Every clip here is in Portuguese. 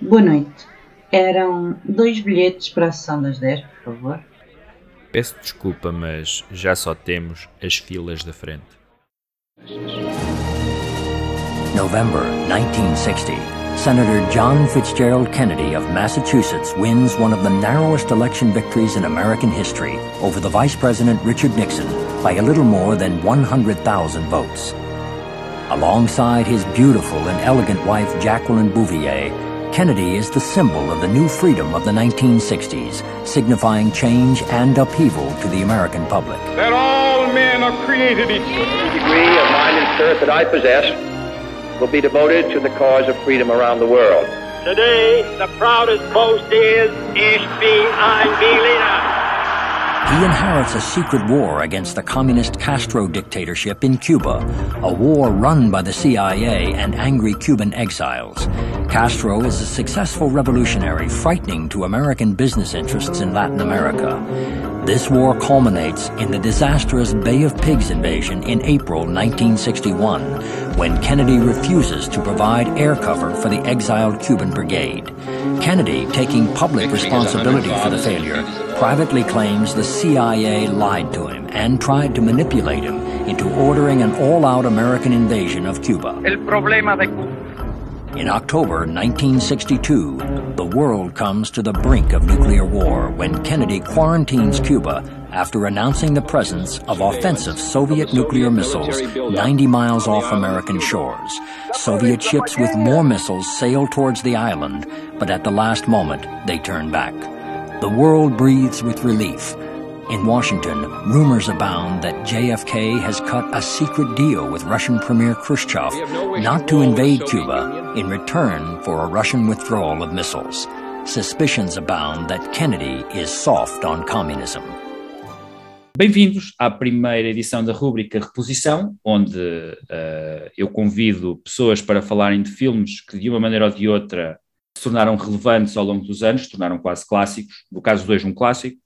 Boa noite. Eram dois bilhetes para a sessão das 10, por favor. Peço desculpa, mas já só temos as filas da frente. November 1960. Senator John Fitzgerald Kennedy of Massachusetts wins one of the narrowest election victories in American history over the Vice President Richard Nixon by a little more than 100,000 votes. Alongside his beautiful and elegant wife Jacqueline Bouvier, Kennedy is the symbol of the new freedom of the 1960s, signifying change and upheaval to the American public. That all men are created equal. The degree of mind and spirit that I possess will be devoted to the cause of freedom around the world. Today, the proudest boast is, Ich bin ein Berliner. He inherits a secret war against the communist Castro dictatorship in Cuba, a war run by the CIA and angry Cuban exiles. Castro is a successful revolutionary frightening to American business interests in Latin America. This war culminates in the disastrous Bay of Pigs invasion in April 1961, when Kennedy refuses to provide air cover for the exiled Cuban brigade. Kennedy, taking public responsibility for the failure, privately claims the CIA lied to him and tried to manipulate him into ordering an all-out American invasion of Cuba. El problema de Cuba. In October 1962, the world comes to the brink of nuclear war when Kennedy quarantines Cuba after announcing the presence of offensive Soviet nuclear missiles 90 miles off American shores. Soviet ships with more missiles sail towards the island, but at the last moment they turn back. The world breathes with relief. In Washington, rumors abound that JFK has cut a secret deal with Russian Premier Khrushchev not to invade Cuba in return for a Russian withdrawal of missiles. Suspicions abound that Kennedy is soft on communism. Bem-vindos à primeira edição da rúbrica Reposição, onde uh, eu convido pessoas para falarem de filmes que, de uma maneira ou de outra, se tornaram relevantes ao longo dos anos, se tornaram quase clássicos, no caso hoje um clássico,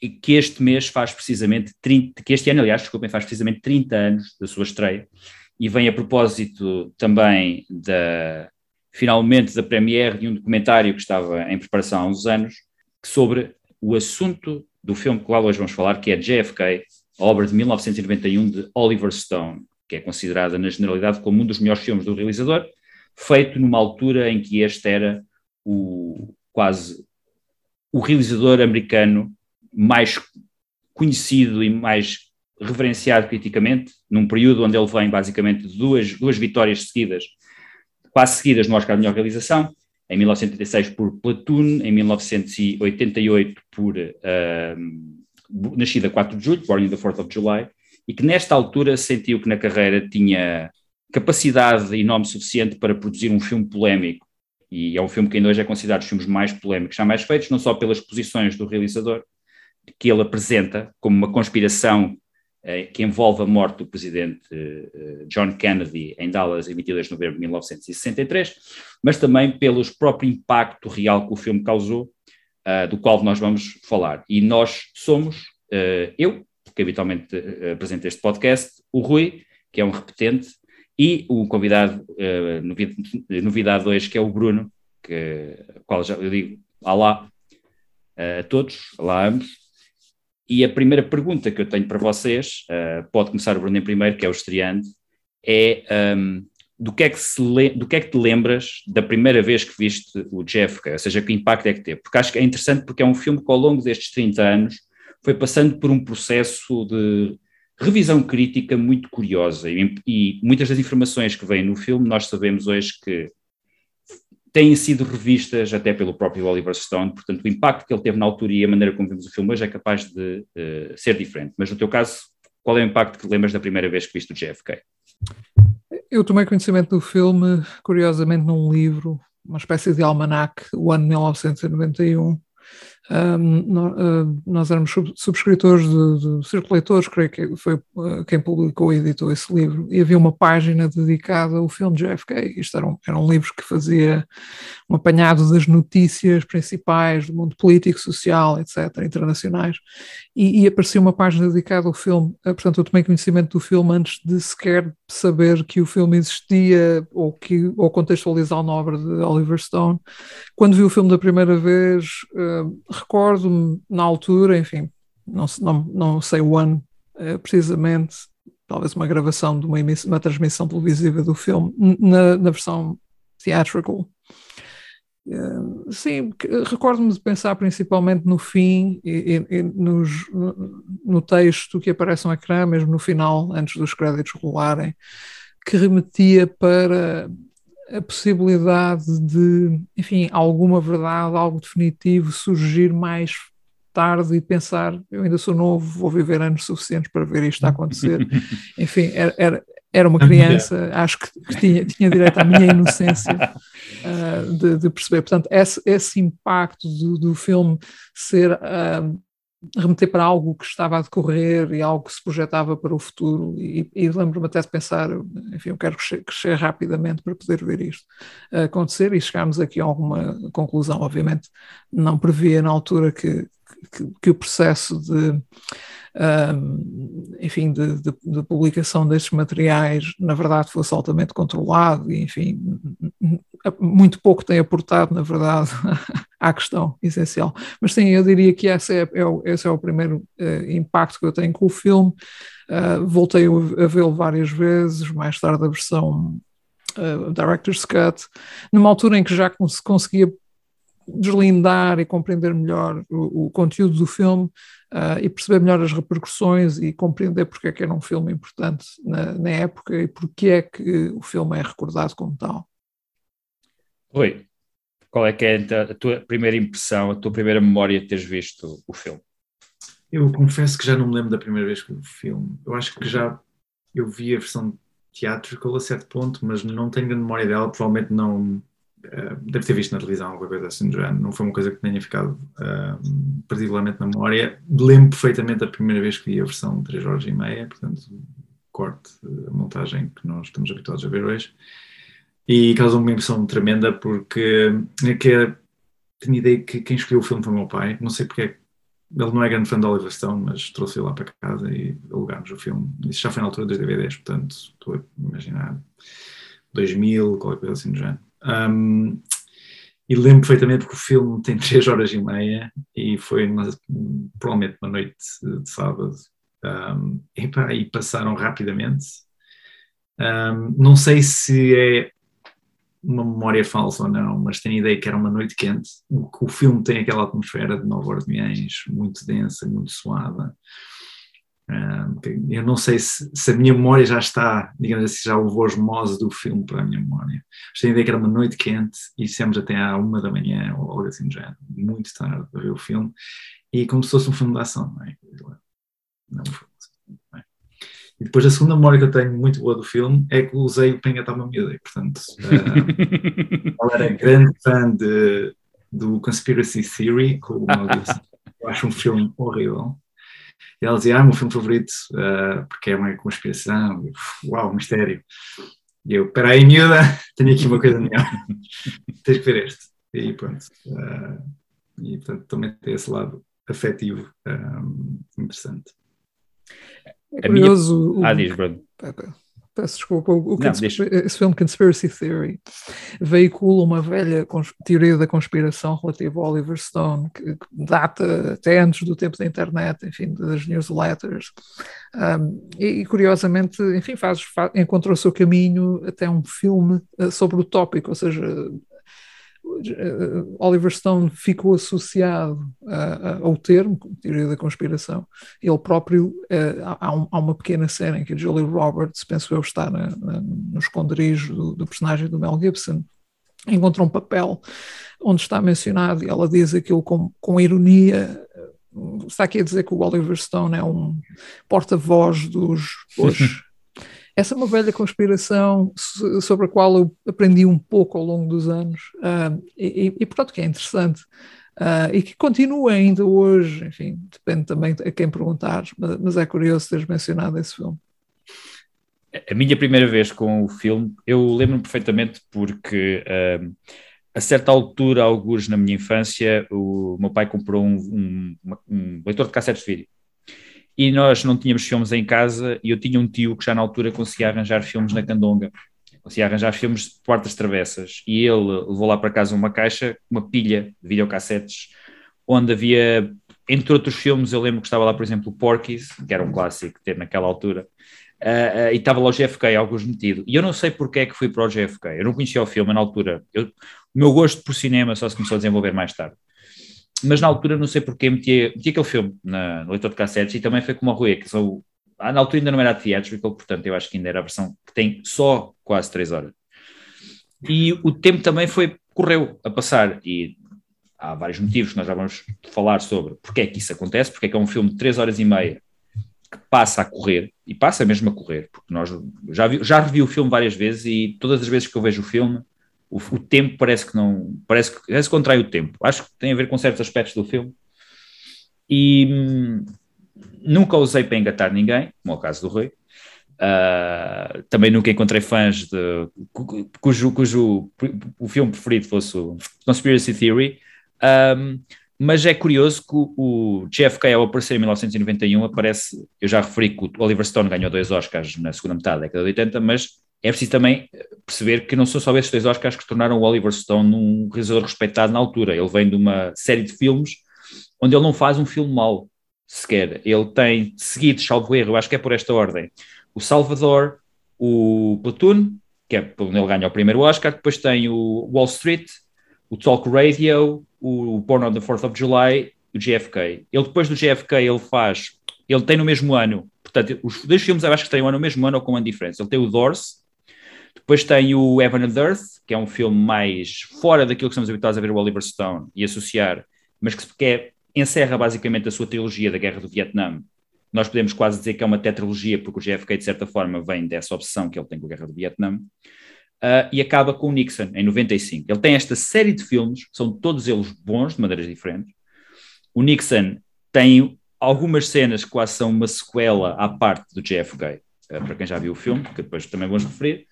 e que este mês faz precisamente 30, que este ano, aliás, desculpem, faz precisamente 30 anos da sua estreia, e vem a propósito também da, finalmente, da premiere de um documentário que estava em preparação há uns anos, sobre o assunto do filme que hoje vamos falar, que é JFK, a obra de 1991 de Oliver Stone, que é considerada na generalidade como um dos melhores filmes do realizador, feito numa altura em que este era o quase o realizador americano mais conhecido e mais reverenciado criticamente, num período onde ele vem basicamente de duas, duas vitórias seguidas, quase seguidas no Oscar de Melhor Realização, em 1986 por Platoon, em 1988 por uh, Nascida 4 de Julho, Born in the 4th of July, e que nesta altura sentiu que na carreira tinha capacidade e nome suficiente para produzir um filme polémico, e é um filme que ainda hoje é considerado dos filmes mais polémicos jamais feitos, não só pelas posições do realizador, que ele apresenta como uma conspiração eh, que envolve a morte do presidente eh, John Kennedy em Dallas em 22 de novembro de 1963, mas também pelo próprio impacto real que o filme causou, uh, do qual nós vamos falar. E nós somos, eu, que habitualmente apresento este podcast, o Rui, que é um repetente, e o convidado, uh, novidade hoje, que é o Bruno, que, qual já eu digo, olá a todos, olá a ambos, e a primeira pergunta que eu tenho para vocês, uh, pode começar o Bruno em primeiro, que é o estreante, é um, do, que é que se do que é que te lembras da primeira vez que viste o Jeff, ou seja, que impacto é que teve? Porque acho que é interessante porque é um filme que ao longo destes 30 anos foi passando por um processo de revisão crítica muito curiosa e, e muitas das informações que vêm no filme nós sabemos hoje que têm sido revistas até pelo próprio Oliver Stone, portanto o impacto que ele teve na altura e a maneira como vimos o filme hoje é capaz de uh, ser diferente. Mas no teu caso, qual é o impacto que lembras da primeira vez que viste o JFK? Eu tomei conhecimento do filme, curiosamente, num livro, uma espécie de almanac, o ano 1991, um, nós éramos subscritores de, de Circulatores, creio que foi uh, quem publicou e editou esse livro, e havia uma página dedicada ao filme de JFK. Isto eram, eram livros que fazia um apanhado das notícias principais do mundo político, social, etc., internacionais, e, e aparecia uma página dedicada ao filme. Uh, portanto, eu tomei conhecimento do filme antes de sequer saber que o filme existia ou, que, ou contextualizar a obra de Oliver Stone. Quando vi o filme da primeira vez, uh, recordo-me na altura, enfim, não, não, não sei o ano uh, precisamente, talvez uma gravação de uma, uma transmissão televisiva do filme, na, na versão theatrical. Uh, sim, recordo-me de pensar principalmente no fim e, e, e nos, no, no, texto que aparece no ecrã, mesmo no final, antes dos créditos rolarem, que remetia para a possibilidade de, enfim, alguma verdade, algo definitivo surgir mais tarde e pensar, eu ainda sou novo, vou viver anos suficientes para ver isto acontecer. enfim, era, era, era uma criança, acho que, que tinha, tinha direito à minha inocência uh, de, de, perceber. Portanto, esse, esse impacto do, do filme ser uh, remeter para algo que estava a decorrer e algo que se projetava para o futuro. E, e lembro-me até de pensar, enfim, eu quero crescer, crescer, rapidamente para poder ver isto acontecer. E chegámos aqui a alguma conclusão, obviamente não previa na altura que, que, que o processo de um, enfim, de, de, de, publicação destes materiais, na verdade, fosse altamente controlado. E, enfim, muito pouco tem aportado, na verdade, à questão essencial. Mas sim, eu diria que esse é, é o, esse é o primeiro uh, impacto que eu tenho com o filme. Uh, voltei a vê-lo várias vezes, mais tarde a versão uh, Director's Cut, numa altura em que já se conseguia deslindar e compreender melhor o, o conteúdo do filme uh, e perceber melhor as repercussões e compreender porque é que era um filme importante na, na época e porque é que o filme é recordado como tal. Oi, qual é que é a tua primeira impressão, a tua primeira memória de teres visto o filme? Eu confesso que já não me lembro da primeira vez que vi o filme. Eu acho que já eu vi a versão teatro a certo ponto, mas não tenho grande memória dela, provavelmente não Uh, deve ter visto na televisão alguma coisa assim do não foi uma coisa que tenha ficado uh, particularmente na memória. Lembro perfeitamente a primeira vez que vi a versão 3 horas e meia, portanto, corte, a montagem que nós estamos habituados a ver hoje, e causou uma impressão tremenda porque é que é, tenho ideia que quem escolheu o filme foi o meu pai, não sei porque é ele não é grande fã de Oliver Stone, mas trouxe-o lá para casa e alugámos o filme. Isso já foi na altura dos DVDs, portanto, estou a imaginar 2000, qualquer coisa assim do género. Um, e lembro perfeitamente que o filme tem 3 horas e meia e foi uma, provavelmente uma noite de sábado. Um, e, e passaram rapidamente. Um, não sei se é uma memória falsa ou não, mas tenho a ideia que era uma noite quente. O, o filme tem aquela atmosfera de Nova Orleans muito densa, muito suada eu não sei se, se, a minha memória já está, digamos assim, já levou osmose do filme para a minha memória. Mas tenho a ideia que era uma noite quente e dissemos até à uma da manhã ou algo assim já, muito tarde para ver o filme. E como se fosse um filme de ação, não é? Não, não é? E depois a segunda memória que eu tenho muito boa do filme é que usei o Penga Toma Miúda, portanto, uh, ela era grande fã de, do Conspiracy Theory, como eu acho um filme horrível. E ela dizia, ah, meu filme favorito, uh, porque é uma conspiração, uau, mistério. E eu, peraí, miúda, tenho aqui uma coisa melhor, tens que ver este. E pronto. Uh, e portanto também tem esse lado afetivo um, interessante. É curioso. Minha... Ah, diz, Bruno peço desculpa, o, o Não, esse filme Conspiracy Theory veicula uma velha teoria da conspiração relativa ao Oliver Stone, que, que data até antes do tempo da internet, enfim, das newsletters. Um, e, curiosamente, enfim, faz, faz, encontrou o seu caminho até um filme uh, sobre o tópico, ou seja, Oliver Stone ficou associado uh, ao termo, teoria da conspiração. Ele próprio, uh, há, um, há, uma pequena cena em que Julie Roberts, penso eu, está na, na, no esconderijo do, do, personagem do Mel Gibson, encontra um papel onde está mencionado e ela diz aquilo com, com ironia. Está aqui a dizer que o Oliver Stone é um porta-voz dos hoje essa é uma velha conspiração sobre a qual eu aprendi um pouco ao longo dos anos uh, e, e, portanto, que é interessante. Uh, e que continua ainda hoje, enfim, depende também a quem perguntar, mas, mas é curioso teres mencionado esse filme. A minha primeira vez com o filme, eu lembro-me perfeitamente porque uh, a certa altura, alguns na minha infância, o meu pai comprou um, um, um leitor de cassetes de vídeo e nós não tínhamos filmes em casa e eu tinha um tio que já na altura conseguia arranjar filmes na Candonga, conseguia arranjar filmes de portas travessas e ele levou lá para casa uma caixa, uma pilha de videocassetes onde havia, entre outros filmes, eu lembro que estava lá, por exemplo, Porky's, que era um clássico ter naquela altura, Uh, uh, e estava lá o JFK, alguns metido. E eu não sei porque é que fui para o JFK. Eu não conhecia o filme na altura. Eu, o meu gosto por cinema só se começou a desenvolver mais tarde mas na altura não sei porque meti, meti aquele filme na, no leitor de cassetes e também foi como a Rui, que são, na altura ainda não era theatrical, portanto eu acho que ainda era a versão que tem só quase 3 horas. E o tempo também foi, correu a passar e há vários motivos que nós já vamos falar sobre porque é que isso acontece, porque é que é um filme de 3 horas e meia que passa a correr, e passa mesmo a correr, porque nós já, vi, já revi o filme várias vezes e todas as vezes que eu vejo o filme o, o, tempo parece que não. Parece que, parece que contrai o tempo. Acho que tem a ver com certos aspectos do filme. E hum, nunca usei para engatar ninguém, como é o caso do Rui. Uh, também nunca encontrei fãs de, cujo, cujo o filme preferido fosse o Conspiracy Theory. Um, mas é curioso que o, o JFK, ao aparecer em 1991, aparece. Eu já referi que o Oliver Stone ganhou dois Oscars na segunda metade da década de 80, mas é preciso também perceber que não são só esses dois Oscars que tornaram o Oliver Stone um realizador respeitado na altura. Ele vem de uma série de filmes onde ele não faz um filme mau, sequer. Ele tem seguido, salvo erro, eu acho que é por esta ordem, o Salvador, o Platoon, que é onde ele ganha o primeiro Oscar, depois tem o Wall Street, o Talk Radio, o Born on the 4th of July, o JFK. Ele depois do JFK ele faz, ele tem no mesmo ano, portanto, os dois filmes eu acho que têm no mesmo ano ou com uma diferença. Ele tem o Doors, depois tem o Heaven and Earth, que é um filme mais fora daquilo que estamos habituados a ver o Oliver Stone e associar, mas que, que é, encerra basicamente a sua trilogia da Guerra do Vietnã. Nós podemos quase dizer que é uma tetralogia, porque o JFK, de certa forma, vem dessa obsessão que ele tem com a Guerra do Vietnã. Uh, e acaba com o Nixon, em 95. Ele tem esta série de filmes, são todos eles bons, de maneiras diferentes. O Nixon tem algumas cenas que quase são uma sequela à parte do JFK, uh, para quem já viu o filme, que depois também vamos referir.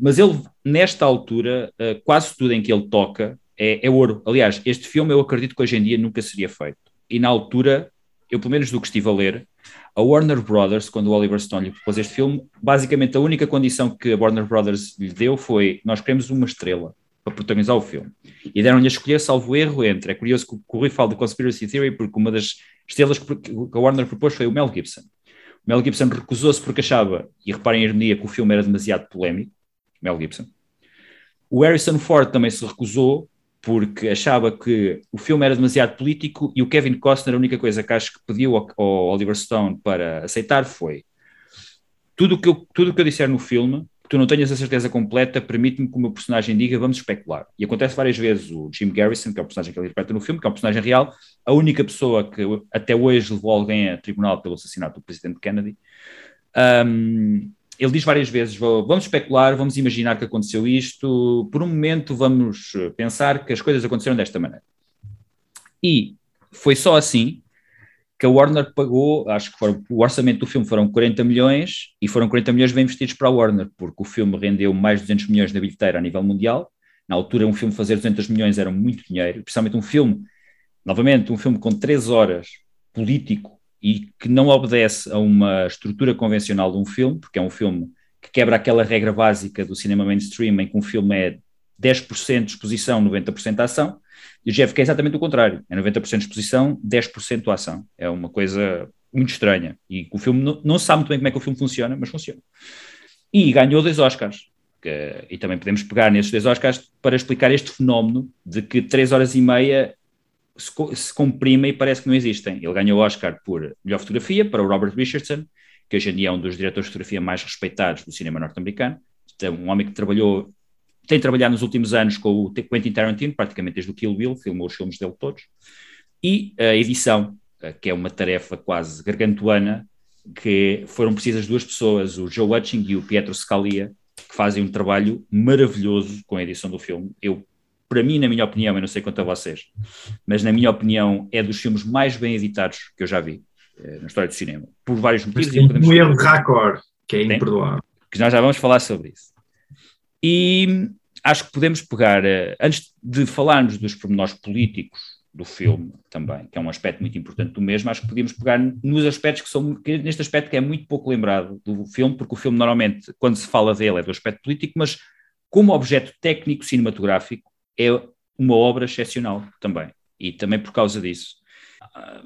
Mas ele, nesta altura, uh, quase tudo em que ele toca é, é, ouro. Aliás, este filme eu acredito que hoje em dia nunca seria feito. E na altura, eu pelo menos do que estive a ler, a Warner Brothers, quando o Oliver Stone lhe propôs este filme, basicamente a única condição que a Warner Brothers lhe deu foi: nós queremos uma estrela para protagonizar o filme. E deram-lhe a escolher, salvo erro, entre. É curioso que o Rui fala de Conspiracy Theory, porque uma das estrelas que a Warner propôs foi o Mel Gibson. O Mel Gibson recusou-se porque achava, e reparem a ironia, que o filme era demasiado polémico, Mel Gibson. O Harrison Ford também se recusou porque achava que o filme era demasiado político e o Kevin Costner, a única coisa que acho que pediu ao, ao Oliver Stone para aceitar foi tudo que que eu disser no filme, que tu não tenhas a certeza completa, permite-me que o meu personagem diga vamos especular. E acontece várias vezes o Jim Garrison, que é o personagem que ele interpreta no filme, que é um personagem real, a única pessoa que até hoje levou alguém a tribunal pelo assassinato do presidente Kennedy. Um, ele diz várias vezes: vamos especular, vamos imaginar que aconteceu isto, por um momento vamos pensar que as coisas aconteceram desta maneira. E foi só assim que a Warner pagou, acho que foram, o orçamento do filme foram 40 milhões e foram 40 milhões bem investidos para a Warner, porque o filme rendeu mais de 200 milhões na bilheteira a nível mundial. Na altura, um filme fazer 200 milhões era muito dinheiro, principalmente um filme, novamente, um filme com 3 horas, político, e que não obedece a uma estrutura convencional de um filme, porque é um filme que quebra aquela regra básica do cinema mainstream em que um filme é 10% de exposição, 90% ação, e o JFK é exatamente o contrário, é 90% de exposição, 10% ação. É uma coisa muito estranha, e o filme não, não sabe muito bem como é que o filme funciona, mas funciona. E ganhou dois Oscars, que, e também podemos pegar nesses dois Oscars para explicar este fenómeno de que três horas e meia se, comprimem e parece que não existem. Ele ganhou o Oscar por melhor fotografia para o Robert Richardson, que hoje em dia é um dos diretores de fotografia mais respeitados do cinema norte-americano. É um homem que trabalhou, tem trabalhado nos últimos anos com o Quentin Tarantino, praticamente desde o Kill Bill, filmou os filmes dele todos. E a edição, eh, que é uma tarefa quase gargantuana, que foram precisas duas pessoas, o Joe Hutching e o Pietro Scalia, que fazem um trabalho maravilhoso com a edição do filme. Eu para mim, na minha opinião, eu não sei quanto a vocês, mas na minha opinião é dos filmes mais bem editados que eu já vi eh, na história do cinema, por vários motivos. Tem um erro raccord, que é imperdoável. Que nós já vamos falar sobre isso. E acho que podemos pegar, eh, antes de falarmos dos pormenores políticos do filme também, que é um aspecto muito importante do mesmo, acho que podíamos pegar nos aspectos que são, que neste aspecto que é muito pouco lembrado do filme, porque o filme normalmente, quando se fala dele, é do aspecto político, mas como objeto técnico cinematográfico, é uma obra excepcional também, e também por causa disso.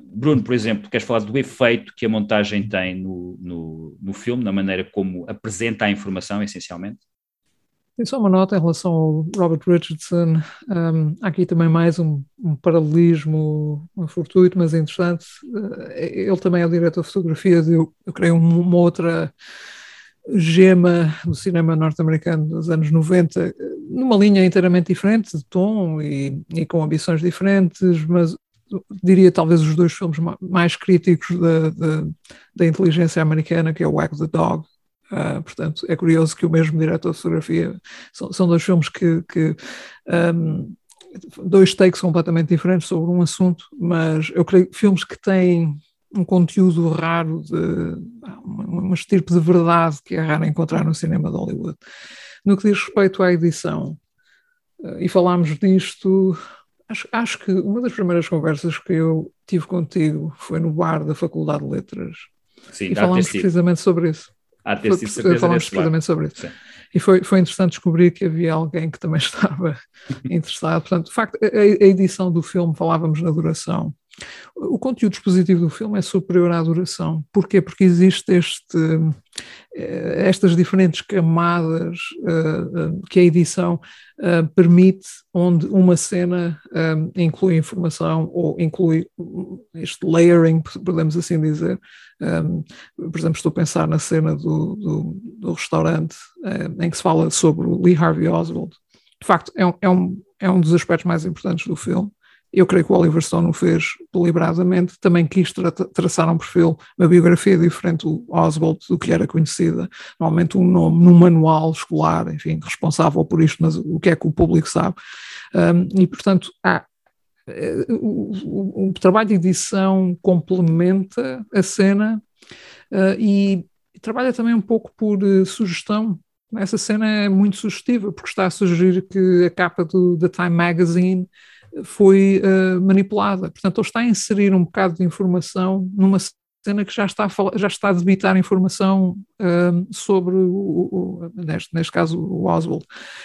Bruno, por exemplo, queres falar do efeito que a montagem tem no, no, no filme, na maneira como apresenta a informação, essencialmente? Tem só uma nota em relação ao Robert Richardson. Um, há aqui também mais um, um paralelismo fortuito, mas interessante. Uh, ele também é o diretor de fotografia de, eu, eu creio, uma outra gema do cinema norte-americano dos anos 90, numa linha inteiramente diferente de tom e, e, com ambições diferentes, mas diria talvez os dois filmes mais críticos da, da, da inteligência americana, que é o Wag the Dog Uh, portanto, é curioso que o mesmo diretor de fotografia são, são dois filmes que, que um, dois takes completamente diferentes sobre um assunto, mas eu creio que filmes que têm um conteúdo raro de uma, uma estirpe de verdade que é raro encontrar no cinema de Hollywood. No que diz respeito à edição, uh, e falámos disto, acho, acho que uma das primeiras conversas que eu tive contigo foi no bar da Faculdade de Letras. Sim, e falámos precisamente sobre isso. Há de ter sido certeza Falámos precisamente sobre isso. Sim. E foi, foi interessante descobrir que havia alguém que também estava interessado. Portanto, de facto, a, a edição do filme, falávamos na duração, o conteúdo expositivo do filme é superior à duração. Porquê? Porque existe este, eh, estas diferentes camadas uh, que a edição permite, onde uma cena inclui informação ou inclui este layering, podemos assim dizer. Por exemplo, estou a pensar na cena do, do, do restaurante em que se fala sobre o Lee Harvey Oswald. De facto, é um, é um, é um dos aspectos mais importantes do filme. Eu creio que o Oliver Stone o fez deliberadamente, também quis tra traçar um perfil, uma biografia diferente do Oswald do que era conhecida. Normalmente um nome num manual escolar, enfim, responsável por isto, mas o que é que o público sabe. Um, e, portanto, há, eh, o, o, o, trabalho de edição complementa a cena uh, e, e, trabalha também um pouco por uh, sugestão. Essa cena é muito sugestiva, porque está a sugerir que a capa do The Time Magazine foi uh, manipulada. Portanto, ele está a inserir um bocado de informação numa cena que já está a, falar, já está a debitar informação uh, sobre, o, o, neste, neste caso, o Oswald.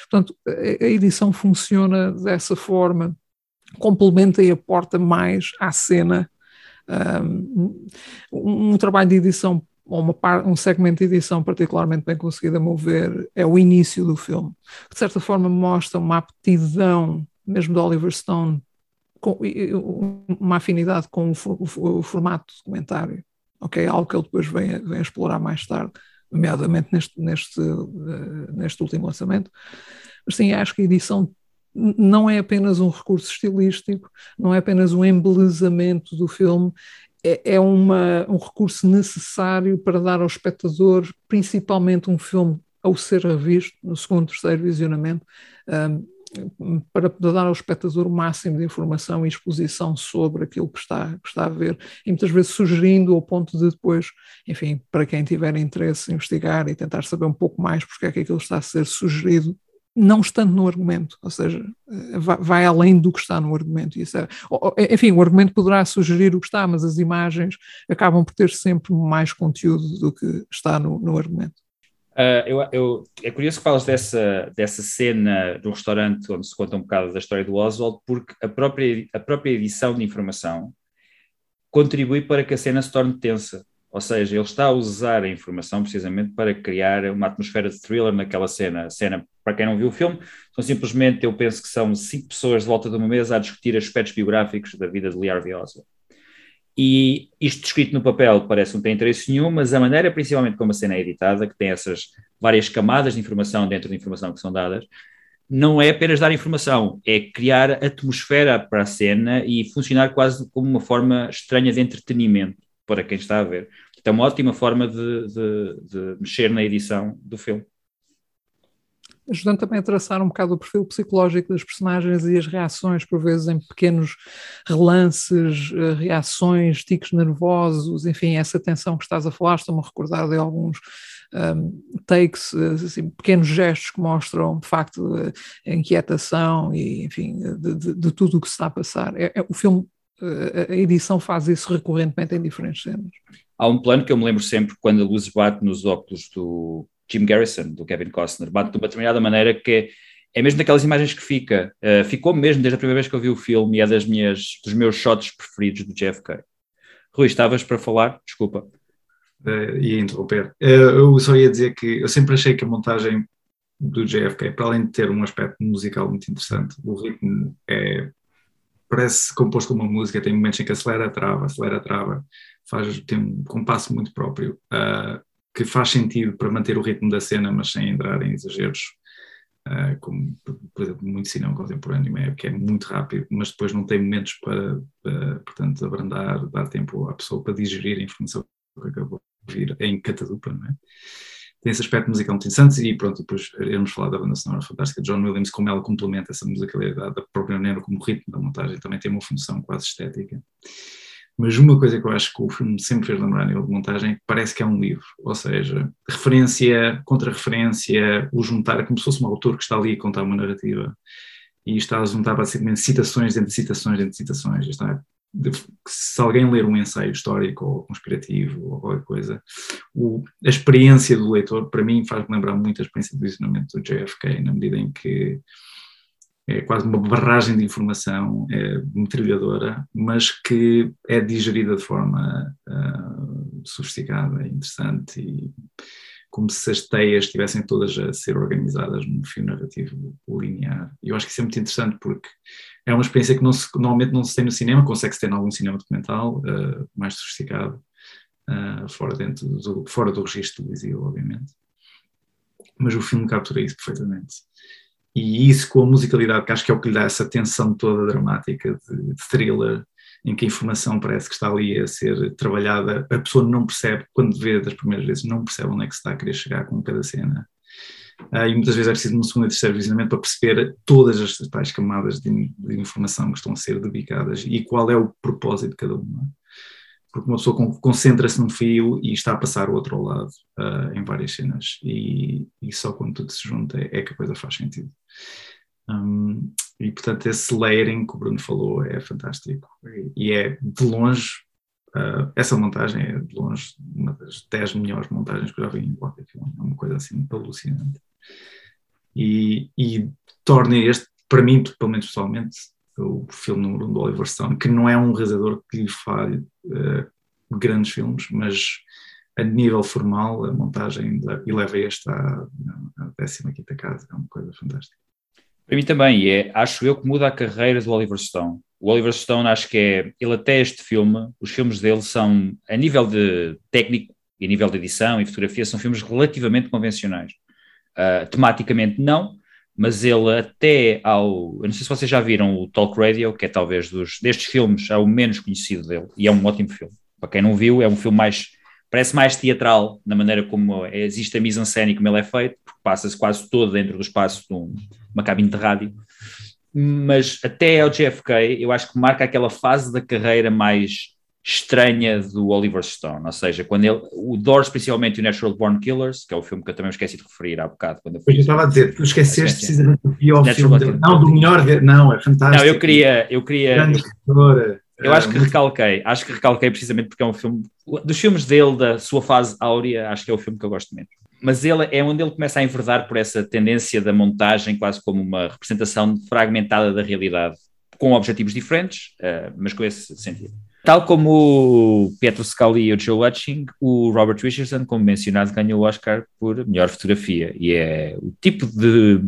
Portanto, a, a edição funciona dessa forma, complementa e aporta mais à cena um, um trabalho de edição ou uma par, um segmento de edição particularmente bem conseguido a mover é o início do filme. De certa forma mostra uma aptidão mesmo de Oliver Stone, com, uma afinidade com o, formato documentário, ok? Algo que ele depois vem, vem explorar mais tarde, nomeadamente neste, neste, uh, neste último lançamento. Mas sim, acho que a edição não é apenas um recurso estilístico, não é apenas um embelezamento do filme, é, é uma, um recurso necessário para dar ao espectador, principalmente um filme ao ser revisto, no segundo, terceiro visionamento, um, para dar ao espectador o máximo de informação e exposição sobre aquilo que está, que está a ver, e muitas vezes sugerindo ao ponto de depois, enfim, para quem tiver interesse, investigar e tentar saber um pouco mais porque é que aquilo está a ser sugerido, não estando no argumento, ou seja, eh, vai, vai além do que está no argumento. Isso é, enfim, o argumento poderá sugerir o que está, mas as imagens acabam por ter sempre mais conteúdo do que está no, no argumento. Uh, eu, eu, é curioso que falas dessa, dessa cena do restaurante onde se conta um bocado da história do Oswald, porque a própria, a própria edição de informação contribui para que a cena se torne tensa. Ou seja, ele está a usar a informação precisamente para criar uma atmosfera de thriller naquela cena. A cena, para quem não viu o filme, são simplesmente, eu penso que são cinco pessoas de volta de uma mesa a discutir aspectos biográficos da vida de Lee Harvey Oswald. E isto descrito no papel parece que não tem interesse nenhum, mas a maneira principalmente como a cena é editada, que tem essas várias camadas de informação dentro da informação que são dadas, não é apenas dar informação, é criar atmosfera para a cena e funcionar quase como uma forma estranha de entretenimento para quem está a ver. Então, uma ótima forma de, de, de mexer na edição do filme. Ajudando também a traçar um bocado o perfil psicológico das personagens e as reações, por vezes em pequenos relances, eh, reações, tiques nervosos, enfim, essa tensão que estás a falar, estou-me a recordar de alguns um, takes, eh, assim, pequenos gestos que mostram, de facto, a inquietação e, enfim, de, de, de tudo o que se está a passar. É, é, o filme, a edição faz isso recorrentemente em diferentes cenas. Há um plano que eu me lembro sempre quando a luz bate nos óculos do Jim Garrison, do Kevin Costner, bate de uma determinada maneira que é, é mesmo daquelas imagens que fica. Uh, ficou mesmo desde a primeira vez que eu vi o filme e é das minhas, dos meus shots preferidos do JFK. Rui, estavas para falar? Desculpa. Uh, ia interromper. Uh, eu só ia dizer que eu sempre achei que a montagem do JFK, para além de ter um aspecto musical muito interessante, o ritmo é parece composto como uma música, tem momentos em que acelera, trava, acelera, trava, faz, tem um compasso muito próprio. Uh, que faz sentido para manter o ritmo da cena, mas sem entrar em exageros, uh, como, por exemplo, muito cinema contemporâneo, é, que é muito rápido, mas depois não tem momentos para, para, portanto, abrandar, dar tempo à pessoa para digerir a informação que acabou de vir em catadupa, não é? Tem esse aspecto musical muito interessante e pronto, depois iremos falar da banda sonora fantástica de John Williams, como ela complementa essa musicalidade da própria maneira como o ritmo da montagem também tem uma função quase estética. Mas uma coisa que eu acho que o filme sempre fez lembrar a nível de montagem parece que é um livro, ou seja, referência contra referência, o juntar, é como se fosse um autor que está ali a contar uma narrativa e está a juntar basicamente citações dentro de citações dentro de citações. Está, se alguém ler um ensaio histórico ou conspirativo ou qualquer coisa, o, a experiência do leitor, para mim, faz-me lembrar muito a experiência do ensinamento do JFK, na medida em que é quase uma barragem de informação é, metralhadora, mas que é digerida de forma uh, sofisticada interessante e como se as teias estivessem todas a ser organizadas num fio narrativo linear. E eu acho que isso é muito interessante porque é uma experiência que não se, normalmente não se tem no cinema, consegue-se ter em algum cinema documental uh, mais sofisticado, uh, fora, dentro do, fora do registro obviamente. Mas o filme captura isso perfeitamente e isso com a musicalidade, que acho que é o que lhe dá essa tensão toda dramática de, de thriller, em que a informação parece que está ali a ser trabalhada, a pessoa não percebe, quando vê das primeiras vezes, não percebe onde é que se está a querer chegar com cada cena. Uh, e muitas vezes é preciso um segundo e terceiro visionamento para perceber todas as tais camadas de, de, informação que estão a ser dedicadas e qual é o propósito de cada uma porque uma pessoa concentra-se num fio e está a passar o outro ao lado uh, em várias cenas. E, e, só quando tudo se junta é, é que a coisa faz sentido. Um, e portanto esse layering que o Bruno falou é fantástico. E é de longe uh, essa montagem é de longe uma das 10 melhores montagens que eu já vi em qualquer filme, é uma coisa assim alucinante. E, e torna este, para mim, pelo menos pessoalmente, o filme número um do Oliver Stone, que não é um realizador que lhe falhe uh, grandes filmes, mas a nível formal, a montagem eleva este à, à 15 casa, é uma coisa fantástica. Para mim também, e é, acho eu que muda a carreira do Oliver Stone. O Oliver Stone, acho que é, ele até este filme, os filmes dele são, a nível de técnico e a nível de edição e fotografia, são filmes relativamente convencionais. Uh, tematicamente não, mas ele até ao. Eu não sei se vocês já viram o Talk Radio, que é talvez dos, destes filmes, é o menos conhecido dele, e é um ótimo filme. Para quem não viu, é um filme mais. Parece mais teatral na maneira como existe a mise-en-scène e como ele é feito, porque passa-se quase todo dentro do espaço de um, uma cabine de rádio. Mas até ao JFK, eu acho que marca aquela fase da carreira mais estranha do Oliver Stone, ou seja, quando ele, o Doors, principalmente o Natural Born Killers, que é o filme que eu também esqueci de referir há bocado. Quando eu, eu estava a dizer, tu esqueceste precisamente do pior filme, não, do melhor, não, é fantástico. Não, eu queria, eu queria, eu, acho que recalquei, acho que recalquei precisamente porque é um filme, dos filmes dele, da sua fase áurea, acho que é o filme que eu gosto menos. Mas ele é onde ele começa a enverdar por essa tendência da montagem quase como uma representação fragmentada da realidade, com objetivos diferentes, uh, mas com esse sentido. Tal como Pietro Scali e o Joe Hutching, o Robert Richardson, como mencionado, ganhou o Oscar por melhor fotografia. E é o tipo de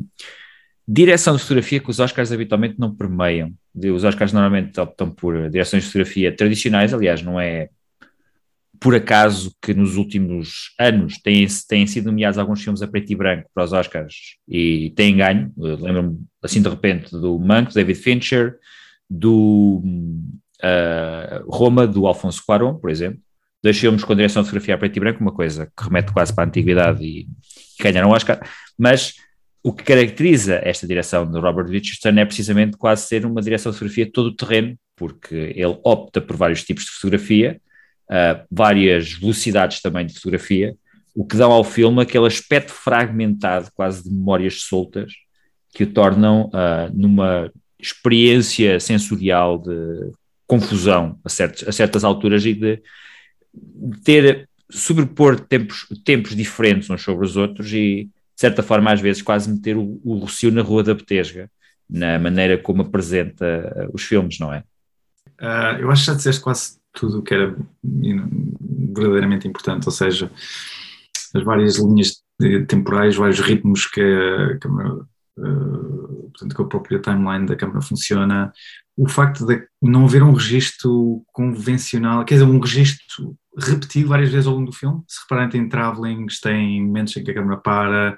direção de fotografia que os Oscars habitualmente não permeiam. Os Oscars normalmente optam por direções de fotografia tradicionais, aliás, não é por acaso que nos últimos anos têm, têm sido nomeados alguns filmes a preto e branco para os Oscars e têm ganho. Lembro-me, assim de repente, do Monk, David Fincher, do uh, Roma, do Alfonso Cuarón, por exemplo, dois filmes com direção de fotografia a preto e branco, uma coisa que remete quase para a antiguidade e, e ganharam o Oscar, mas o que caracteriza esta direção de Robert Richardson é precisamente quase ser uma direção de fotografia todo o terreno, porque ele opta por vários tipos de fotografia, uh, várias velocidades também de fotografia, o que dão ao filme aquele aspecto fragmentado, quase de memórias soltas, que o tornam uh, numa experiência sensorial de confusão a, certos, a certas alturas e de ter sobrepor tempos, tempos diferentes uns sobre os outros e, de certa forma, às vezes quase meter o, o Rocio na Rua da Betesga, na maneira como apresenta os filmes, não é? Uh, eu acho que já disseste quase tudo o que era verdadeiramente importante, ou seja, as várias linhas temporais, vários ritmos que a câmera, uh, portanto, que a própria timeline da câmera funciona, o facto de não haver um registro convencional, quer dizer, um registro repetido várias vezes ao longo do filme. Se repararem, tem travelings, tem momentos em que a câmera para,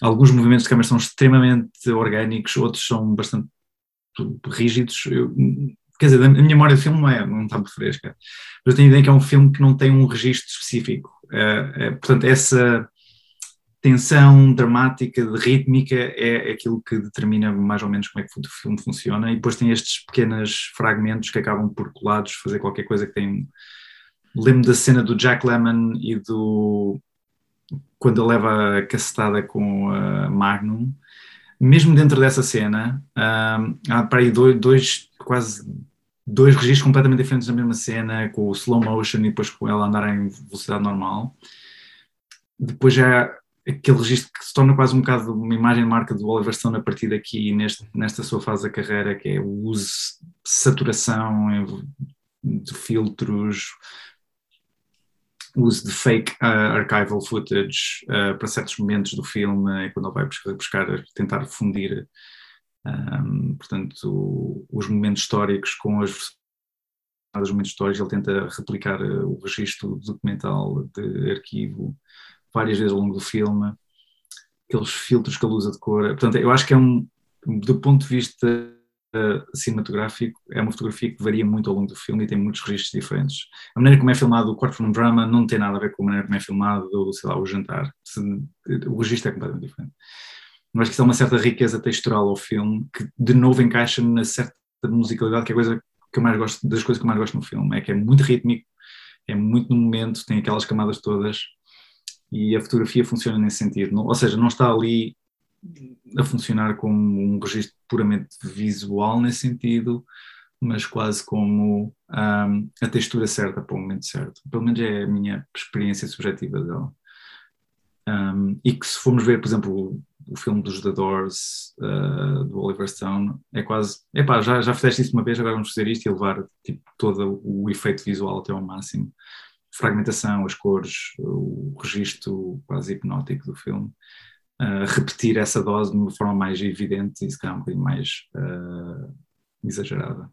alguns movimentos de câmera são extremamente orgânicos, outros são bastante rígidos. Eu, quer dizer, a minha memória do filme não, é, não está muito fresca, mas eu tenho a ideia que é um filme que não tem um registro específico. É, é, portanto, essa tensão dramática, de rítmica, é aquilo que determina mais ou menos como é que o filme funciona, e depois tem estes pequenos fragmentos que acabam por colados fazer qualquer coisa que tem. Lembro da cena do Jack Lemmon e do. quando ele leva a cacetada com a Magnum, mesmo dentro dessa cena, um, há para aí dois, dois, quase dois registros completamente diferentes na mesma cena, com o slow motion e depois com ela andar em velocidade normal. Depois já aquele registro que se torna quase um bocado uma imagem marca do Oliver Stone a partir daqui, neste, nesta sua fase da carreira, que é o uso de saturação, de filtros, uso de fake uh, archival footage uh, para certos momentos do filme, quando ele vai buscar, buscar tentar fundir, um, portanto, os momentos históricos com as os momentos históricos, ele tenta replicar uh, o registro documental de arquivo várias vezes ao longo do filme, aqueles filtros que ele usa de cor. Portanto, eu acho que é um, do ponto de vista uh, cinematográfico, é uma fotografia que varia muito ao longo do filme e tem muitos registros diferentes. A maneira como é filmado o Courtroom Drama não tem nada a ver com a maneira como é filmado, sei lá, o jantar. O registro é completamente diferente. Acho que isso é uma certa riqueza textural ao filme que, de novo, encaixa na certa musicalidade, que é a coisa que eu mais gosto, das coisas que eu mais gosto no filme. É que é muito rítmico, é muito no momento, tem aquelas camadas todas e a fotografia funciona nesse sentido. Não, ou seja, não está ali a funcionar como um registro puramente visual nesse sentido, mas quase como um, a textura certa para o momento certo. Pelo menos é a minha experiência subjetiva dela. Um, e que se formos ver, por exemplo, o, filme dos The Doors, uh, do Oliver Stone, é quase, epá, já, já fizeste isso uma vez, agora vamos fazer isto e levar tipo, todo o efeito visual até ao máximo fragmentação, as cores, o registro quase hipnótico do filme, uh, repetir essa dose de uma forma mais evidente e se calhar um bocadinho mais uh, exagerada.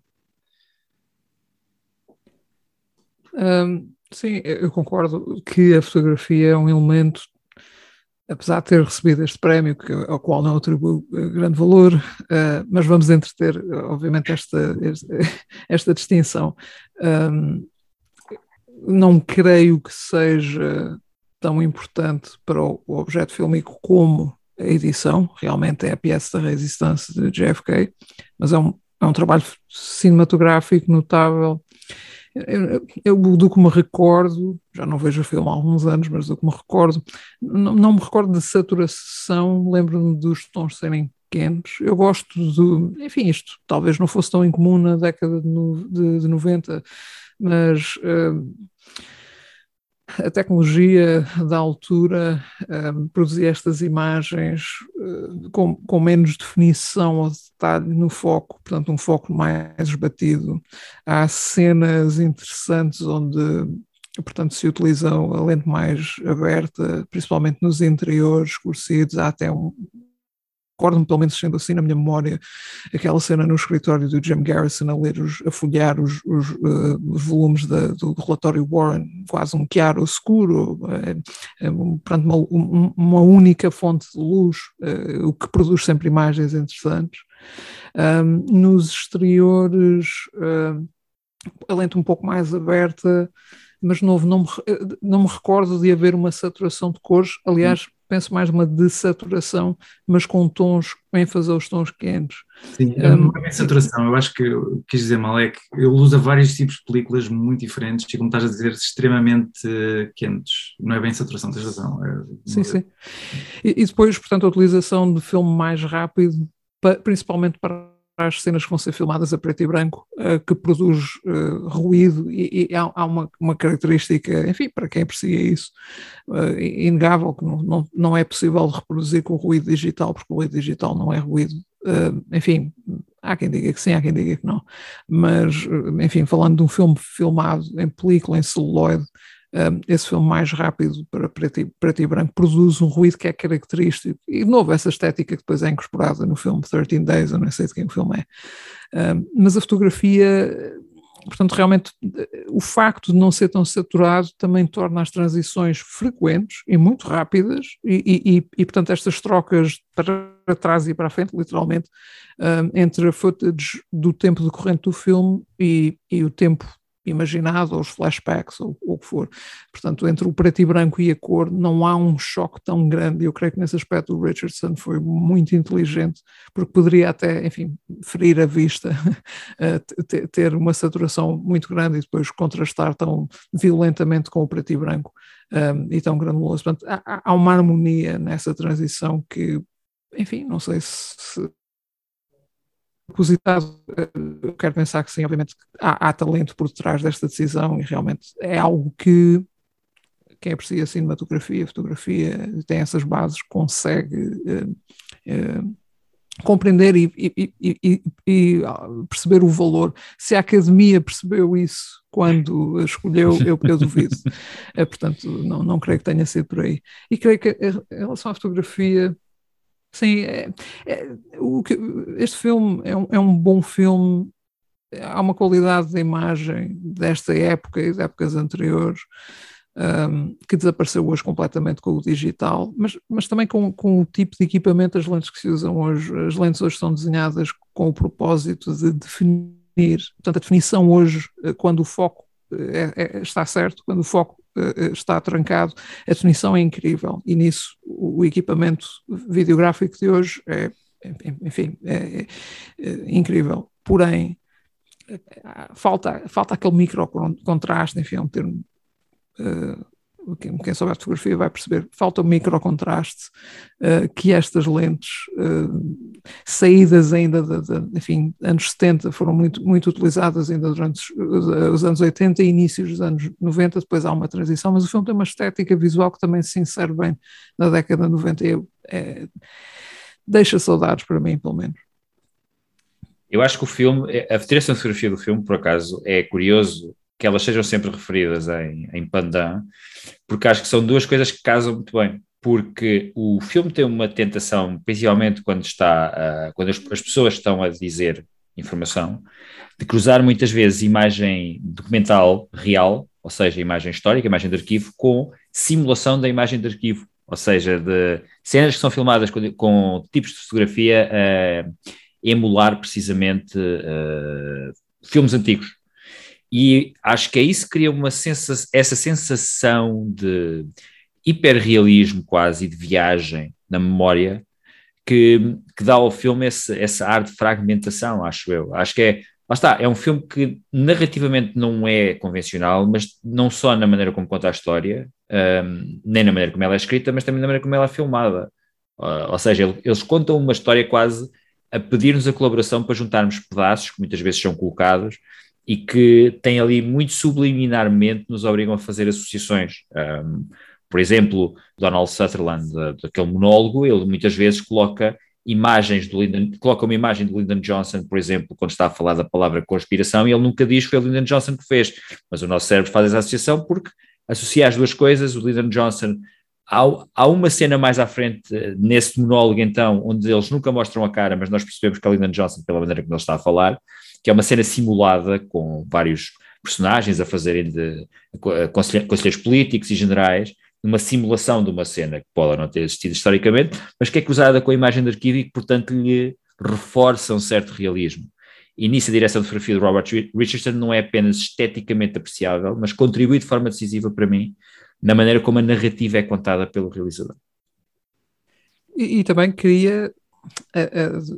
Um, sim, eu concordo que a fotografia é um elemento, apesar de ter recebido este prémio, que, ao qual não atribuo grande valor, uh, mas vamos entreter, obviamente, esta, esta, esta distinção. Um, não creio que seja tão importante para o, objeto fílmico como a edição, realmente é a peça da resistência de JFK, mas é um, é um trabalho cinematográfico notável. Eu, eu, do que me recordo, já não vejo o filme há alguns anos, mas do que me recordo, não, não me recordo de saturação, lembro-me dos tons serem pequenos. Eu gosto do. Enfim, isto talvez não fosse tão incomum na década de, de, de 90, mas uh, a tecnologia da altura uh, produzia estas imagens uh, com, com, menos definição ou detalhe no foco, portanto, um foco mais esbatido. Há cenas interessantes onde, portanto, se utiliza a lente mais aberta, principalmente nos interiores escurecidos. Há até um, recordo-me, pelo menos sendo assim na minha memória, aquela cena no escritório do Jim Garrison a ler, os, a folhear os, os, uh, os volumes da, do relatório Warren, quase um chiaro escuro, uh, perante uma, uma, única fonte de luz, uh, o que produz sempre imagens interessantes. Um, nos exteriores, a lente um pouco mais aberta, mas novo, não me, não me recordo de haver uma saturação de cores, aliás, penso mais uma desaturação, mas com tons, com ênfase aos tons quentes. Sim, um, não é bem saturação, eu acho que quis dizer mal, é que ele usa vários tipos de películas muito diferentes e, como estás a dizer, extremamente quentes. Não é bem saturação, tens razão. É, sim, sim. E, e, depois, portanto, a utilização de filme mais rápido, principalmente para as cenas que vão ser filmadas a preto e branco, uh, que produz uh, ruído e, e há, há, uma, uma característica, enfim, para quem aprecia isso, uh, inegável, que não, não, não é possível reproduzir com o ruído digital, porque o ruído digital não é ruído. enfim, há quem diga que sim, há quem diga que não. Mas, enfim, falando de um filme filmado em película, em celuloide, um, esse filme mais rápido para preto e, preto e, branco produz um ruído que é característico. E, de novo, essa estética que depois é incorporada no filme 13 Days, eu não sei de quem o filme é. Mas a fotografia, portanto, realmente, o facto de não ser tão saturado também torna as transições frequentes e muito rápidas, e, e, e portanto, estas trocas para trás e para a frente, literalmente, entre a footage do tempo decorrente do filme e, e o tempo imaginado, ou os flashbacks, ou, ou o que for. Portanto, entre o preto e branco e a cor, não há um choque tão grande. Eu creio que nesse aspecto o Richardson foi muito inteligente, porque poderia até, enfim, ferir a vista, ter uma saturação muito grande e depois contrastar tão violentamente com o preto e branco um, e tão granuloso. Portanto, há, há uma harmonia nessa transição que, enfim, não sei se, propositado, eh, eu quero pensar que sim, obviamente há, há, talento por detrás desta decisão e realmente é algo que quem aprecia cinematografia, fotografia, tem essas bases, consegue uh, uh, compreender e, e, e, e, ah, perceber o valor. Se a academia percebeu isso quando escolheu, eu, eu duvido. É, portanto, não, não creio que tenha sido por aí. E creio que em relação à fotografia, Sim, é, é, o que, este filme é um, é um bom filme, há uma qualidade de imagem desta época e de épocas anteriores um, que desapareceu hoje completamente com o digital, mas, mas também com, com o tipo de equipamento, as lentes que se usam hoje. As lentes hoje são desenhadas com o propósito de definir, portanto, a definição hoje, eh, quando o foco é, é, está certo, quando o foco está trancado, a definição é incrível e nisso o, equipamento videográfico de hoje é, enfim, é, é, é incrível. Porém, falta, falta aquele micro contraste, enfim, é um termo uh, quem, souber fotografia vai perceber, falta um microcontraste uh, que estas lentes uh, saídas ainda de, de, enfim, anos 70 foram muito, muito utilizadas ainda durante os, os, anos 80 e inícios dos anos 90, depois há uma transição, mas o filme tem uma estética visual que também se insere bem na década de 90 e é, deixa saudades para mim, pelo menos. Eu acho que o filme, a direção de fotografia do filme, por acaso, é curioso que elas sejam sempre referidas em, em Pandan, porque acho que são duas coisas que casam muito bem. Porque o filme tem uma tentação, principalmente quando está, uh, quando as, as, pessoas estão a dizer informação, de cruzar muitas vezes imagem documental real, ou seja, imagem histórica, imagem de arquivo, com simulação da imagem de arquivo, ou seja, de cenas que são filmadas com, com tipos de fotografia a uh, emular precisamente uh, filmes antigos e acho que é isso que cria uma sensação, essa sensação de hiperrealismo quase de viagem na memória que, que dá ao filme esse, essa ar de fragmentação, acho eu. Acho que é, lá está, é um filme que narrativamente não é convencional, mas não só na maneira como conta a história, um, nem na maneira como ela é escrita, mas também na maneira como ela é filmada. Uh, ou seja, eles contam uma história quase a pedir-nos a colaboração para juntarmos pedaços que muitas vezes são colocados e que tem ali muito subliminarmente nos obrigam a fazer associações. Um, por exemplo, Donald Sutherland, daquele monólogo, ele muitas vezes coloca imagens do Lyndon, coloca uma imagem do Lyndon Johnson, por exemplo, quando está a falar da palavra conspiração, e ele nunca diz que foi o Lyndon Johnson que fez, mas o nosso cérebro faz essa associação porque associa as duas coisas, o Lyndon Johnson Há, uma cena mais à frente nesse monólogo, então, onde eles nunca mostram a cara, mas nós percebemos que é Lyndon Johnson pela maneira como ele está a falar, que é uma cena simulada com vários personagens a fazerem de conselheiros políticos e generais, uma simulação de uma cena que pode não ter existido historicamente, mas que é cruzada com a imagem de arquivo e que, portanto, lhe reforça um certo realismo. E nisso a direção de fotografia de Robert Richardson não é apenas esteticamente apreciável, mas contribui de forma decisiva para mim na maneira como a narrativa é contada pelo realizador. E, e também cria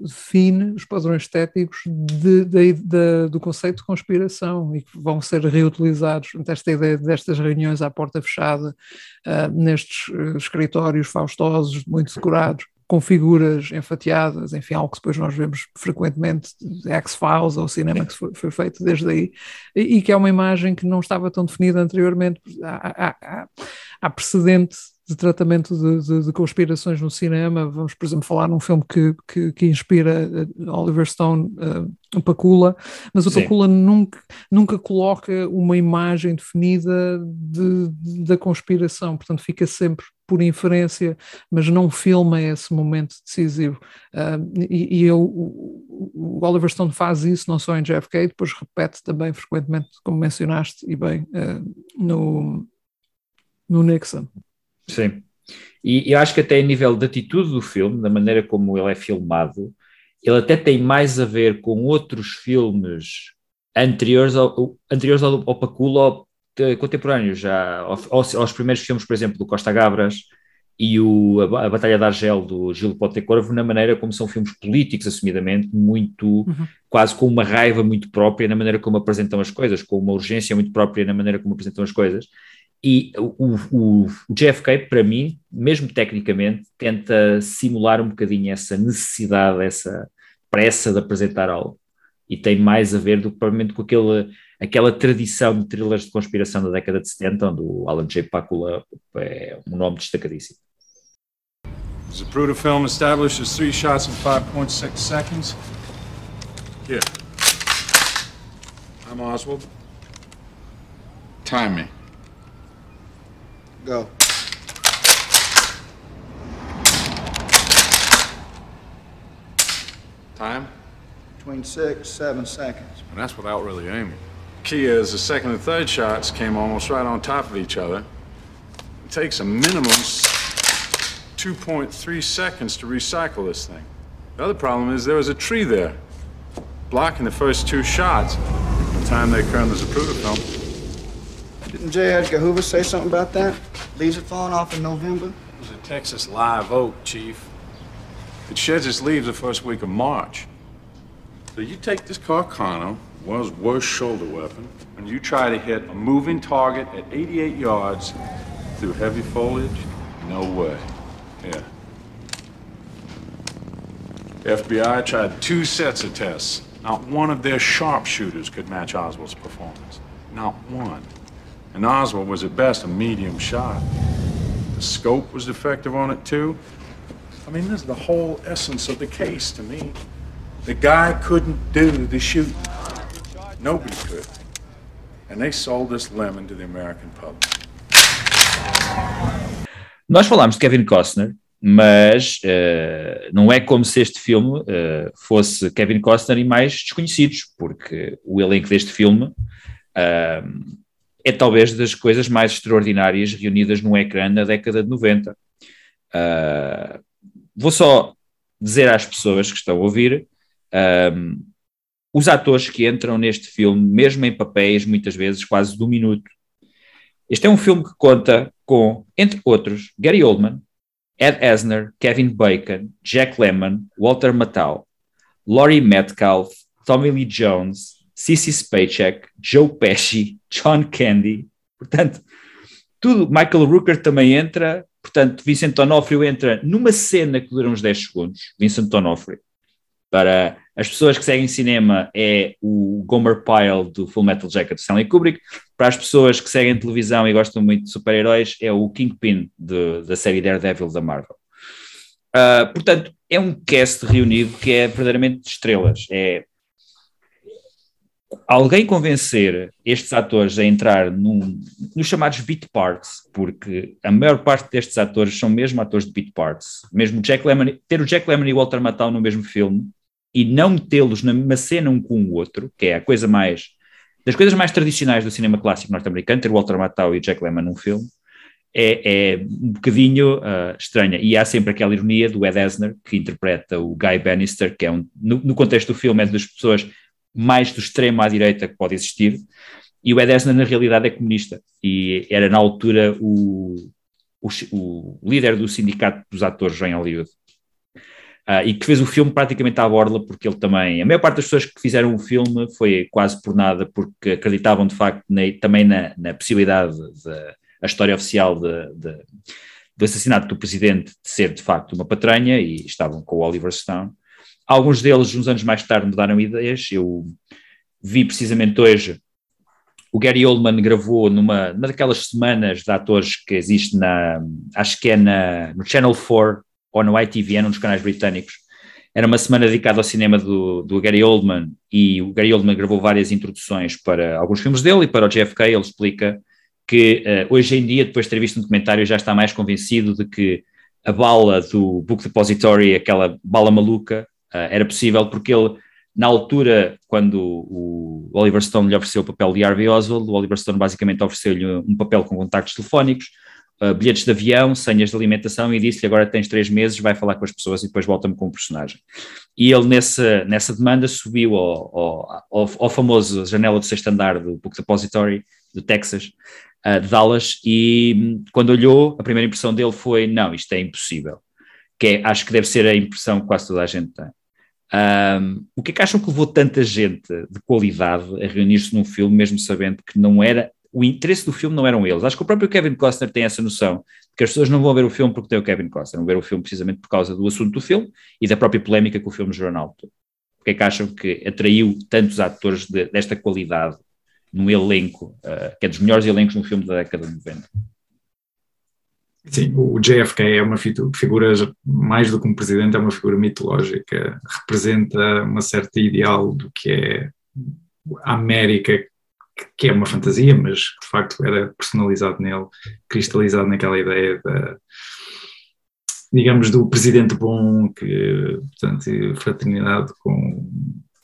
define os padrões estéticos de, de, de, do conceito de conspiração e que vão ser reutilizados. Esta ideia destas reuniões à porta fechada, uh, nestes uh, escritórios faustosos, muito decorados, com figuras enfatiadas, enfim, algo que depois nós vemos frequentemente, X-Files ou cinema que foi, feito desde aí, e, que é uma imagem que não estava tão definida anteriormente. Há, há, há precedente de tratamento de, de, de, conspirações no cinema. Vamos, por exemplo, falar num filme que, que, que inspira eh, Oliver Stone, uh, o Pacula, mas o Sim. Pacula nunca, nunca coloca uma imagem definida de, de, da conspiração, portanto fica sempre por inferência, mas não filma esse momento decisivo. Uh, e, e eu, o, o, Oliver Stone faz isso não só em JFK, depois repete também frequentemente, como mencionaste, e bem, uh, no, no Nixon. Sim. E eu acho que até em nível de atitude do filme, da maneira como ele é filmado, ele até tem mais a ver com outros filmes anteriores ao, anteriores ao, ao Pacula, contemporâneos, já aos, aos, primeiros filmes, por exemplo, do Costa Gabras e o, a, a Batalha de Argel do Gil Corvo, na maneira como são filmes políticos, assumidamente, muito, uhum. quase com uma raiva muito própria na maneira como apresentam as coisas, com uma urgência muito própria na maneira como apresentam as coisas. E o, o, o JFK, para mim, mesmo tecnicamente, tenta simular um bocadinho essa necessidade, essa pressa de apresentar algo. E tem mais a ver do que provavelmente com aquele, aquela tradição de thrillers de conspiração da década de 70, onde o Alan J. Pakula é um nome destacadíssimo. The Zapruder film establishes three shots in 5.6 seconds. Here. I'm Oswald. Time me. Go. Time? Between six, seven seconds. And that's without really aiming. Key is the second and third shots came almost right on top of each other. It takes a minimum 2.3 seconds to recycle this thing. The other problem is there was a tree there, blocking the first two shots. By the time they occur in the Zapruder film, didn't J. Edgar Hoover say something about that? Leaves are falling off in November? It was a Texas live oak, Chief. It sheds its leaves the first week of March. So you take this Carcano, world's worst shoulder weapon, and you try to hit a moving target at 88 yards through heavy foliage? No way. Yeah. FBI tried two sets of tests. Not one of their sharpshooters could match Oswald's performance. Not one. And Oswald was at best a medium shot. The scope was defective on it too. I mean, this is the whole essence of the case to me. The guy couldn't do the shooting. Nobody could. And they sold this lemon to the American public. Nós falámos de Kevin Costner, mas uh, não é como se este filme uh, fosse Kevin Costner e mais desconhecidos, porque o elenco deste filme uh, é talvez das coisas mais extraordinárias reunidas num ecrã na década de 90. Uh, vou só dizer às pessoas que estão a ouvir um, os atores que entram neste filme, mesmo em papéis, muitas vezes quase do minuto. Este é um filme que conta com, entre outros, Gary Oldman, Ed Asner, Kevin Bacon, Jack Lemmon, Walter Matthau, Laurie Metcalf, Tommy Lee Jones, Cissy Spacek, Joe Pesci, John Candy, portanto, tudo. Michael Rooker também entra, portanto, Vincent D'Onofrio entra numa cena que dura uns 10 segundos. Vincent D'Onofrio. Para as pessoas que seguem cinema é o Gomer Pyle do Full Metal Jacket de Stanley Kubrick. Para as pessoas que seguem televisão e gostam muito de super-heróis é o Kingpin de, da série Daredevil da Marvel. Uh, portanto, é um cast reunido que é verdadeiramente de estrelas. É alguém convencer estes atores a entrar num, nos chamados beat parts, porque a maior parte destes atores são mesmo atores de beat parts, mesmo Jack Lemmon, ter o Jack Lemmon e o Walter Matthau no mesmo filme e não metê-los na mesma cena um com o outro, que é a coisa mais das coisas mais tradicionais do cinema clássico norte-americano, ter o Walter Matthau e o Jack Lemmon num filme, é, é um bocadinho uh, estranha. E há sempre aquela ironia do Ed Asner, que interpreta o Guy Bannister, que é um, no, no contexto do filme, é das pessoas mais do extremo à direita que pode existir, e o Ed Asner na realidade é comunista, e era na altura o, o, o líder do sindicato dos atores em Hollywood. uh, e que fez o filme praticamente à borla, porque ele também, a maior parte das pessoas que fizeram o filme foi quase por nada, porque acreditavam de facto na, também na, na possibilidade da história oficial de, de, do assassinato do presidente de ser de facto uma patranha e estavam com o Oliver Stone. Alguns deles, uns anos mais tarde, mudaram ideias. Eu vi precisamente hoje o Gary Oldman gravou numa, numa daquelas semanas de atores que existe na, acho que é na, no Channel 4 ou no ITV, num dos canais britânicos. Era uma semana dedicada ao cinema do, do Gary Oldman e o Gary Oldman gravou várias introduções para alguns filmes dele e para o JFK. Ele explica que uh, hoje em dia, depois de ter visto um documentário, já está mais convencido de que a bala do Book Depository, aquela bala maluca, uh, era possível porque ele, na altura, quando o Oliver Stone lhe ofereceu o papel de Harvey Oswald, o Oliver Stone basicamente ofereceu-lhe um papel com contactos telefónicos, uh, bilhetes de avião, senhas de alimentação e disse-lhe agora tens três meses, vai falar com as pessoas e depois volta-me com o personagem. E ele nessa, nessa demanda subiu ao, ao, ao, famoso janela do sexto andar do Book Depository do Texas, uh, de Dallas, e hum, quando olhou, a primeira impressão dele foi: não, isto é impossível. Que é, acho que deve ser a impressão que quase toda a gente tem. Um, o que é que acham que levou tanta gente de qualidade a reunir-se num filme, mesmo sabendo que não era o interesse do filme não eram eles. Acho que o próprio Kevin Costner tem essa noção de que as pessoas não vão ver o filme porque tem o Kevin Costner, vão ver o filme precisamente por causa do assunto do filme e da própria polémica que o filme gerou na altura. O que é que acham que atraiu tantos atores de, desta qualidade num elenco, uh, que é dos melhores elencos no filme da década de 90. Sim, o JFK é uma figura, mais do que um presidente, é uma figura mitológica, representa uma certa ideal do que é a América, que é uma fantasia, mas de facto era personalizado nele, cristalizado naquela ideia da, digamos, do presidente bom, que, portanto, fraternidade com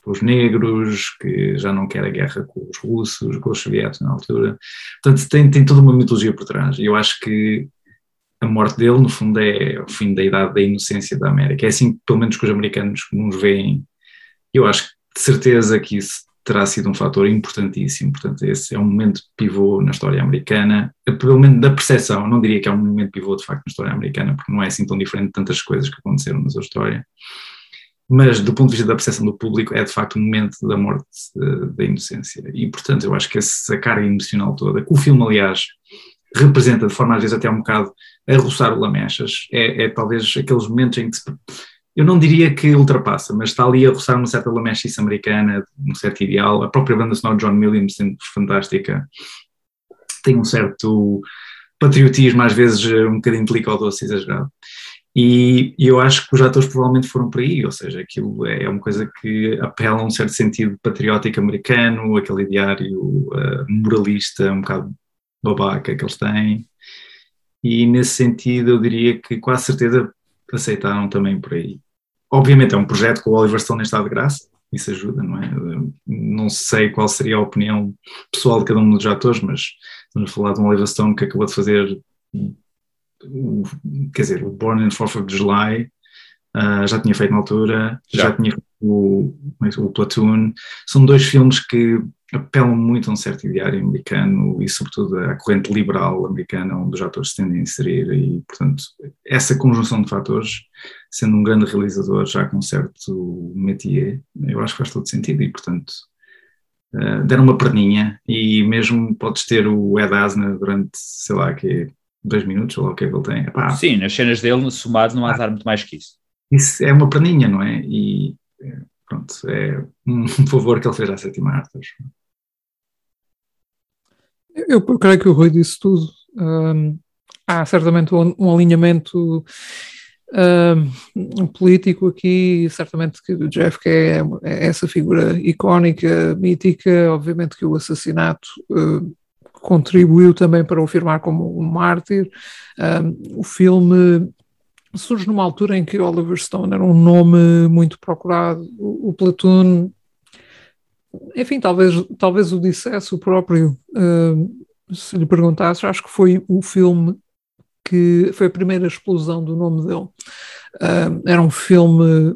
os negros, que já não quer a guerra com os russos, com os soviéticos na altura. Portanto, tem, tem toda uma mitologia por trás. E eu acho que a morte dele, no fundo, é o fim da idade da inocência da América. É assim, pelo menos, que os americanos nos veem. Eu acho de certeza, que isso terá sido um fator importantíssimo. Portanto, esse é um momento pivô na história americana, pelo menos da percepção. Não diria que é um momento pivô, de facto, na história americana, porque não é assim tão diferente de tantas coisas que aconteceram na sua história mas do ponto de vista da percepção do público é de facto o momento da morte uh, da inocência e portanto eu acho que essa carga emocional toda, que o filme aliás representa de forma às vezes até um bocado a roçar o lamechas, é, é talvez aqueles momentos em que se, eu não diria que ultrapassa, mas está ali a roçar uma certa lamechice americana, um certo ideal, a própria banda sonora de John Williams sendo fantástica, tem um certo patriotismo às vezes um bocadinho doce exagerado. E, e, eu acho que os atores provavelmente foram por aí, ou seja, aquilo é uma coisa que apela a um certo sentido patriótico americano, aquele ideário uh, moralista, um bocado babaca que eles têm, e nesse sentido eu diria que quase certeza aceitaram também por aí. Obviamente é um projeto com o Oliver Stone em estado de graça, isso ajuda, não é? Não sei qual seria a opinião pessoal de cada um dos atores, mas estamos a falar de um Oliver Stone que acabou de fazer o, quer dizer, o Born in 4th of July uh, já tinha feito na altura, já, já tinha feito o, é o Platoon. São dois filmes que apelam muito a um certo ideário americano e, sobretudo, à corrente liberal americana, onde os atores se tendem a inserir. E, portanto, essa conjunção de fatores, sendo um grande realizador já com um certo métier, eu acho que faz todo sentido. E, portanto, uh, deram uma perninha. E mesmo podes ter o Ed Asner durante, sei lá, que dois minutos, ou lá o que é que ele tem. Epá, Sim, nas cenas dele, somado, não há de dar muito mais que isso. Isso é uma perninha, não é? E pronto, é um favor que ele fez à sétima arte. Eu, eu creio que o Rui disse tudo. Há certamente um, um alinhamento um, político aqui, certamente que o JFK é, é, essa figura icónica, mítica, obviamente que o assassinato contribuiu também para o afirmar como um mártir. Um, o filme surge numa altura em que Oliver Stone era um nome muito procurado. O, o Platoon, enfim, talvez, talvez o dissesse o próprio. Uh, se lhe perguntasse, acho que foi o filme que foi a primeira explosão do nome dele. Uh, era um filme,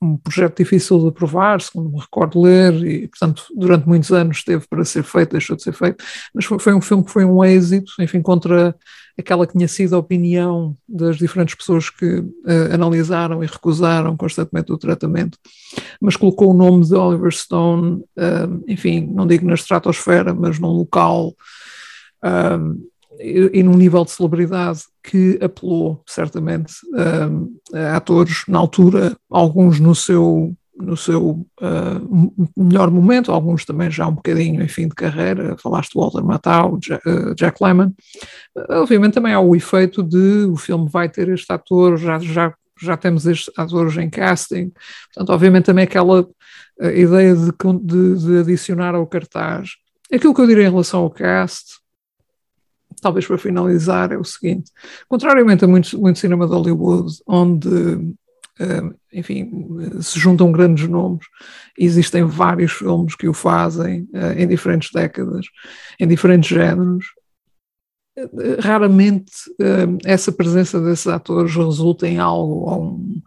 um projeto difícil de aprovar, segundo me recordo ler, e portanto durante muitos anos esteve para ser feito, deixou de ser feito, mas foi, foi um filme que foi um êxito, enfim, contra aquela que tinha sido a opinião das diferentes pessoas que uh, analisaram e recusaram constantemente o tratamento, mas colocou o nome de Oliver Stone, uh, enfim, não digo na estratosfera, mas num local e num nível de celebridade que apelou certamente a atores na altura, alguns no seu no seu uh, melhor momento, alguns também já um bocadinho em fim de carreira, falaste do Walter Matthau, Jack, uh, Jack Lemmon, obviamente também há o efeito de o filme vai ter este ator, já, já, já temos estes atores em casting, portanto obviamente também aquela uh, ideia de, de, de adicionar ao cartaz. Aquilo que eu diria em relação ao cast, talvez para finalizar, é o seguinte: contrariamente a muito, muito cinema de Hollywood, onde, uh, enfim, se juntam grandes nomes, existem vários filmes que o fazem uh, em diferentes décadas, em diferentes géneros. Uh, raramente essa presença desses atores resulta em algo, um, um,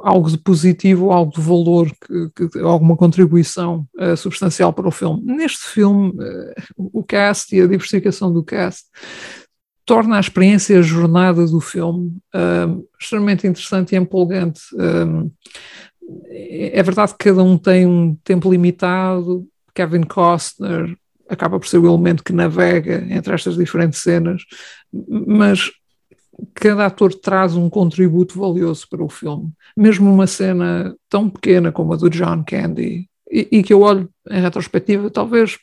algo de positivo, algo de valor, que, que alguma contribuição uh, substancial para o filme. Neste filme, uh, o cast e a diversificação do cast torna a experiência, a jornada do filme uh, extremamente interessante e empolgante. é verdade que cada um tem um tempo limitado. Kevin Costner acaba por ser o elemento que navega entre estas diferentes cenas, mas cada ator traz um contributo valioso para o filme. Mesmo uma cena tão pequena como a do John Candy, e, e que eu olho em retrospectiva, talvez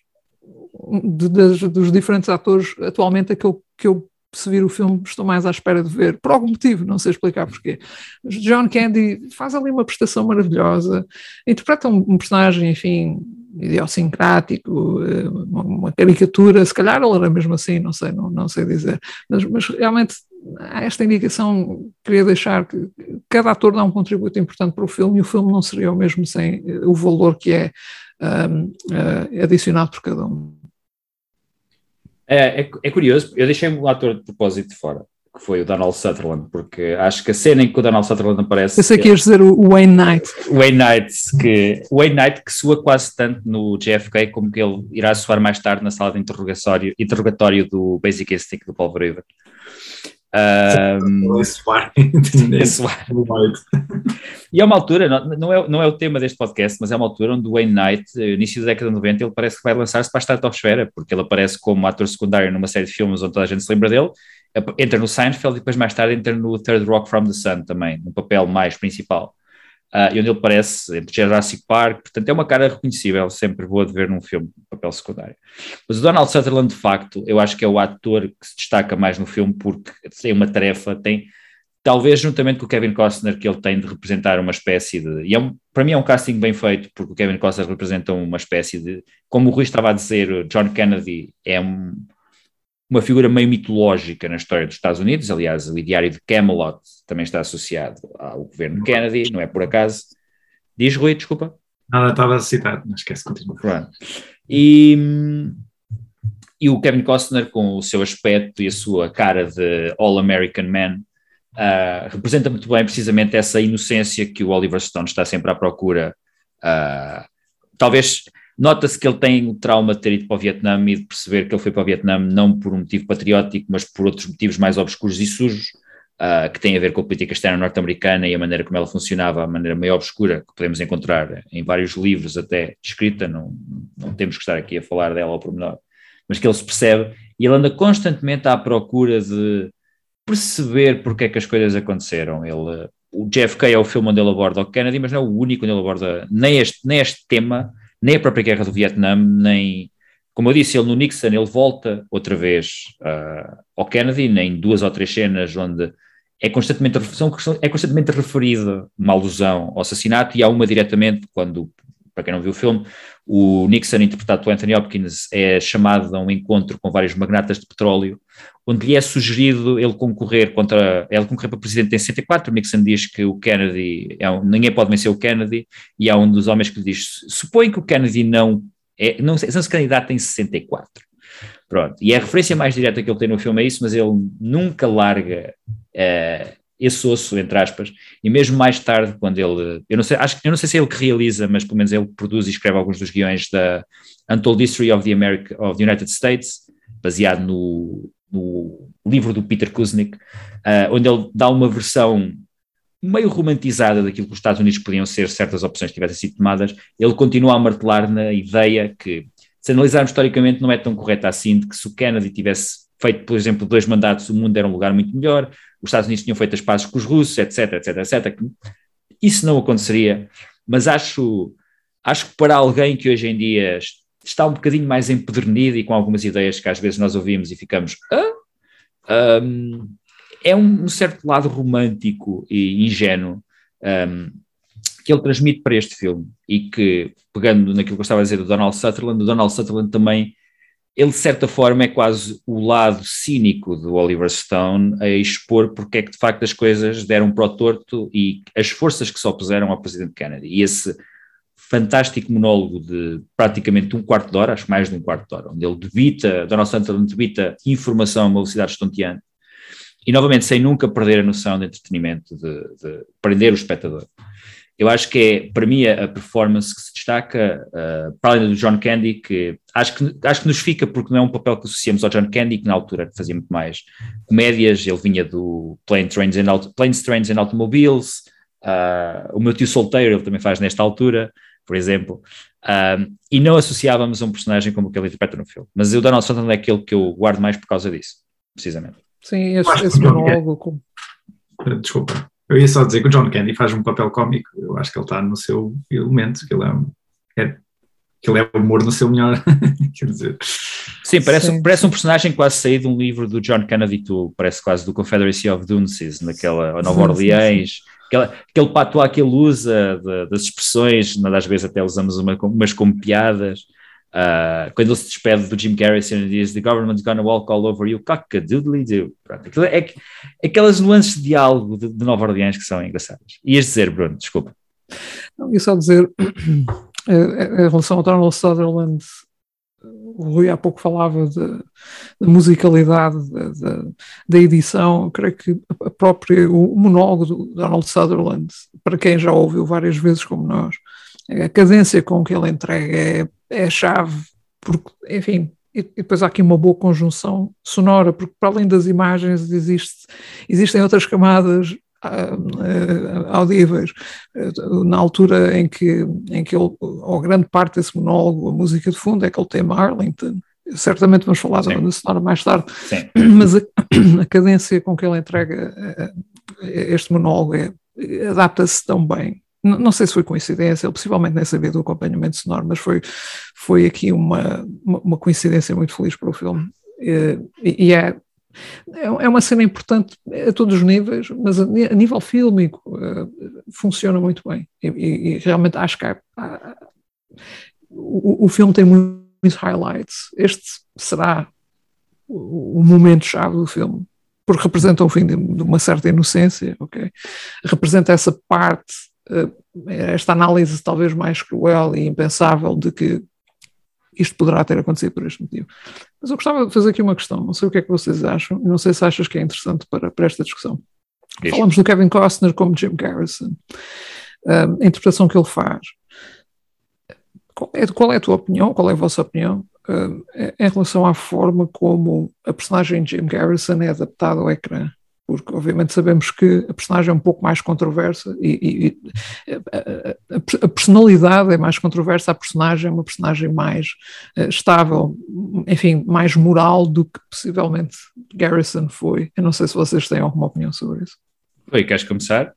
de, de, dos diferentes atores, atualmente aquele que eu se vir o filme estou mais à espera de ver, por algum motivo, não sei explicar porquê. John Candy faz ali uma prestação maravilhosa, interpreta um, um personagem, enfim, idiosincrático, eh, uma, caricatura, se calhar ele era mesmo assim, não sei, não, não sei dizer, mas, mas realmente esta indicação queria deixar que cada ator dá um contributo importante para o filme e o filme não seria o mesmo sem eh, o valor que é um, uh, eh, adicionado por cada um. É, é, é, curioso, eu deixei um ator de propósito de fora, que foi o Donald Sutherland, porque acho que a cena em que o Donald Sutherland aparece. Eu sei que ias dizer o Wayne Knight. Wayne Knight, que, Wayne Knight que soa quase tanto no JFK como que ele irá soar mais tarde na sala de interrogatório, interrogatório do Basic Instinct do Paul Verhoeven. Um, e é uma altura, não, é, não é o tema deste podcast, mas é uma altura onde o Wayne Knight, início da década de 90, ele parece que vai lançar-se para a estratosfera, porque ele aparece como ator secundário numa série de filmes onde toda a gente se lembra dele, entra no Seinfeld e depois mais tarde entra no Third Rock from the Sun também, no papel mais principal uh, e onde ele parece entre Jurassic Park, portanto é uma cara reconhecível, sempre boa de ver num filme, papel secundário. Mas o Donald Sutherland, de facto, eu acho que é o ator que se destaca mais no filme porque tem uma tarefa, tem talvez juntamente com o Kevin Costner que ele tem de representar uma espécie de, e é um, para mim é um casting bem feito porque o Kevin Costner representa uma espécie de, como o Rui estava a dizer, John Kennedy é um uma figura meio mitológica na história dos Estados Unidos. Aliás, o ideário de Camelot também está associado ao governo Kennedy, não é por acaso. Diz Rui, desculpa. Nada, estava a citar, não esquece, continua. Pronto. E, e o Kevin Costner, com o seu aspecto e a sua cara de All-American Man, uh, representa muito bem precisamente essa inocência que o Oliver Stone está sempre à procura. Uh, talvez Nota-se que ele tem o trauma de ter ido para o Vietnã e de perceber que ele foi para o Vietnã não por um motivo patriótico, mas por outros motivos mais obscuros e sujos, uh, que têm a ver com a política externa norte-americana e a maneira como ela funcionava, a maneira meio obscura, que podemos encontrar em vários livros até descrita, não, não temos que estar aqui a falar dela ao pormenor, mas que ele se percebe e ele anda constantemente à procura de perceber porque é que as coisas aconteceram. Ele, o JFK é o filme onde ele aborda o Kennedy, mas não é o único onde ele aborda nem este, nem este tema, nem a própria guerra do Vietnã, nem, como eu disse, ele no Nixon, ele volta outra vez uh, ao Kennedy, em duas ou três cenas onde é constantemente, é constantemente referida uma alusão ao assassinato e há uma diretamente, quando, para quem não viu o filme, o Nixon, interpretado por Anthony Hopkins, é chamado a um encontro com vários magnatas de petróleo, onde lhe é sugerido ele concorrer contra, ele concorrer para presidente em 64, o Nixon diz que o Kennedy, é um, ninguém pode vencer o Kennedy, e há um dos homens que lhe diz, supõe que o Kennedy não, é, não, não se candidata em 64. Pronto, e a referência mais direta que ele tem no filme é isso, mas ele nunca larga uh, esse osso, entre aspas, e mesmo mais tarde, quando ele, eu não sei, acho, eu não sei se é ele que realiza, mas pelo menos ele produz e escreve alguns dos guiões da Untold History of the, America, of the United States, baseado no, no livro do Peter Kuznick, uh, onde ele dá uma versão meio romantizada daquilo que os Estados Unidos podiam ser certas opções que tivessem sido tomadas, ele continua a martelar na ideia que, se analisarmos historicamente, não é tão correta assim, de que se o Kennedy tivesse feito, por exemplo, dois mandatos, o mundo era um lugar muito melhor, os Estados Unidos tinham feito as pazes com os russos, etc, etc, etc. Isso não aconteceria, mas acho, acho que para alguém que hoje em dia está um bocadinho mais empedernido e com algumas ideias que às vezes nós ouvimos e ficamos, ah? um, é um, certo lado romântico e ingênuo um, que ele transmite para este filme e que, pegando naquilo que eu estava a dizer do Donald Sutherland, o Donald Sutherland também, ele de certa forma é quase o lado cínico do Oliver Stone a expor porque é que de facto as coisas deram para o torto e as forças que se opuseram ao presidente Kennedy. E esse fantástico monólogo de praticamente um quarto de hora, acho mais de um quarto de hora, onde ele debita, Donald Sutherland debita informação a uma velocidade estonteante, e novamente sem nunca perder a noção de entretenimento, de, de prender o espectador. Eu acho que é, para mim, a, performance que se destaca, uh, para além do John Candy, que acho, que acho que nos fica porque não é um papel que associamos ao John Candy, que na altura fazia muito mais comédias, ele vinha do Plane Trains and, Planes, Trains and Automobiles, uh, o meu tio solteiro ele também faz nesta altura, por exemplo, uh, e não associávamos a um personagem como o que ele interpreta no filme. Mas o Donald Sutherland é aquele que eu guardo mais por causa disso, precisamente. Sim, esse, esse monólogo. Com... Desculpa. Eu ia só dizer que o John Candy faz um papel cómico. Eu acho que ele está no seu elemento, que ele é, é que ele é humor no seu melhor. Quer dizer. Sim, parece, Sim. parece um personagem quase saído de um livro do John Kennedy, tu, parece quase do Confederacy of Dunces, naquela Nova Orleans. Aquela, aquele patois que ele usa de, das expressões, às vezes até usamos uma, umas como piadas. Uh, quando ele se despede do Jim Garrison e diz The government's gonna walk all over you, cock-a-doodly-doo. É, é, aquelas nuances de diálogo de, de Nova Orleans que são engraçadas. Ias dizer, Bruno, desculpa. Não, ia só dizer, eh, eh, em relação ao Donald Sutherland, o Rui há pouco falava da musicalidade da edição, eu creio que a própria, o monólogo do Donald Sutherland, para quem já ouviu várias vezes como nós, a cadência com que ele entrega é é a chave, porque, enfim, e depois há aqui uma boa conjunção sonora, porque para além das imagens existe, existem outras camadas uh, audíveis. Uh, na altura em que, em que ele, ou grande parte desse monólogo, a música de fundo é aquele tema Arlington, certamente vamos falar Sim. da sonora mais tarde, Sim. mas a, a, cadência com que ele entrega este monólogo é, adapta-se tão bem não sei se foi coincidência, ele possivelmente nem sabia do acompanhamento sonoro, mas foi, foi aqui uma, uma coincidência muito feliz para o filme. E, e é, é uma cena importante a todos os níveis, mas a, a nível fílmico uh, funciona muito bem. E, e, e, realmente acho que há, há, o, o filme tem muitos highlights. Este será o, o momento-chave do filme porque representa o fim de, uma certa inocência, ok? Representa essa parte eh, esta análise talvez mais cruel e impensável de que isto poderá ter acontecido por este motivo. Mas eu gostava de fazer aqui uma questão, não sei o que é que vocês acham, não sei se achas que é interessante para, para esta discussão. Isso. Falamos do Kevin Costner como Jim Garrison, eh, a interpretação que ele faz. Qual é, qual é a tua opinião, qual é a vossa opinião em relação à forma como a personagem Jim Garrison é adaptada ao ecrã? Porque obviamente sabemos que a personagem é um pouco mais controversa e, e a, a, a, personalidade é mais controversa, a personagem é uma personagem mais uh, estável, enfim, mais moral do que possivelmente Garrison foi. Eu não sei se vocês têm alguma opinião sobre isso. Oi, queres começar?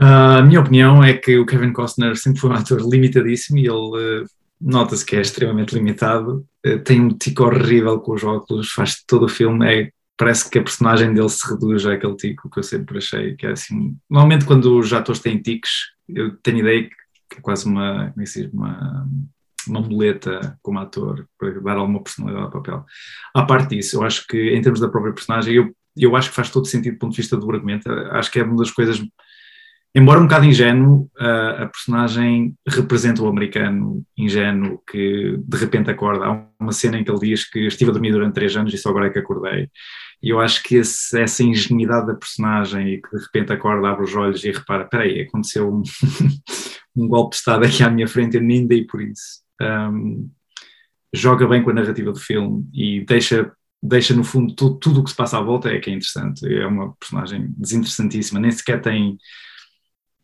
Uh, a minha opinião é que o Kevin Costner sempre foi um ator limitadíssimo e ele uh, nota-se que é extremamente limitado, uh, tem um tico horrível com os óculos, faz todo o filme, é parece que a personagem dele se reduz àquele tico que eu sempre achei que é assim. Normalmente, quando os atores têm tiques, eu tenho ideia que é quase uma, como é que uma, uma muleta como ator para dar alguma personalidade ao papel. À parte disso, eu acho que, em termos da própria personagem, eu, eu acho que faz todo sentido do ponto de vista do argumento. Acho que é uma das coisas. Embora um bocado ingênuo, a, a personagem representa o americano ingênuo que de repente acorda. Há uma cena em que ele diz que estive a dormir durante três anos e só agora é que acordei E eu acho que esse, essa ingenuidade da personagem e que de repente acorda, abre os olhos e repara: peraí, aconteceu um, um golpe de Estado aqui à minha frente, eu nem dei por isso. Um, joga bem com a narrativa do filme e deixa, deixa no fundo tudo, tudo o que se passa à volta é que é interessante. É uma personagem desinteressantíssima, nem sequer tem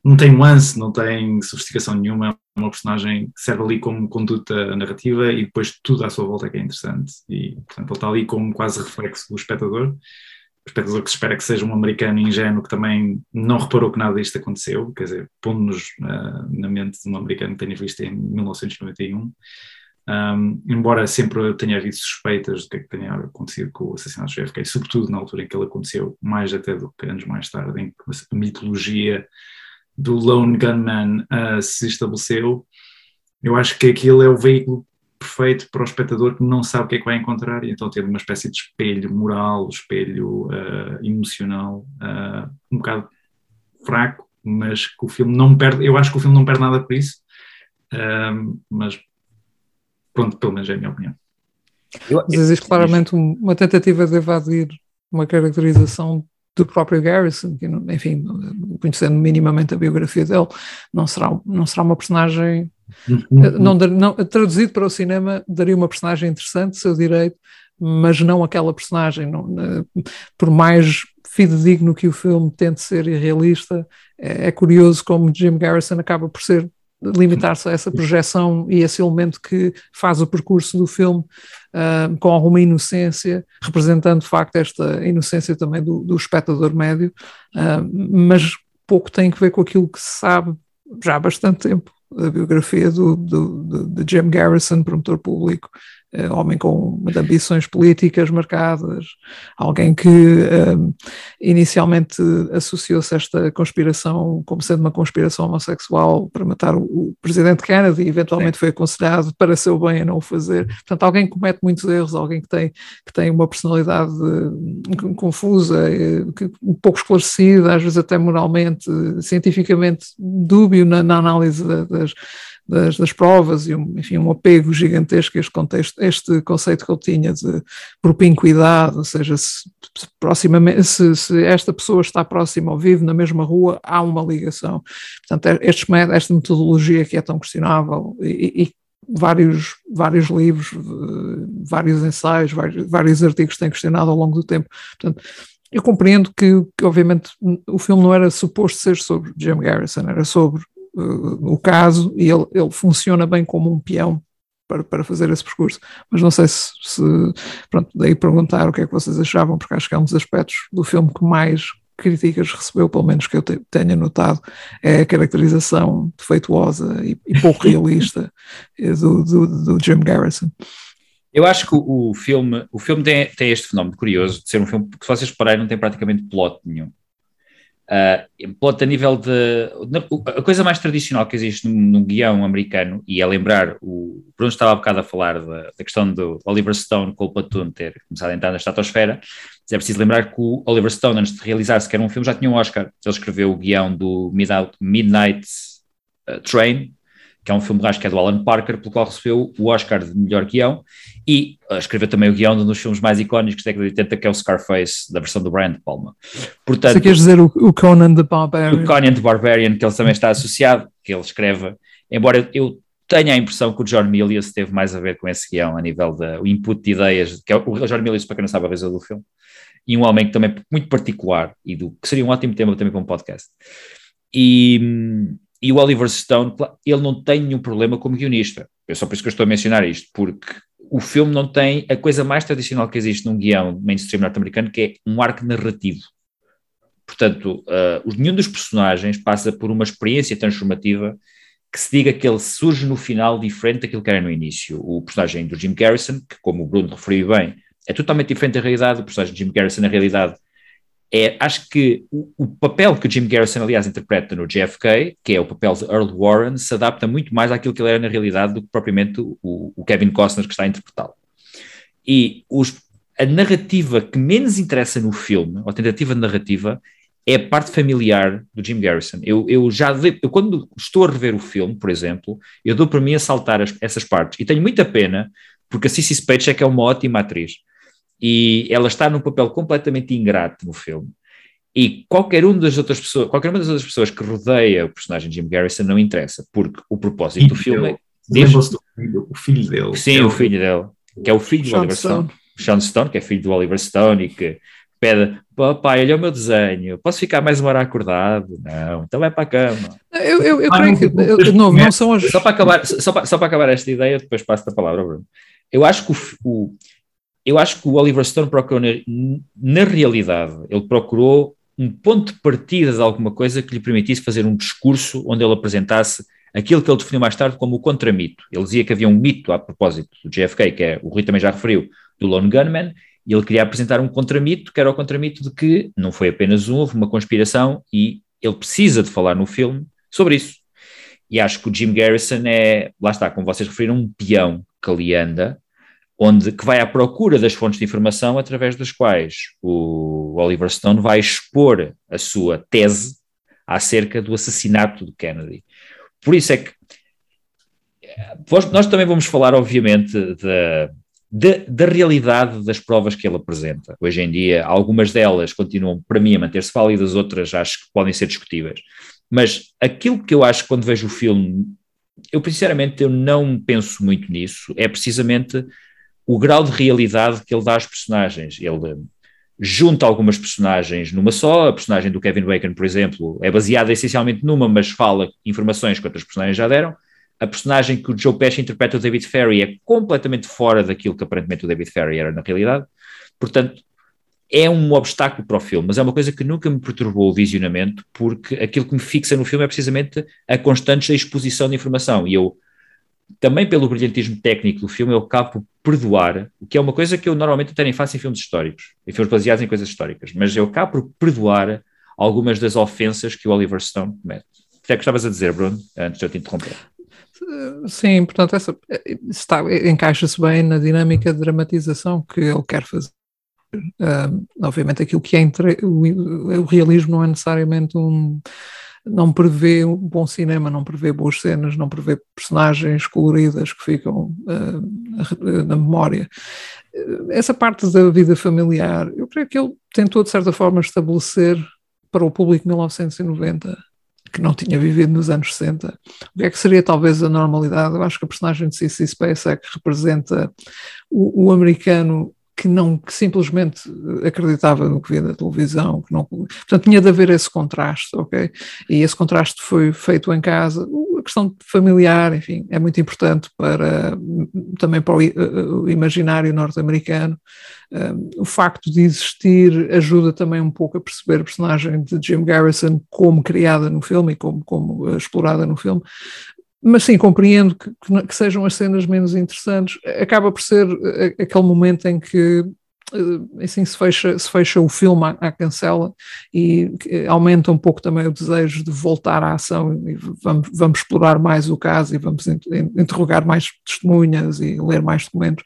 não tem nuance, não tem sofisticação nenhuma, uma personagem que serve ali como conduta narrativa e depois tudo à sua volta é que é interessante. E, portanto, ele está ali como quase reflexo do espectador. O espectador que se espera que seja um americano ingênuo que também não reparou que nada disto aconteceu, quer dizer, pondo-nos uh, na mente de um americano que tenha visto em 1991. Um, embora sempre tenha havido suspeitas do que, é que tenha acontecido com o assassinato de JFK, sobretudo na altura em que ele aconteceu, mais até do que anos mais tarde, em que a mitologia do Lone Gunman uh, se estabeleceu, eu acho que aquilo é o veículo perfeito para o espectador que não sabe o que é que vai encontrar e então ter uma espécie de espelho moral, espelho uh, emocional, uh, um bocado fraco, mas que o filme não perde, eu acho que o filme não perde nada por isso, mas pronto, pelo menos é a minha opinião. Mas existe claramente uma tentativa de evadir uma caracterização do próprio Garrison, que, enfim, conhecendo minimamente a biografia dele, não será, não será uma personagem. Uhum. Não, não, traduzido para o cinema, daria uma personagem interessante, seu direito, mas não aquela personagem. Não, por mais fidedigno que o filme tente ser irrealista, é, é curioso como Jim Garrison acaba por ser limitar-se a essa projeção e esse elemento que faz o percurso do filme uh, com alguma inocência, representando de facto esta inocência também do, do espectador médio, uh, mas pouco tem que ver com aquilo que se sabe já há bastante tempo. Da biografia do, do, do, de Jim Garrison, promotor público, homem com ambições políticas marcadas, alguém que uh, inicialmente associou-se a esta conspiração como sendo uma conspiração homossexual para matar o, o presidente Kennedy e eventualmente Sim. foi aconselhado para seu bem a não o fazer. Portanto, alguém que comete muitos erros, alguém que tem, que tem uma personalidade uh, confusa, que, um pouco esclarecida, às vezes até moralmente, cientificamente dúbio na, na análise das das, das provas e um, enfim, um apego gigantesco a este contexto, este conceito que ele tinha de propinquidade, ou seja, se, se se, esta pessoa está próxima ou vive na mesma rua, há uma ligação. Portanto, é, esta metodologia que é tão questionável e, e vários, vários livros, vários ensaios, vários, vários artigos têm questionado ao longo do tempo. Portanto, eu compreendo que, que, obviamente, o filme não era suposto ser sobre Jim Garrison, era sobre uh, o caso e ele, ele funciona bem como um peão para, para fazer esse percurso. Mas não sei se, se, pronto, daí perguntar o que é que vocês achavam, porque acho que é um dos aspectos do filme que mais críticas recebeu, pelo menos que eu te, tenha notado, é a caracterização defeituosa e, e pouco realista do, do, do, Jim Garrison. Eu acho que o, o filme, o filme tem, tem este fenómeno curioso de ser um filme que, se vocês repararem, não tem praticamente plot nenhum. Uh, a nível de. A coisa mais tradicional que existe num guião americano, e é lembrar, o Bruno estava há bocado a falar da, da questão do Oliver Stone com o Platoon ter começado a entrar na estratosfera, é preciso lembrar que o Oliver Stone, antes de realizar sequer um filme, já tinha um Oscar. Ele escreveu o guião do Midnight uh, Train, que é um filme acho que é do Alan Parker, pelo qual recebeu o Oscar de melhor guião, e uh, escreveu também o guião de um dos filmes mais icónicos da década de 80, que é o Scarface, da versão do Brian De Palma. Portanto, Você quer dizer o, o, Conan the Barbarian? O Conan the Barbarian, que ele também está associado, que ele escreve, embora eu tenha a impressão que o John Milius teve mais a ver com esse guião, a nível do input de ideias, que é o John Milius, para quem não sabe, a razão do filme, e um homem que também é muito particular, e do, que seria um ótimo tema também para um podcast. E hum, e o Oliver Stone, ele não tem nenhum problema como guionista. É só por isso que eu estou a mencionar isto, porque o filme não tem a coisa mais tradicional que existe num guião mainstream norte-americano, que é um arco narrativo. Portanto, uh, nenhum dos personagens passa por uma experiência transformativa que se diga que ele surge no final diferente daquilo que era no início. O personagem do Jim Garrison, que como o Bruno referiu bem, é totalmente diferente da realidade. O personagem de Jim Garrison, na realidade, é, acho que o, o, papel que o Jim Garrison, aliás, interpreta no JFK, que é o papel de Earl Warren, se adapta muito mais àquilo que ele era na realidade do que propriamente o, o Kevin Costner que está a interpretá-lo. E os, a narrativa que menos interessa no filme, ou a tentativa de narrativa, é a parte familiar do Jim Garrison. Eu, eu já, eu, quando estou a rever o filme, por exemplo, eu dou para mim a saltar as, essas partes. E tenho muita pena, porque a Cissy Spacek é uma ótima atriz e ela está num papel completamente ingrato no filme. E qualquer, um das outras pessoas, qualquer uma das outras pessoas que rodeia o personagem Jim Garrison não interessa, porque o propósito E do filme é. Do filho, o filho dele. Sim, é o filho dele, que é o filho do Sean Oliver Stone. Stone. Sean Stone, que é filho do Oliver Stone e que pede, papai, olha o meu desenho, posso ficar mais uma hora acordado? Não, então vai para a cama. Eu, eu, eu Ah, creio não, que, não, eu- de novo, não são as. Só para acabar, só para, só para acabar esta ideia, depois passo a palavra ao Bruno. Eu acho que o, o- eu acho que o Oliver Stone procurou na, na realidade, ele procurou um ponto de partida de alguma coisa que lhe permitisse fazer um discurso onde ele apresentasse aquilo que ele definiu mais tarde como o contramito. Ele dizia que havia um mito a propósito do JFK, que é, o Rui também já referiu, do Lone Gunman, e ele queria apresentar um contramito, que era o contramito de que não foi apenas um, houve uma conspiração e ele precisa de falar no filme sobre isso. E acho que o Jim Garrison é, lá está, como vocês referiram, um peão que ali anda, onde, que vai à procura das fontes de informação através das quais o Oliver Stone vai expor a sua tese acerca do assassinato de Kennedy. Por isso é que nós também vamos falar, obviamente, da, da, da realidade das provas que ele apresenta. Hoje em dia, algumas delas continuam, para mim, a manter-se válidas, outras acho que podem ser discutíveis. Mas aquilo que eu acho quando vejo o filme, eu sinceramente eu não penso muito nisso, é precisamente o grau de realidade que ele dá aos personagens. Ele junta algumas personagens numa só, a personagem do Kevin Bacon, por exemplo, é baseada essencialmente numa, mas fala informações que outras personagens já deram. A personagem que o Joe Pesci interpreta, o David Ferry, é completamente fora daquilo que aparentemente o David Ferry era na realidade. Portanto, é um obstáculo para o filme, mas é uma coisa que nunca me perturbou o visionamento, porque aquilo que me fixa no filme é precisamente a constante exposição de informação. E eu, também pelo brilhantismo técnico do filme, eu acabo por perdoar, o que é uma coisa que eu normalmente até nem faço em filmes históricos, em filmes baseados em coisas históricas, mas eu acabo por perdoar algumas das ofensas que o Oliver Stone comete. O que é que estavas a dizer, Bruno, antes de eu te interromper? Sim, portanto, essa está, encaixa-se bem na dinâmica de dramatização que ele quer fazer. Um, obviamente, aquilo que é entre, o, o, realismo não é necessariamente um. Não prevê um bom cinema, não prevê boas cenas, não prevê personagens coloridas que ficam uh, na memória. Essa parte da vida familiar, eu creio que ele tentou, de certa forma, estabelecer para o público de 1990 que não tinha vivido nos anos 60. O que é que seria talvez a normalidade? Eu acho que a personagem de C.C. Spacek representa o, o, americano que não que simplesmente acreditava no que via na televisão, que não, portanto tinha de haver esse contraste, ok? E esse contraste foi feito em casa. A questão familiar, enfim, é muito importante para também para o, o imaginário norte-americano. Um, o facto de existir ajuda também um pouco a perceber a personagem de Jim Garrison como criada no filme e como, como explorada no filme. Mas sim, compreendo que, que, que, sejam as cenas menos interessantes. Acaba por ser aquele momento em que assim se fecha, se fecha o filme à, à cancela e aumenta um pouco também o desejo de voltar à ação e vamos, vamos explorar mais o caso e vamos interrogar mais testemunhas e ler mais documentos.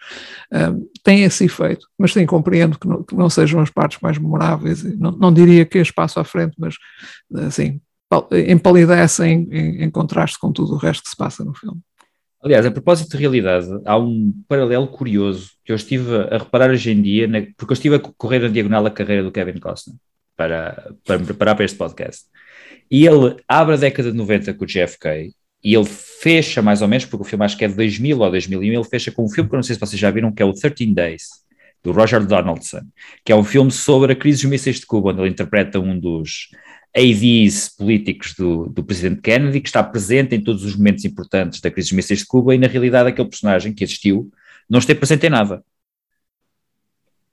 Um, tem esse efeito, mas sim, compreendo que não, que não sejam as partes mais memoráveis. Não, não diria que é espaço à frente, mas assim, empalidecem em, em contraste com tudo o resto que se passa no filme. Aliás, a propósito de realidade, há um paralelo curioso que eu estive a reparar hoje em dia, porque eu estive a correr na diagonal a carreira do Kevin Costner para, para me preparar para este podcast. E ele abre a década de 90 com o JFK e ele fecha mais ou menos, porque o filme acho que é de 2000 ou 2001, ele fecha com um filme que eu não sei se vocês já viram, que é o 13 Days, do Roger Donaldson, que é um filme sobre a crise dos mísseis de Cuba, onde ele interpreta um dos ADs políticos do, do presidente Kennedy, que está presente em todos os momentos importantes da crise dos mísseis de Cuba, e na realidade aquele personagem que existiu não esteve presente em nada.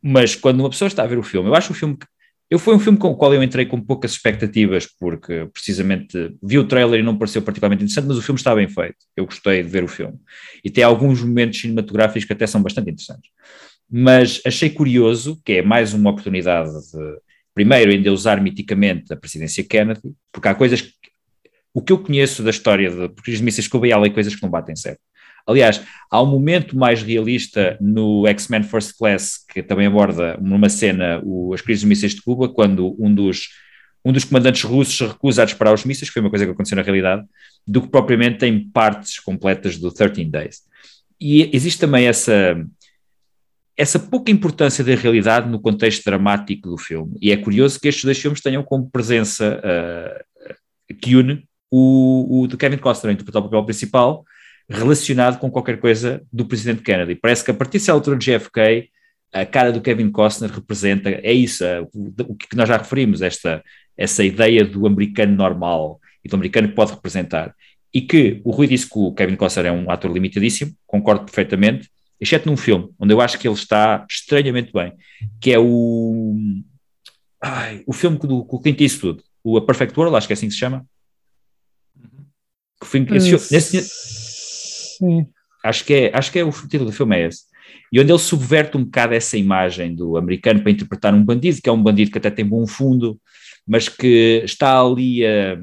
Mas quando uma pessoa está a ver o filme, eu acho o filme que. Eu foi um filme com o qual eu entrei com poucas expectativas, porque precisamente vi o trailer e não pareceu particularmente interessante, mas o filme está bem feito. Eu gostei de ver o filme. E tem alguns momentos cinematográficos que até são bastante interessantes. Mas achei curioso, que é mais uma oportunidade de, primeiro, ainda usar miticamente a presidência Kennedy, porque há coisas que, o que eu conheço da história de de mísseis Cuba, e há coisas que não batem certo. Aliás, há um momento mais realista no X-Men First Class, que também aborda numa cena o, as crises de mísseis de Cuba, quando um dos, um dos comandantes russos recusa a disparar os mísseis, que foi uma coisa que aconteceu na realidade, do que propriamente em partes completas do 13 Days. E existe também essa essa pouca importância da realidade no contexto dramático do filme. E é curioso que estes dois filmes tenham como presença uh, que une o, o de Kevin Costner a interpretar o papel principal relacionado com qualquer coisa do presidente Kennedy. Parece que a partir dessa altura de JFK, a cara do Kevin Costner representa, é isso, o, o que nós já referimos, esta, essa ideia do americano normal e do americano que pode representar. E que o Rui disse que o Kevin Costner é um ator limitadíssimo, concordo perfeitamente, exceto num filme, onde eu acho que ele está estranhamente bem, que é o. Ai, o filme do, com o Clint Eastwood, o A Perfect World, acho que é assim que se chama. Que foi, esse, uh, nesse, sim. Acho que, é, acho que é o título do filme é esse. E onde ele subverte um bocado essa imagem do americano para interpretar um bandido, que é um bandido que até tem bom fundo, mas que está ali a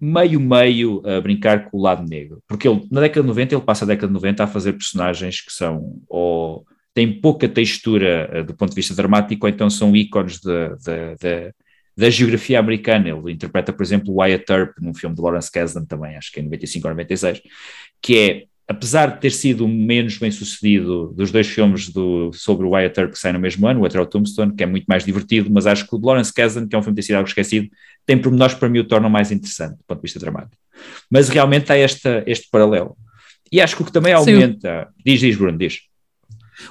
meio-meio a brincar com o lado negro. Porque ele, na década de 90, ele passa a década de 90 a fazer personagens que são ou têm pouca textura uh, do ponto de vista dramático, ou então são ícones da geografia americana. Ele interpreta, por exemplo, Wyatt Earp num filme de Lawrence Kasdan também, acho que é em 95 ou 96, que é apesar de ter sido o menos bem sucedido dos dois filmes do, sobre o Wyatt Earp que saem no mesmo ano, o outro é o Tombstone, que é muito mais divertido, mas acho que o de Lawrence Kasdan, que é um filme que tem sido algo esquecido, tem pormenores que para mim o tornam mais interessante do ponto de vista dramático. Mas realmente há esta, este paralelo. E acho que o que também aumenta... Sim. Diz, diz, Bruno, diz.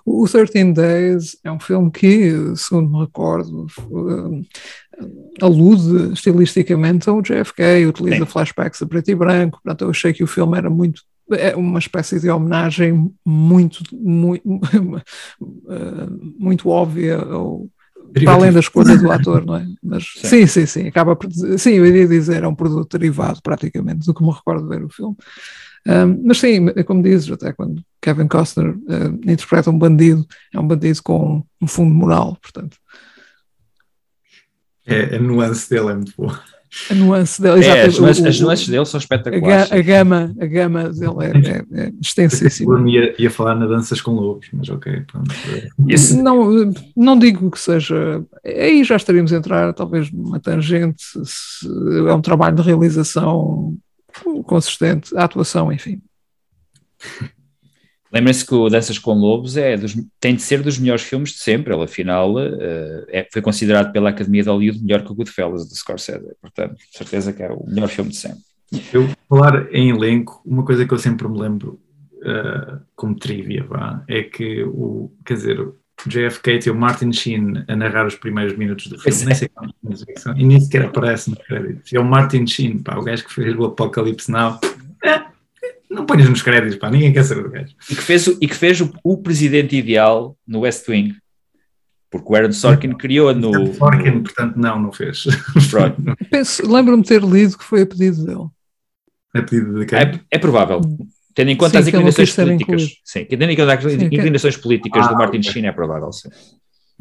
O 13 Days é um filme que, segundo me recordo, alude estilisticamente ao JFK, utiliza Sim. flashbacks a preto e branco, portanto eu achei que o filme era muito é uma espécie de homenagem muito, muito, muito óbvia ou para além da escolha do ator, não é? Mas sim, sim, sim, sim acaba por dizer, sim, eu iria dizer, é um produto derivado praticamente do que me recordo de ver o filme. Um, mas sim, como dizes, até quando Kevin Costner uh, interpreta um bandido, é um bandido com um fundo moral, portanto. É, a nuance dele é muito boa. A nuance dele, é, as, o, as nuances dele são espetaculares. A, a, gama, a gama dele é, é, é extensíssima. Eu ia, ia falar na Danças com Lobos, mas ok. Pronto. Não, não digo que seja. Aí já estaríamos a entrar, talvez, numa tangente. é um trabalho de realização consistente, a atuação, enfim. Lembrem-se que o Danças com Lobos é dos, tem de ser dos melhores filmes de sempre, ele afinal uh, é, foi considerado pela Academia de Hollywood melhor que o Goodfellas de Scorsese, portanto, certeza que é o melhor filme de sempre. Eu falar em elenco, uma coisa que eu sempre me lembro uh, como trivia, vá, é que o, quer dizer, o JFK tem o Martin Sheen a narrar os primeiros minutos do filme, nem é. sei quantos são, e nem sequer aparece no crédito. É o Martin Sheen, pá, o gajo que fez o Apocalipse Now. Não ponhas nos créditos, pá, ninguém quer saber do gajo. E que fez, e que fez o, o presidente ideal no West Wing. Porque o Aaron Sorkin criou no. Sorkin, portanto, não, não fez. Lembro-me de ter lido que foi a pedido dele. A pedido de quem? É, é provável. Tendo em conta sim, as inclinações políticas. Sim, tendo em conta as sim, inclinações que... políticas ah, do Martin okay. Sheen, é provável, sim.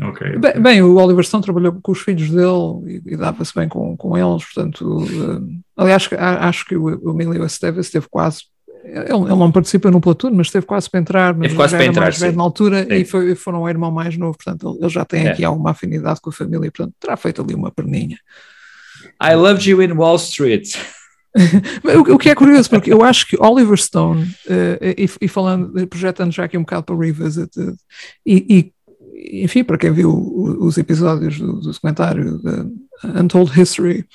Okay, bem, bem, o Oliver Stone trabalhou com os filhos dele e, e dava-se bem com, com eles, portanto, uh, aliás, acho que o, o Emilio Estevez esteve quase ele, ele, não participa no Platoon, mas esteve quase para entrar, mas quase para entrar, mais velho na altura sim. e foi, foram um irmão mais novo, portanto ele, já tem é. aqui alguma afinidade com a família, portanto terá feito ali uma perninha. I loved you in Wall Street. o, que é curioso, porque eu acho que Oliver Stone, uh, e, e, falando, projetando já aqui um bocado para o Revisit, uh, e, e, enfim, para quem viu os episódios do, do documentário Untold History,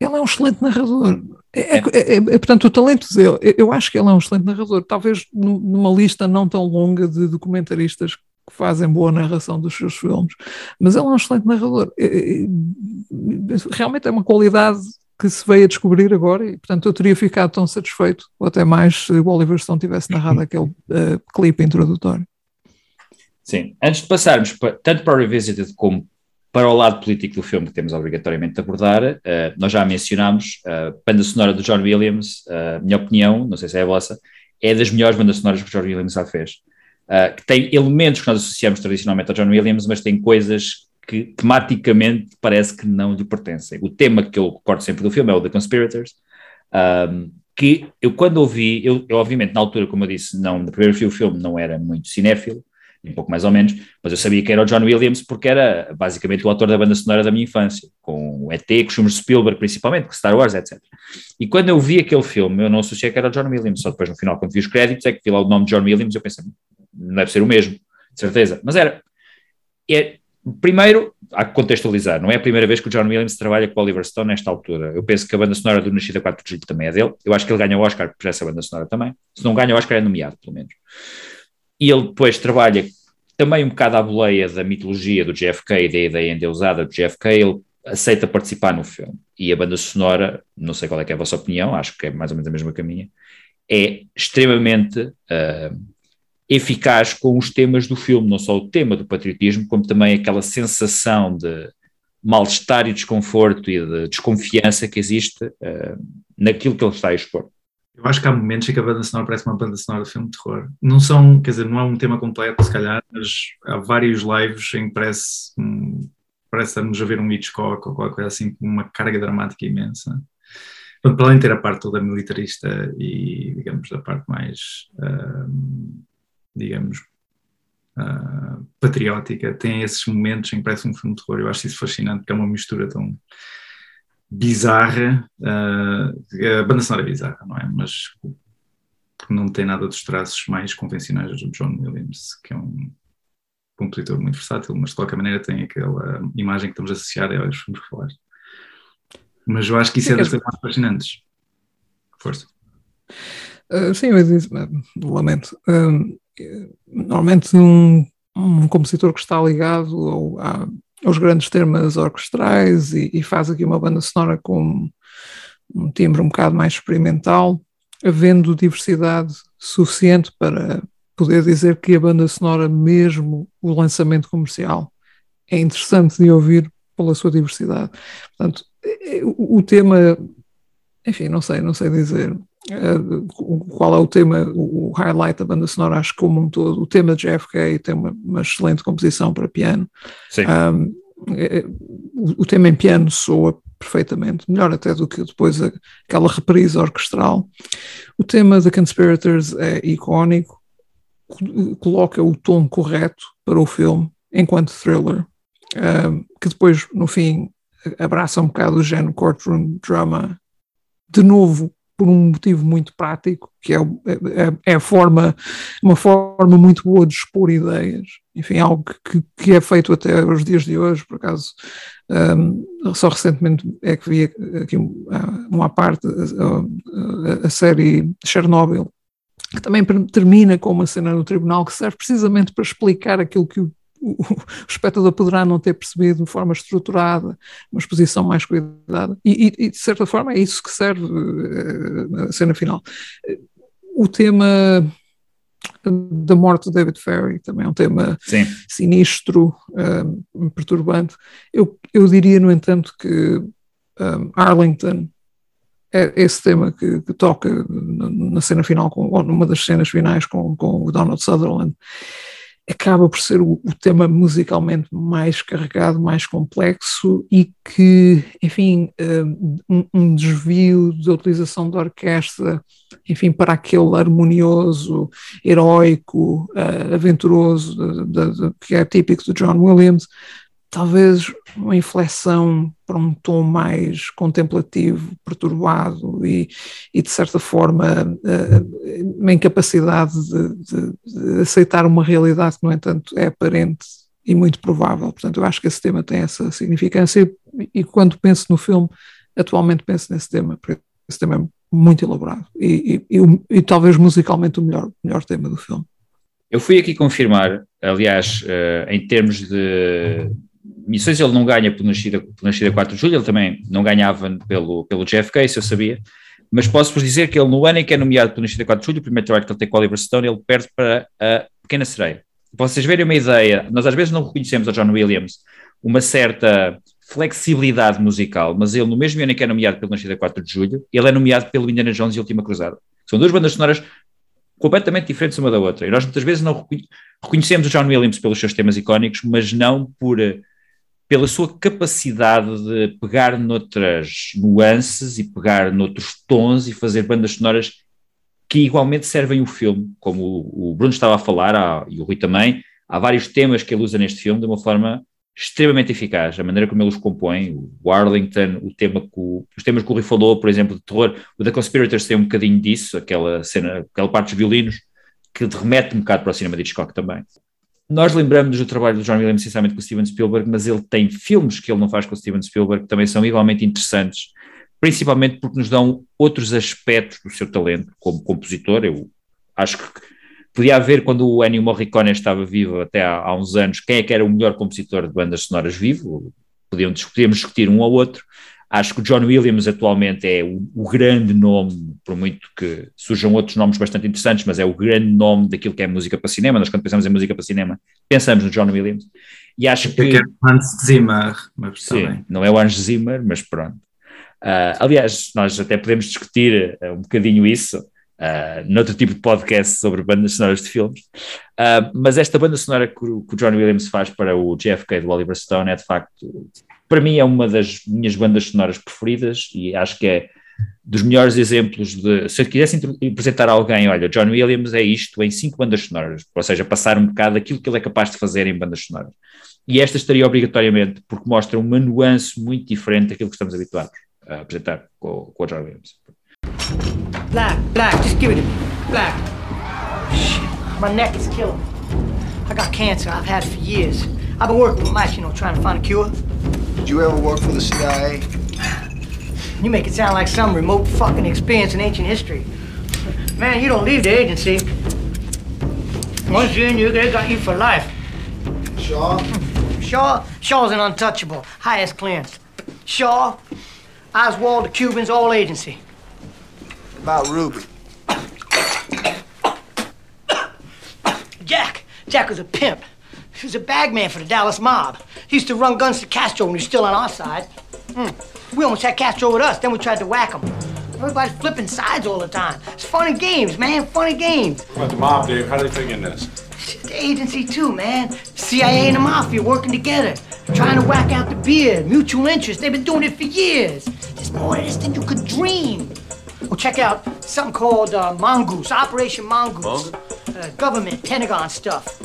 ele é um excelente narrador. É, é, é, é, portanto, o talento dele, eu acho que ele é um excelente narrador, talvez numa lista não tão longa de documentaristas que fazem boa narração dos seus filmes, mas ele é um excelente narrador. Realmente é uma qualidade que se veio a descobrir agora e, portanto, eu teria ficado tão satisfeito, ou até mais, se o Oliver Stone tivesse narrado aquele uh, clipe introdutório. Sim, antes de passarmos tanto para o Revisited como para o lado político do filme que temos obrigatoriamente de abordar, uh, nós já mencionámos a uh, banda sonora do John Williams, uh, minha opinião, não sei se é a vossa, é das melhores bandas sonoras que o John Williams já fez. Uh, que tem elementos que nós associamos tradicionalmente ao John Williams, mas tem coisas que tematicamente parece que não lhe pertencem. O tema que eu corto sempre do filme é o The Conspirators, um, que eu quando ouvi, eu, eu, obviamente na altura, como eu disse, não, no primeiro filme não era muito cinéfilo, um pouco mais ou menos, mas eu sabia que era o John Williams porque era basicamente o autor da banda sonora da minha infância, com o ET, com os filmes de Spielberg principalmente, com Star Wars, etc. E quando eu vi aquele filme, eu não associei que era o John Williams, só depois no final, quando vi os créditos, é que vi lá o nome de John Williams, eu pensei, não deve ser o mesmo. certeza. Mas era. É, primeiro, há que contextualizar, não é a primeira vez que o John Williams trabalha com o Oliver Stone nesta altura. Eu penso que a banda sonora do Nascida 4 de Julho também é dele. Eu acho que ele ganha o Oscar por essa banda sonora também. Se não ganha o Oscar, é nomeado, pelo menos. E ele depois trabalha também um bocado à boleia da mitologia do JFK da ideia endeusada do JFK. Ele aceita participar no filme. E a banda sonora, não sei qual é, é a vossa opinião, acho que é mais ou menos a mesma caminha, é extremamente uh, eficaz com os temas do filme, não só o tema do patriotismo, como também aquela sensação de mal-estar e desconforto e de desconfiança que existe uh, naquilo que ele está a expor. Eu acho que há momentos em que a banda sonora parece uma banda sonora de filme de terror. Não são, quer dizer, não é um tema completo, se calhar, mas há vários lives em que parece um, parece-nos a ver um Hitchcock ou qualquer coisa assim, com uma carga dramática imensa. Portanto, para além de ter a parte toda militarista e, digamos, da parte mais, uh, digamos, uh, patriótica, tem esses momentos em que parece um filme de terror. Eu acho isso fascinante, porque é uma mistura tão bizarra. Uh, a banda sonora é bizarra, não é? Mas não tem nada dos traços mais convencionais do John Williams, que é um compositor muito versátil, mas de qualquer maneira tem aquela imagem que estamos a associar aos filmes que falaste. Mas eu acho que isso é das coisas mais fascinantes. Força. Uh, sim, eu disse, lamento. Uh, normalmente um, um compositor que está ligado ao, a, aos grandes temas orquestrais e, e, faz aqui uma banda sonora com um timbre um bocado mais experimental, havendo diversidade suficiente para poder dizer que a banda sonora, mesmo o lançamento comercial, é interessante de ouvir pela sua diversidade. Portanto, é, o, o tema, enfim, não sei, não sei dizer qual é o tema, o, highlight da banda sonora, acho que como um todo, o tema de JFK tem uma, uma excelente composição para piano. Um, é, o, o, tema em piano soa perfeitamente, melhor até do que depois a, aquela reprise orquestral. O tema The Conspirators é icónico, coloca o tom correto para o filme enquanto thriller, uh, que depois, no fim, abraça um bocado o género courtroom drama, de novo, por um motivo muito prático, que é, é, é, a forma, uma forma muito boa de expor ideias, enfim, algo que, que é feito até os dias de hoje, por acaso, um, só recentemente é que vi aqui uma parte, a, a, a série Chernobyl, que também termina com uma cena no tribunal que serve precisamente para explicar aquilo que o, o, espectador poderá não ter percebido de forma estruturada, uma exposição mais cuidada, e, e, e de certa forma é isso que serve uh, a cena final. O tema da morte de David Ferry também é um tema Sim. sinistro, um, eh, perturbante. Eu, eu diria, no entanto, que um, eh, Arlington é esse tema que, que toca na cena final, com, ou numa das cenas finais com, com o Donald Sutherland, acaba por ser o, o, tema musicalmente mais carregado, mais complexo e que, enfim, eh, um, um, desvio da utilização da orquestra, enfim, para aquele harmonioso, heróico, uh, aventuroso de, de, de, que é típico de John Williams, talvez uma inflexão para um tom mais contemplativo, perturbado e, e de certa forma, eh, uma incapacidade de, de, de, aceitar uma realidade que, no entanto, é aparente e muito provável. Portanto, eu acho que esse tema tem essa significância e, e quando penso no filme, atualmente penso nesse tema, porque esse tema é muito elaborado e, e, talvez musicalmente o melhor, melhor tema do filme. Eu fui aqui confirmar, aliás, uh, em termos de, missões ele não ganha por nascida, por nascida 4 de julho, ele também não ganhava pelo, pelo JFK, isso eu sabia, mas posso-vos dizer que ele no ano em que é nomeado por nascida 4 de julho, o primeiro trabalho que ele tem com o Oliver Stone, ele perde para a Pequena Sereia. Para vocês verem uma ideia, nós às vezes não reconhecemos a John Williams uma certa flexibilidade musical, mas ele no mesmo ano em que é nomeado pelo Nascida 4 de Julho, ele é nomeado pelo Indiana Jones e Última Cruzada. São duas bandas sonoras completamente diferentes uma da outra. E nós muitas vezes não reconhecemos o John Williams pelos seus temas icónicos, mas não por pela sua capacidade de pegar noutras nuances e pegar noutros tons e fazer bandas sonoras que igualmente servem o filme, como o, Bruno estava a falar, há, e o Rui também, há vários temas que ele usa neste filme de uma forma extremamente eficaz, a maneira como ele os compõe, o Arlington, o tema que o, os temas que o Rui falou, por exemplo, de terror, o The Conspirators tem um bocadinho disso, aquela cena, aquela parte dos violinos, que remete um bocado para o cinema de Hitchcock também. Nós lembramos do trabalho do John Williams, essencialmente com o Steven Spielberg, mas ele tem filmes que ele não faz com o Steven Spielberg que também são igualmente interessantes, principalmente porque nos dão outros aspectos do seu talento como compositor. Eu acho que podia haver, quando o Ennio Morricone estava vivo até há, há uns anos, quem é que era o melhor compositor de bandas sonoras vivo? Podíamos, discutir um ou outro. Acho que o John Williams atualmente é o, o, grande nome, por muito que surjam outros nomes bastante interessantes, mas é o grande nome daquilo que é música para cinema. Nós, quando pensamos em música para cinema, pensamos no John Williams. E acho que. É Hans Zimmer, mas sim, também. não é o Hans Zimmer, mas pronto. Uh, aliás, nós até podemos discutir uh, um bocadinho isso uh, noutro tipo de podcast sobre bandas sonoras de filmes. Uh, mas esta banda sonora que o, que o John Williams faz para o JFK do Oliver Stone é de facto para mim é uma das minhas bandas sonoras preferidas e acho que é dos melhores exemplos de, se eu quisesse apresentar alguém, olha, John Williams é isto em cinco bandas sonoras, ou seja, passar um bocado aquilo que ele é capaz de fazer em bandas sonoras. E esta estaria obrigatoriamente, porque mostra uma nuance muito diferente daquilo que estamos habituados a apresentar com, com John Williams. Black, black, just give it to me. Black. Shit, my neck is killing me. I got cancer, I've had it for years. I've been working with mice, you know, trying to find a cure. Did you ever work for the CIA? You make it sound like some remote fucking experience in ancient history. Man, you don't leave the agency. Once you're in, you they got you for life. Shaw? Hmm. Shaw? Shaw's an untouchable. Highest clearance. Shaw, Oswald the Cubans, all agency. About Ruby. Jack. Jack was a pimp. He was a bagman for the Dallas mob. He used to run guns to Castro when he was still on our side. Mm. We almost had Castro with us, then we tried to whack him. Everybody's flipping sides all the time. It's funny games, man, funny games. What, the mob, Dave? How do they fit in this? The agency, too, man. CIA and the Mafia working together. Trying to whack out the beard. Mutual interest. They've been doing it for years. There's more in this than you could dream. Well, check out something called uh, Mongoose, Operation Mongoose. Uh, government, Pentagon stuff.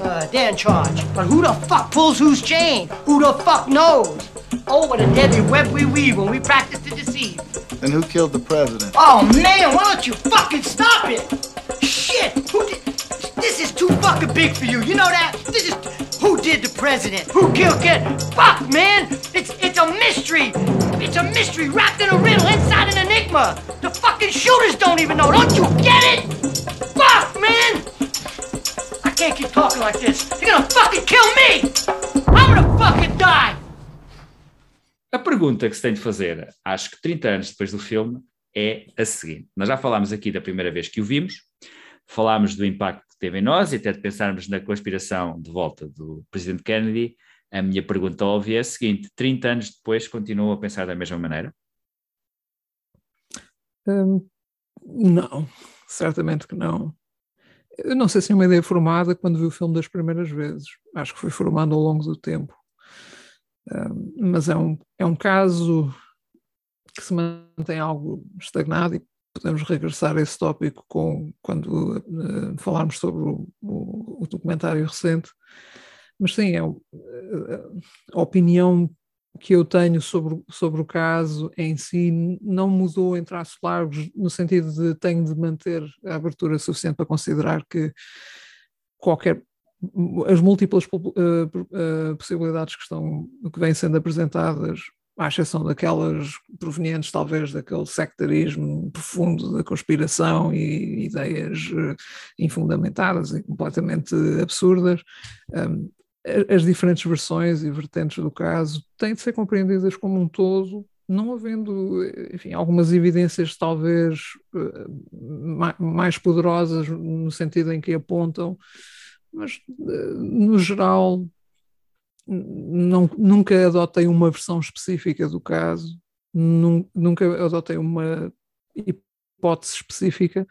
Uh, they're in charge. But who the fuck pulls whose chain? Who the fuck knows? Oh, what a deadly web we weave when we practice to deceive. Then who killed the president? Oh, man, why don't you fucking stop it? Shit! Who did... This is too fucking big for you, you know that? This is... Who did the president? Who killed Kid? Fuck, man! It's, it's a mystery! It's a mystery wrapped in a riddle inside an enigma! The fucking shooters don't even know, don't you get it? Fuck, man! can't keep talking like this. You're gonna fucking kill me! I'm gonna fucking die! A pergunta que se tem de fazer, acho que 30 anos depois do filme, é a seguinte. Nós já falámos aqui da primeira vez que o vimos, falámos do impacto que teve em nós e até de pensarmos na conspiração de volta do presidente Kennedy. A minha pergunta óbvia é a seguinte: 30 anos depois continuam a pensar da mesma maneira? Hum, não, certamente que não. Eu não sei se é uma ideia formada quando vi o filme das primeiras vezes. Acho que foi formando ao longo do tempo. mas é um, é um caso que se mantém algo estagnado e podemos regressar a esse tópico com, quando uh, falarmos sobre o, o, o, documentário recente. Mas sim, é, uh, a opinião que eu tenho sobre, sobre o caso em si não mudou em traços largos, no sentido de tenho de manter a abertura suficiente para considerar que qualquer as múltiplas uh, possibilidades que estão que vêm sendo apresentadas, à exceção daquelas provenientes talvez daquele sectarismo profundo da conspiração e ideias uh, infundamentadas e completamente absurdas, um, as diferentes versões e vertentes do caso têm de ser compreendidas como um todo, não havendo, enfim, algumas evidências talvez eh, mais poderosas no sentido em que apontam, mas eh, no geral não, nunca adotei uma versão específica do caso, nunca adotei uma hipótese específica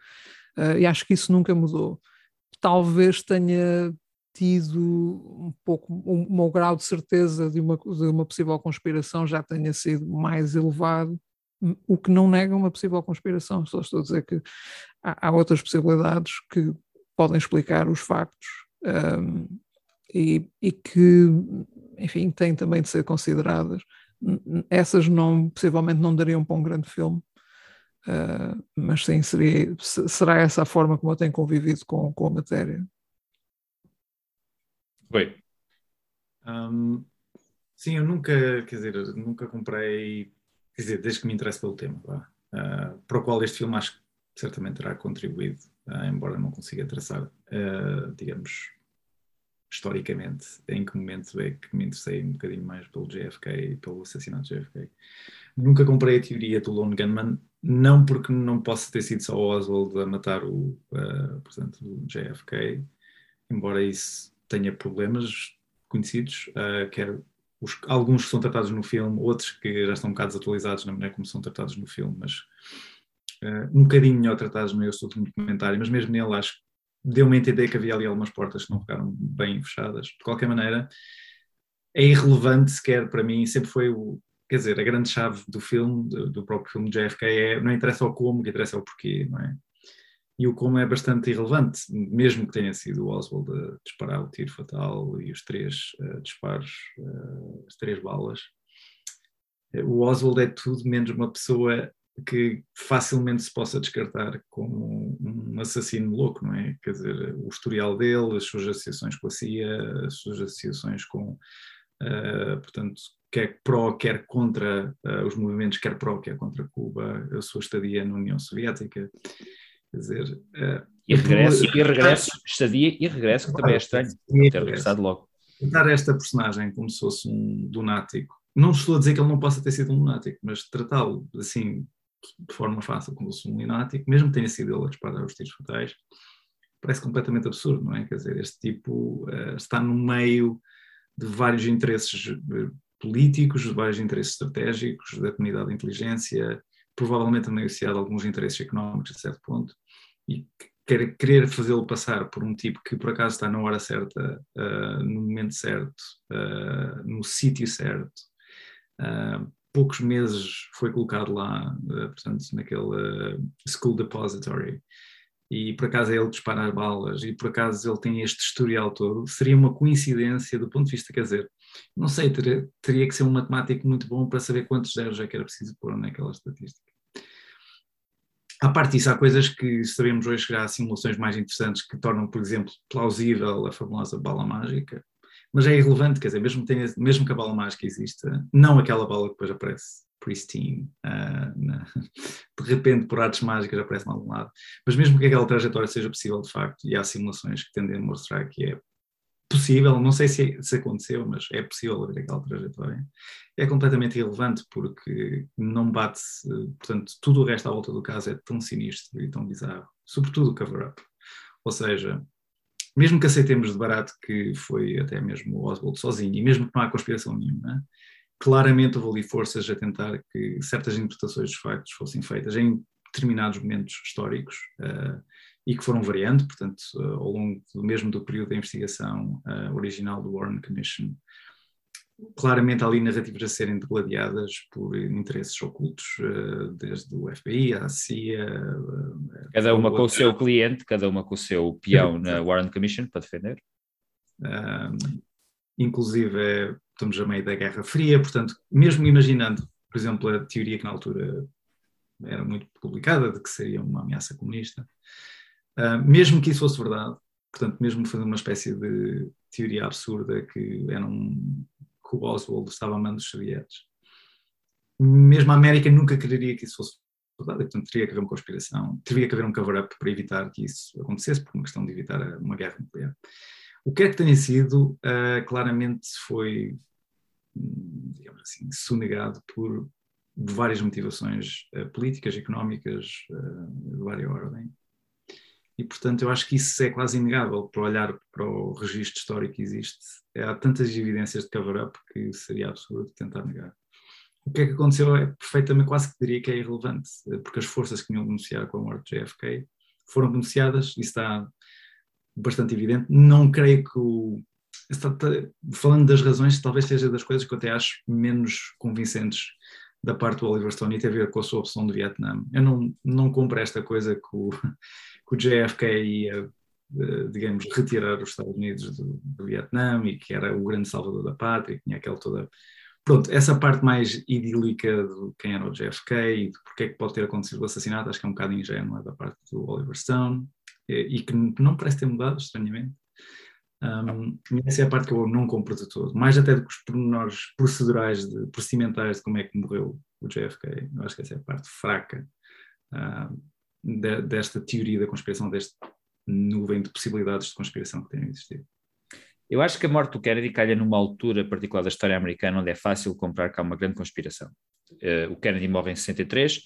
uh, e acho que isso nunca mudou. Talvez tenha tido um pouco o meu grau de certeza de uma, de uma possível conspiração já tenha sido mais elevado, o que não nega uma possível conspiração, só estou a dizer que há, há outras possibilidades que podem explicar os factos um, e, e, que, enfim, têm também de ser consideradas. Essas não, possivelmente não dariam para um grande filme, uh, mas sim, seria, será essa a forma como eu tenho convivido com, com a matéria. Foi. Um, sim, eu nunca, quer dizer, nunca comprei, quer dizer, desde que me interesse pelo tema, uh, para o qual este filme acho que certamente terá contribuído, uh, embora não consiga traçar, uh, digamos, historicamente, em que momento é que me interessei um bocadinho mais pelo JFK, pelo assassinato de JFK. Nunca comprei a teoria do Lone Gunman, não porque não possa ter sido só Oswald a matar o, uh, portanto, o JFK, embora isso tenha problemas conhecidos, uh, quer os, alguns que são tratados no filme, outros que já estão um bocado desatualizados na maneira como são tratados no filme, mas uh, um bocadinho melhor tratados no meu último documentário, mas mesmo nele acho que deu-me a entender que havia ali algumas portas que não ficaram bem fechadas. De qualquer maneira, é irrelevante sequer para mim, sempre foi o, quer dizer, a grande chave do filme, do, próprio filme de JFK é, não interessa o como, que interessa o porquê, não é? E o como é bastante irrelevante, mesmo que tenha sido o Oswald a disparar o tiro fatal e os três uh, disparos, uh, as três balas. O Oswald é tudo menos uma pessoa que facilmente se possa descartar como um assassino louco, não é? Quer dizer, o historial dele, as suas associações com a CIA, as suas associações com, uh, portanto, quer pró, quer contra uh, os movimentos, quer pró, quer contra Cuba, a sua estadia na União Soviética, quer dizer... Uh, e regresso, e regresso, estadia e regresso, que também é estranho, ter regressado logo. Tratar esta personagem como se fosse um lunático, não estou a dizer que ele não possa ter sido um lunático, mas tratá-lo assim de forma fácil, como se fosse um lunático, mesmo que tenha sido ele a disparar os tiros fatais, parece completamente absurdo, não é? Quer dizer, este tipo uh, está no meio de vários interesses eh, políticos, de vários interesses estratégicos, da comunidade de inteligência, provavelmente a alguns interesses económicos a certo ponto, e quer, querer fazê-lo passar por um tipo que por acaso está na hora certa, uh, no momento certo, uh, no sítio certo, uh, poucos meses foi colocado lá, uh, portanto, naquele uh, School Depository, e por acaso é ele dispara as balas, e por acaso ele tem este historial todo, seria uma coincidência do ponto de vista, quer dizer, não sei, teria, teria que ser um matemático muito bom para saber quantos zeros é que era preciso pôr naquela estatística. À parte disso, há coisas que sabemos hoje que há simulações mais interessantes que tornam, por exemplo, plausível a famosa bala mágica, mas é irrelevante, quer dizer, mesmo, tenha, mesmo que a bala mágica exista, não aquela bala que depois aparece pristine, uh, na, de repente por artes mágicas aparece de algum lado, mas mesmo que aquela trajetória seja possível de facto, e há simulações que tendem a mostrar que é possível, não sei se, se aconteceu, mas é possível haver aquela trajetória, é completamente irrelevante porque não bate, portanto, tudo o resto à volta do caso é tão sinistro e tão bizarro, sobretudo o cover-up. Ou seja, mesmo que aceitemos de barato que foi até mesmo o Oswald sozinho, e mesmo que não há conspiração nenhuma, claramente houve ali forças a tentar que certas interpretações dos factos fossem feitas em determinados momentos históricos uh, e que foram variando, portanto, uh, ao longo do mesmo do período da investigação uh, original do Warren Commission, claramente há ali narrativas a serem degladiadas por interesses ocultos, eh, desde o FBI à CIA. Eh, cada uma com o seu cliente, cada uma com o seu peão na Warren Commission para defender. Um, inclusive, estamos a meio da Guerra Fria, portanto, mesmo imaginando, por exemplo, a teoria que na altura era muito publicada de que seria uma ameaça comunista, uh, mesmo que isso fosse verdade, portanto, mesmo fazendo uma espécie de teoria absurda que era um que o Oswald estava mando dos sovietes. Mesmo a América nunca quereria que isso fosse verdade, portanto teria que haver uma conspiração, teria que haver um cover-up para evitar que isso acontecesse, por uma questão de evitar uma guerra nuclear. O que é que tenha sido, uh, claramente foi, digamos assim, sonegado por várias motivações uh, políticas, económicas, uh, de várias ordem. E, portanto, eu acho que isso é quase inegável para olhar para o registro histórico que existe. Há tantas evidências de cover-up que seria absurdo tentar negar. O que é que aconteceu é perfeitamente, quase que diria que é irrelevante, porque as forças que iam denunciar com a morte de JFK foram denunciadas, isso está bastante evidente. Não creio que o. Falando das razões, talvez seja das coisas que eu até acho menos convincentes da parte do Oliver Stone e tem a ver com a sua opção de Vietnã. Eu não, não compro esta coisa que o, que o JFK ia, eh, digamos, retirar os Estados Unidos do, do Vietnã e que era o grande salvador da pátria, que tinha aquela toda. Pronto, essa parte mais idílica de quem era o JFK e de porque é que pode ter acontecido o assassinato, acho que é um bocado ingênua da parte do Oliver Stone e, que não parece ter mudado, estranhamente. Um, essa é a parte que eu não compro de todo, mais até do que os pormenores procedurais, de, procedimentais de como é que morreu o JFK. Eu acho que essa é a parte fraca de, desta teoria da conspiração, deste nuvem de possibilidades de conspiração que tem existido. Eu acho que a morte do Kennedy calha numa altura particular da história americana onde é fácil comprar cá uma grande conspiração. Uh, o Kennedy morre em 63,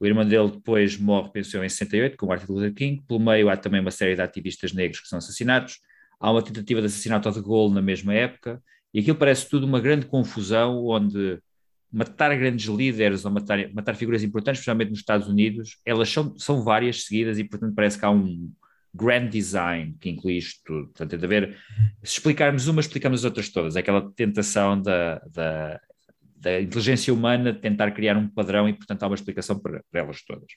o irmão dele depois morre, pensou em 68, com Martin Luther King. Pelo meio há também uma série de ativistas negros que são assassinados há uma tentativa de assassinato de Gaulle na mesma época, e aquilo parece tudo uma grande confusão onde matar grandes líderes ou matar, matar figuras importantes, especialmente nos Estados Unidos, elas são, são várias seguidas e, portanto, parece que há um grand design que inclui isto tudo. Portanto, tem de haver, se explicarmos uma, explicamos as outras todas. É aquela tentação da, da, da inteligência humana de tentar criar um padrão e, portanto, há uma explicação para, para elas todas.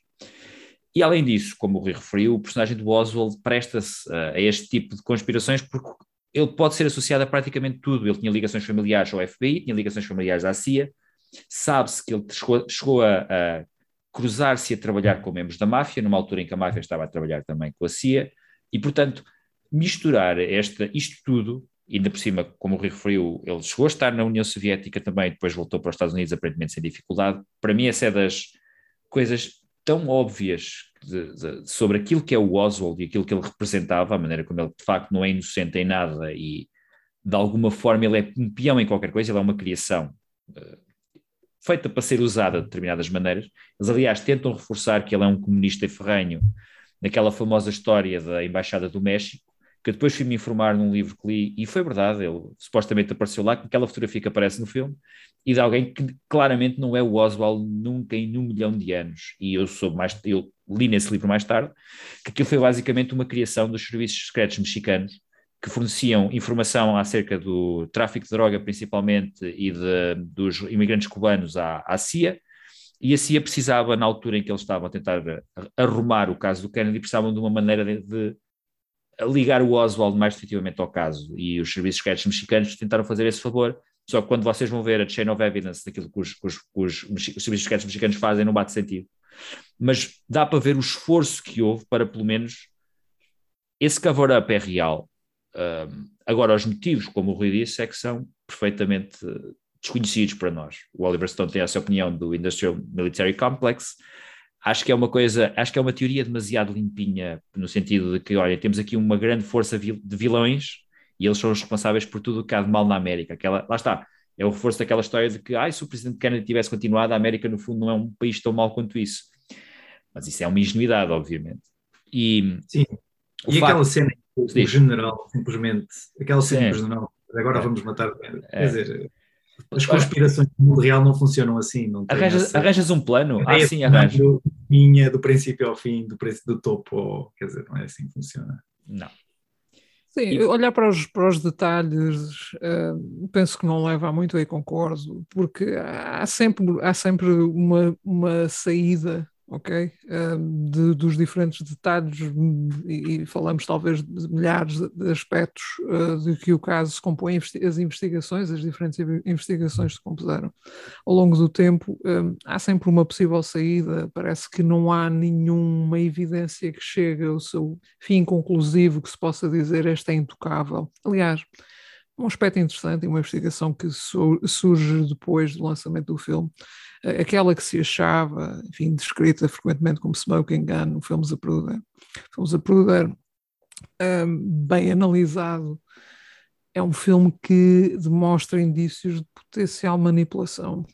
E além disso, como o Rui referiu, o personagem do Oswald presta-se a este tipo de conspirações porque ele pode ser associado a praticamente tudo. Ele tinha ligações familiares ao FBI, tinha ligações familiares à CIA, sabe-se que ele chegou, chegou a, a cruzar-se a trabalhar com membros da máfia, numa altura em que a máfia estava a trabalhar também com a CIA, e portanto, misturar esta, isto tudo, ainda por cima, como o Rui referiu, ele chegou a estar na União Soviética também, depois voltou para os Estados Unidos, aparentemente sem dificuldade. Para mim, essa é das coisas tão óbvias de, de, sobre aquilo que é o Oswald e aquilo que ele representava, a maneira como ele de facto não é inocente em nada e de alguma forma ele é um peão em qualquer coisa, ele é uma criação uh, feita para ser usada de determinadas maneiras. Eles, aliás, tentam reforçar que ele é um comunista ferrenho naquela famosa história da Embaixada do México, que depois fui-me informar num livro que li, e foi verdade, ele supostamente apareceu lá, com aquela fotografia que aparece no filme, e de alguém que claramente não é o Oswald nunca em um milhão de anos. E eu soube mais, eu li nesse livro mais tarde, que aquilo foi basicamente uma criação dos serviços secretos mexicanos que forneciam informação acerca do tráfico de droga, principalmente, e de, dos imigrantes cubanos à, à CIA, e a CIA precisava, na altura em que eles estavam a tentar arrumar o caso do Kennedy, precisavam de uma maneira de, de ligar o Oswald mais definitivamente ao caso, e os serviços secretos mexicanos tentaram fazer esse favor, só que quando vocês vão ver a chain of evidence daquilo que os, que os, que os, os serviços secretos mexicanos fazem, não bate sentido. Mas dá para ver o esforço que houve para, pelo menos, esse cover-up é real. Um, agora, os motivos, como o Rui disse, é que são perfeitamente desconhecidos para nós. O Oliver Stone tem essa opinião do Industrial Military Complex. Acho que é uma coisa, acho que é uma teoria demasiado limpinha, no sentido de que, olha, temos aqui uma grande força de vilões e eles são os responsáveis por tudo o que há de mal na América. Aquela, lá está, é o reforço daquela história de que ah, se o presidente Kennedy tivesse continuado, a América no fundo não é um país tão mau quanto isso. Mas isso é uma ingenuidade, obviamente. E, Sim. e facto, aquela cena o, o general, simplesmente, aquela cena do general, agora é. vamos matar. Quer é. dizer, as conspirações no mundo real não funcionam assim. Não arranjas, essa... arranjas um plano? Ah, sim, arranjo. Minha do princípio ao fim, do, do topo, quer dizer, não é assim que funciona. Não. Sim, e... olhar para os, para os detalhes, uh, penso que não leva a muito, aí concordo, porque há sempre, há sempre uma, uma saída ok? de, dos diferentes detalhes e, falamos talvez de milhares de aspectos uh, de que o caso se compõe, as investigações, as diferentes investigações se compuseram ao longo do tempo, há sempre uma possível saída, parece que não há nenhuma evidência que chegue ao seu fim conclusivo que se possa dizer esta é intocável. Aliás, um aspecto interessante e uma investigação que surge depois do lançamento do filme aquela que se achava, enfim, descrita frequentemente como smoking gun no filme Zapruder. O filme Zapruder, um, bem analisado, é um filme que demonstra indícios de potencial manipulação.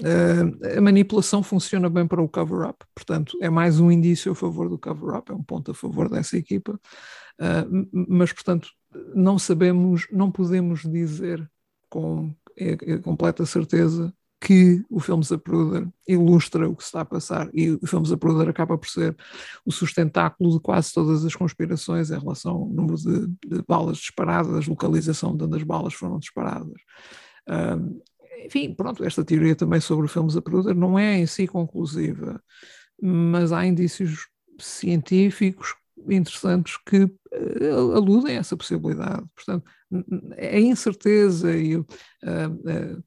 Uh, a manipulação funciona bem para o cover-up, portanto, é mais um indício a favor do cover-up, é um ponto a favor dessa equipa, uh, mas, portanto, não sabemos, não podemos dizer com completa certeza que o filme Zapruder ilustra o que se está a passar e o filme Zapruder acaba por ser o sustentáculo de quase todas as conspirações em relação ao número de, de balas disparadas, localização de onde as balas foram disparadas. Um, enfim, pronto, esta teoria também sobre o filme Zapruder não é em si conclusiva, mas há indícios científicos interessantes que uh, aludem a essa possibilidade. Portanto, a incerteza e uh, uh,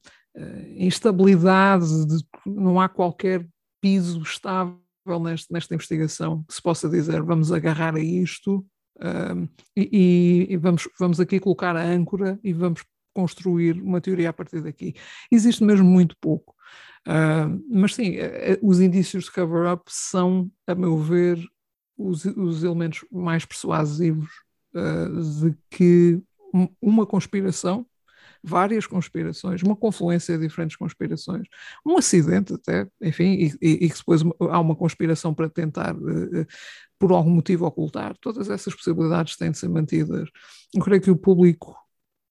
instabilidade, de, não há qualquer piso estável neste, nesta investigação que se possa dizer vamos agarrar a isto Um, e, e vamos, vamos aqui colocar a âncora e vamos construir uma teoria a partir daqui. Existe mesmo muito pouco. Uh, mas sim, os indícios de cover-up são, a meu ver, os, os elementos mais persuasivos uh, de que uma conspiração, várias conspirações, uma confluência de diferentes conspirações, um acidente até, enfim, e, que depois há uma conspiração para tentar, uh, por algum motivo, ocultar, todas essas possibilidades têm de ser mantidas. Eu creio que o público.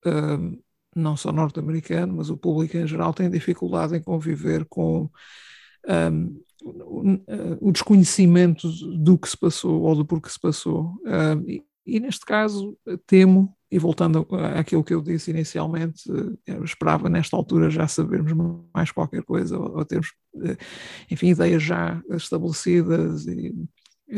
Uh, não só norte-americano, mas o público em geral tem dificuldade em conviver com um, o desconhecimento do que se passou ou do porquê se passou. Um, e, e, neste caso, temo, e voltando àquilo que eu disse inicialmente, eu esperava nesta altura já sabermos mais qualquer coisa, ou, termos, eh, enfim, ideias já estabelecidas e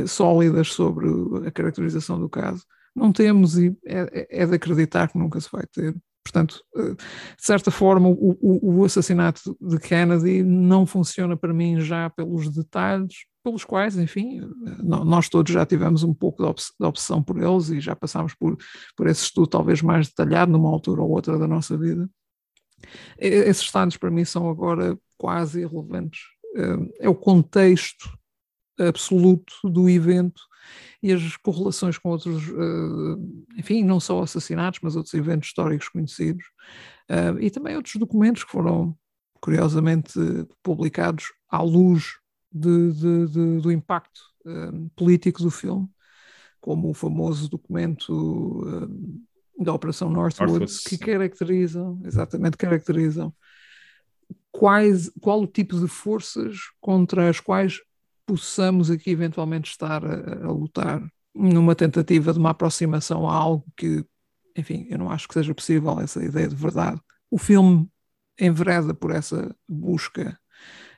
sólidas sobre a caracterização do caso. Não temos e é, é de acreditar que nunca se vai ter. Portanto, eh, de certa forma, o, o, o, assassinato de Kennedy não funciona para mim já pelos detalhes, pelos quais, enfim, nós todos já tivemos um pouco de obsessão por eles e já passámos por, por esse estudo talvez mais detalhado numa altura ou outra da nossa vida. Esses detalhes para mim são agora quase irrelevantes. Eh, é o contexto absoluto do evento e as correlações com outros, eh, enfim, não só assassinatos, mas outros eventos históricos conhecidos, eh, e também outros documentos que foram, curiosamente, publicados à luz de, de, de, do impacto eh, político do filme, como o famoso documento da Operação Northwoods, Northwoods, que caracterizam, exatamente, caracterizam quais, qual o tipo de forças contra as quais possamos aqui eventualmente estar a, a, lutar numa tentativa de uma aproximação a algo que, enfim, eu não acho que seja possível essa ideia de verdade. O filme envereda por essa busca,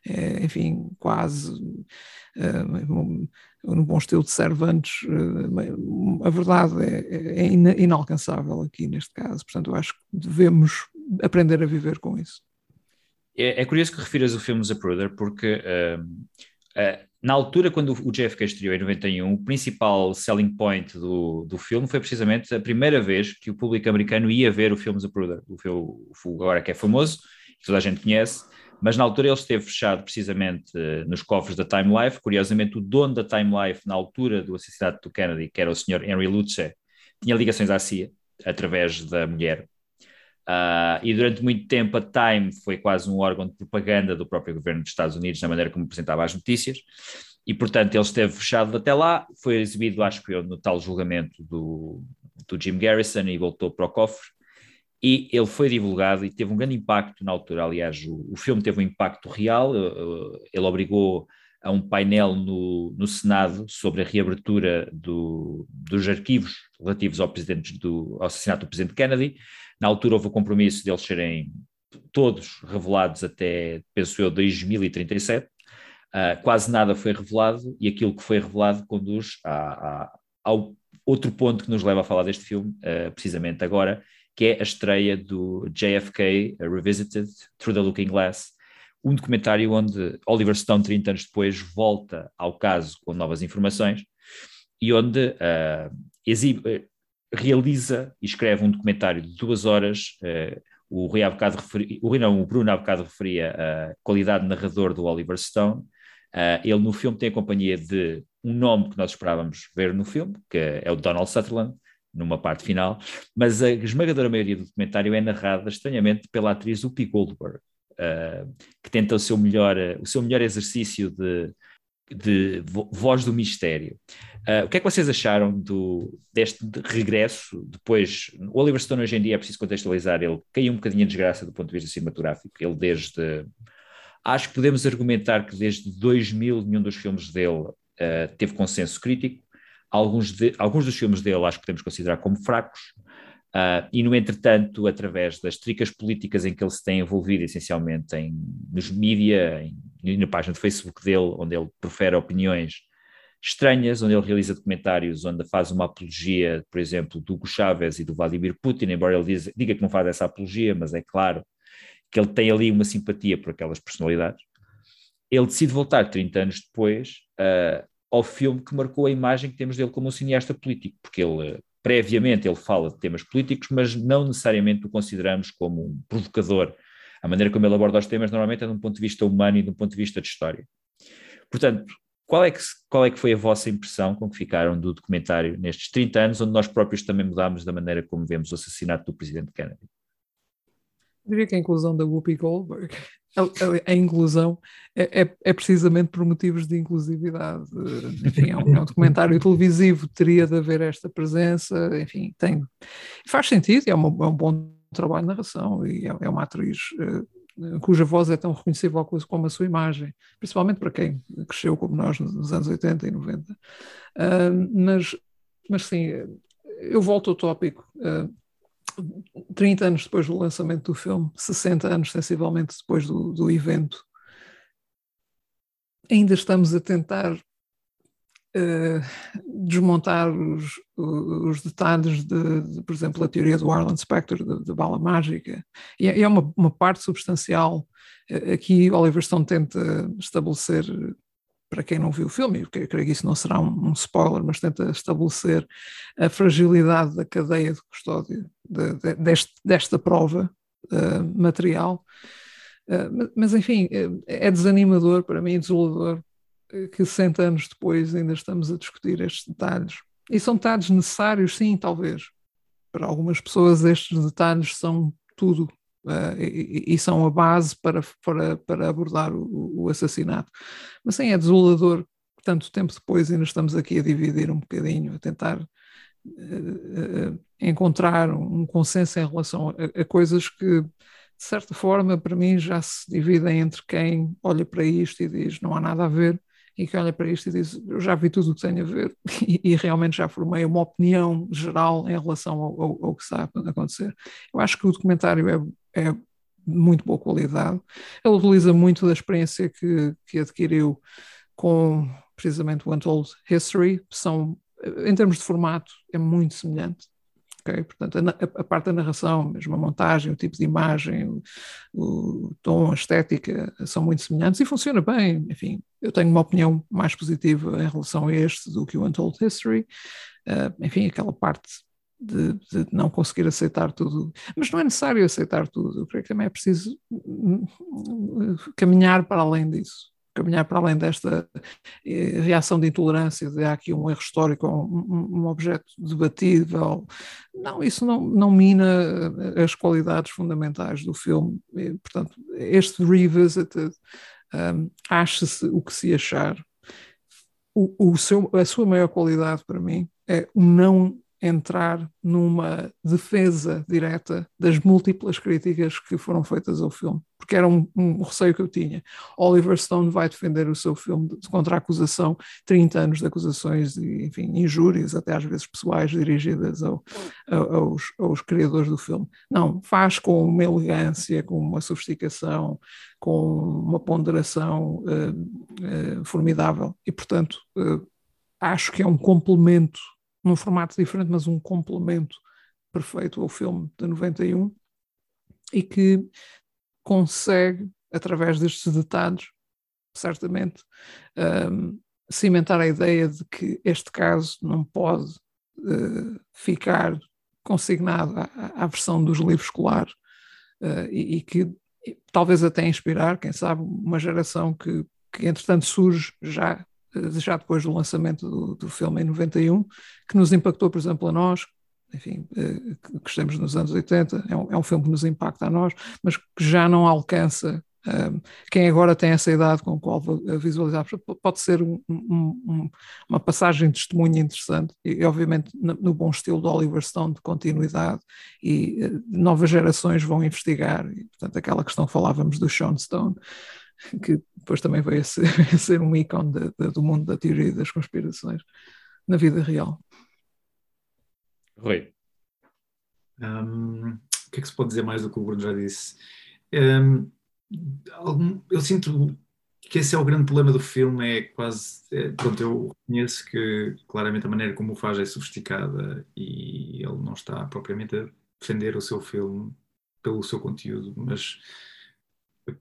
é, enfim, quase uh, no bom estilo de Cervantes, uh, a verdade é, é inalcançável aqui neste caso, portanto eu acho que devemos aprender a viver com isso. É, é curioso que refiras o filme Zapruder, porque uh, na altura, quando o JFK estreou em 91, o principal selling point do, do filme foi precisamente a primeira vez que o público americano ia ver o filme Zapruder, o filme agora que é famoso, que toda a gente conhece, mas na altura ele esteve fechado precisamente uh, nos cofres da Time Life. Curiosamente, o dono da Time Life, na altura do assassinato do Kennedy, que era o Sr. Henry Lutze, tinha ligações à CIA, através da mulher Uh, e durante muito tempo a Time foi quase um órgão de propaganda do próprio governo dos Estados Unidos na maneira como apresentava as notícias, e portanto ele esteve fechado até lá, foi exibido, acho que no tal julgamento do, do Jim Garrison e voltou para o cofre, e ele foi divulgado e teve um grande impacto na altura, aliás o, o filme teve um impacto real, uh, ele obrigou a um painel no, no Senado sobre a reabertura do, dos arquivos relativos ao, presidente do, ao assassinato do presidente Kennedy, na altura houve o compromisso de eles serem todos revelados até, penso eu, 2037. Uh, ah, quase nada foi revelado e aquilo que foi revelado conduz a, a, ao outro ponto que nos leva a falar deste filme, uh, precisamente agora, que é a estreia do JFK Revisited Through the Looking Glass, um documentário onde Oliver Stone, 30 anos depois, volta ao caso com novas informações e onde uh, exibe, realiza e escreve um documentário de duas horas. Uh, o, Rui referi, o, não, o Bruno há bocado referia a qualidade de narrador do Oliver Stone. Uh, ele no filme tem a companhia de um nome que nós esperávamos ver no filme, que é o Donald Sutherland, numa parte final, mas a esmagadora maioria do documentário é narrada estranhamente pela atriz Whoopi Goldberg, que tenta o seu melhor, o seu melhor exercício de, de voz do mistério. Uh, o que é que vocês acharam do, deste regresso? Depois, o Oliver Stone hoje em dia é preciso contextualizar, ele caiu um bocadinho de desgraça do ponto de vista cinematográfico. Ele desde. Acho que podemos argumentar que desde 2000 nenhum dos filmes dele uh, teve consenso crítico. Alguns, de, alguns dos filmes dele acho que podemos considerar como fracos. Uh, e, no entretanto, através das tricas políticas em que ele se tem envolvido, essencialmente em, nos mídia, na página de Facebook dele, onde ele profere opiniões estranhas, onde ele realiza documentários onde faz uma apologia, por exemplo, do Hugo Chávez e do Vladimir Putin, embora ele diz, diga que não faz essa apologia, mas é claro que ele tem ali uma simpatia por aquelas personalidades. Ele decide voltar 30 anos depois, uh, ao filme que marcou a imagem que temos dele como um cineasta político, porque ele, previamente, ele fala de temas políticos, mas não necessariamente o consideramos como um provocador. A maneira como ele aborda os temas normalmente é de um ponto de vista humano e de um ponto de vista de história. Portanto, qual é, que, qual é que foi a vossa impressão com que ficaram do documentário nestes 30 anos, onde nós próprios também mudámos da maneira como vemos o assassinato do presidente Kennedy? Eu diria que a inclusão da Whoopi Goldberg, a, a, inclusão é, é, é, precisamente por motivos de inclusividade. Enfim, é um, é um, documentário televisivo, teria de haver esta presença, enfim, tem. Faz sentido, é, uma, é um bom trabalho de narração e é, é uma atriz uh, cuja voz é tão reconhecível como a sua imagem, principalmente para quem cresceu como nós nos anos 80 e 90. Uh, mas, mas sim, eu volto ao tópico. Uh, 30 anos depois do lançamento do filme, 60 anos sensivelmente depois do, do evento, ainda estamos a tentar uh, desmontar os, os detalhes de, de, por exemplo, a teoria do Arlen Spector, da bala mágica, e é, é uma, uma, parte substancial. Uh, aqui Oliver Stone tenta estabelecer para quem não viu o filme, eu creio que isso não será um, spoiler, mas tenta estabelecer a fragilidade da cadeia de custódia de, de, deste, desta prova uh, material. Uh, mas, enfim, é, é desanimador para mim, desolador, que 60 anos depois ainda estamos a discutir estes detalhes. E são detalhes necessários, sim, talvez. Para algumas pessoas, estes detalhes são tudo Uh, e, e, são a base para, para, para abordar o, o, assassinato. Mas sim, é desolador tanto tempo depois ainda estamos aqui a dividir um bocadinho, a tentar encontrar um consenso em relação a, a, coisas que, de certa forma, para mim já se dividem entre quem olha para isto e diz não há nada a ver e que olha para isto e diz eu já vi tudo o que tenho a ver e, e realmente já formei uma opinião geral em relação ao, ao, ao, que está a acontecer. Eu acho que o documentário é, é de muito boa qualidade. Ele utiliza muito da experiência que, que adquiriu com precisamente o Untold History. São, em termos de formato, é muito semelhante. Okay? Portanto, a, a, parte da narração, mesmo a montagem, o tipo de imagem, o, o, tom, a estética são muito semelhantes e funciona bem. Enfim, eu tenho uma opinião mais positiva em relação a este do que o Untold History. Uh, enfim, aquela parte de, de, não conseguir aceitar tudo. Mas não é necessário aceitar tudo. Eu creio que também é preciso hum, hum, caminhar para além disso caminhar para além desta eh, reação de intolerância, de há aqui um erro histórico, um, um objeto debatível. Não, isso não, não mina eh, as qualidades fundamentais do filme. E, portanto, este revisit, um, acha-se o que se achar. O, o seu, a sua maior qualidade para mim é o não entrar numa defesa direta das múltiplas críticas que foram feitas ao filme, porque era um, um, receio que eu tinha. Oliver Stone vai defender o seu filme contra a acusação, 30 anos de acusações e, enfim, injúrias, até às vezes pessoais, dirigidas ao, aos, aos criadores do filme. Não, faz com uma elegância, com uma sofisticação, com uma ponderação uh, uh, formidável e, portanto, uh, acho que é um complemento num formato diferente, mas um complemento perfeito ao filme de 91 e que consegue, através destes detalhes, certamente, um, cimentar a ideia de que este caso não pode uh, ficar consignado à, à, versão dos livros escolares uh, e, e, que e, talvez até inspirar, quem sabe, uma geração que, que entretanto surge já já depois do lançamento do, do, filme em 91, que nos impactou, por exemplo, a nós, enfim, eh, que estamos nos anos 80, é um, é um filme que nos impacta a nós, mas que já não alcança eh, quem agora tem essa idade com a qual visualizar. Pode ser um, um, uma passagem de testemunho interessante, e obviamente no, bom estilo de Oliver Stone, de continuidade, e uh, novas gerações vão investigar, e, portanto, aquela questão que falávamos do Sean Stone que depois também veio a ser, a ser um ícone de, de, do mundo da teoria e das conspirações na vida real. Rui. Um, o que é que se pode dizer mais do que o Bruno já disse? Um, eu sinto que esse é o grande problema do filme, é quase, é, pronto, eu reconheço que claramente a maneira como o faz é sofisticada e ele não está propriamente a defender o seu filme pelo seu conteúdo, mas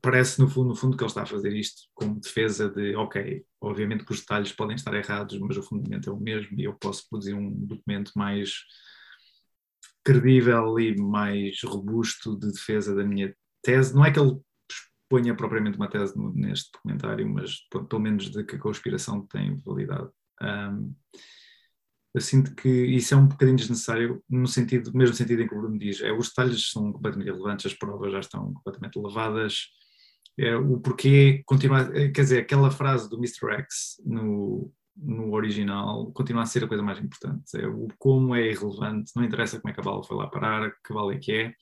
parece no fundo, no fundo que ele está a fazer isto como defesa de, ok, obviamente que os detalhes podem estar errados, mas o fundamento é o mesmo e eu posso produzir um documento mais credível e mais robusto de defesa da minha tese. Não é que ele ponha propriamente uma tese neste documentário, mas pelo menos de que a conspiração tem validade. Um, eu sinto que isso é um bocadinho desnecessário, no sentido, mesmo sentido em que o Bruno diz, é, os detalhes são completamente irrelevantes, as provas já estão completamente lavadas, é, o porquê continuar, é, quer dizer, aquela frase do Mr. X no, no original continua a ser a coisa mais importante, é, o como é irrelevante, não interessa como é que a bala foi lá parar, que bala é que é,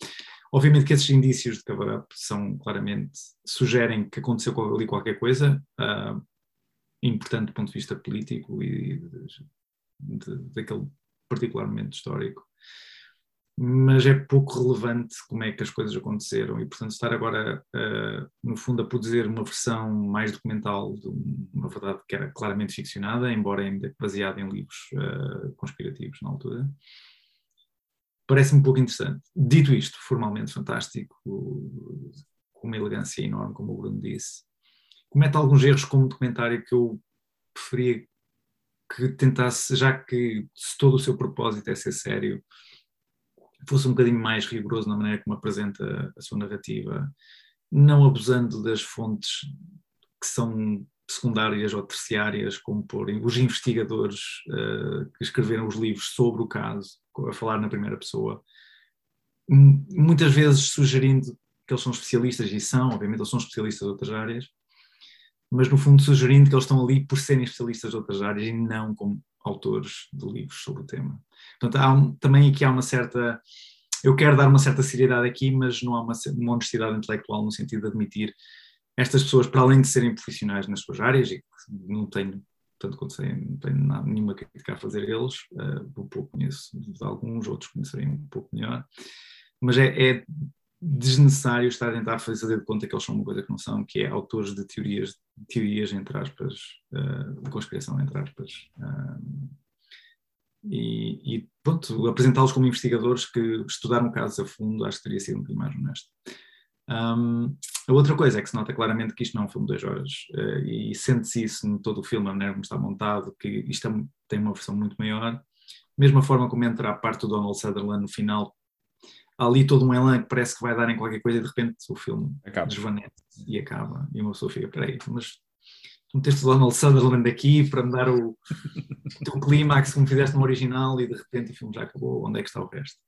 Obviamente que esses indícios de cover-up são claramente, sugerem que aconteceu ali qualquer coisa, uh, importante do ponto de vista político e daquele particular momento histórico, mas é pouco relevante como é que as coisas aconteceram e, portanto, estar agora, uh, no fundo, a produzir uma versão mais documental de uma verdade que era claramente ficcionada, embora ainda baseada em livros uh, conspirativos na altura, parece-me um pouco interessante. Dito isto, formalmente fantástico, com uma elegância enorme, como o Bruno disse, comete alguns erros como documentário que eu preferia que tentasse, já que se todo o seu propósito é ser sério, fosse um bocadinho mais rigoroso na maneira como apresenta a sua narrativa, não abusando das fontes que são secundárias ou terciárias, como porem os investigadores uh, que escreveram os livros sobre o caso, a falar na primeira pessoa, muitas vezes sugerindo que eles são especialistas, e são, obviamente, eles são especialistas de outras áreas, mas no fundo sugerindo que eles estão ali por serem especialistas de outras áreas e não como autores de livros sobre o tema. Portanto, há um, também aqui há uma certa. Eu quero dar uma certa seriedade aqui, mas não há uma, uma honestidade intelectual no sentido de admitir estas pessoas, para além de serem profissionais nas suas áreas, e que não tenho, tanto quanto sei, não tenho nada, nenhuma crítica a fazer eles, uh, pouco conheço de alguns, outros conhecerem um pouco melhor, mas é, é desnecessário estar a tentar fazer de conta que eles são uma coisa que não são, que é autores de teorias, teorias entre aspas, uh, de conspiração, entre aspas. Uh, e, e pronto, apresentá-los como investigadores que estudaram casos a fundo, acho que teria sido um bocadinho mais honesto. Um, a outra coisa é que se nota claramente que isto não é um filme de duas horas uh, e sente-se isso em todo o filme, a maneira como está montado, que isto é, tem uma versão muito maior. Mesma forma como entra a parte do Donald Sutherland no final, há ali todo um elan que parece que vai dar em qualquer coisa e de repente o filme acaba. desvanece e acaba. E uma pessoa fica, peraí, mas tu meteste o Donald Sutherland aqui para me dar o, o teu clímax como fizeste no original e de repente o filme já acabou, onde é que está o resto?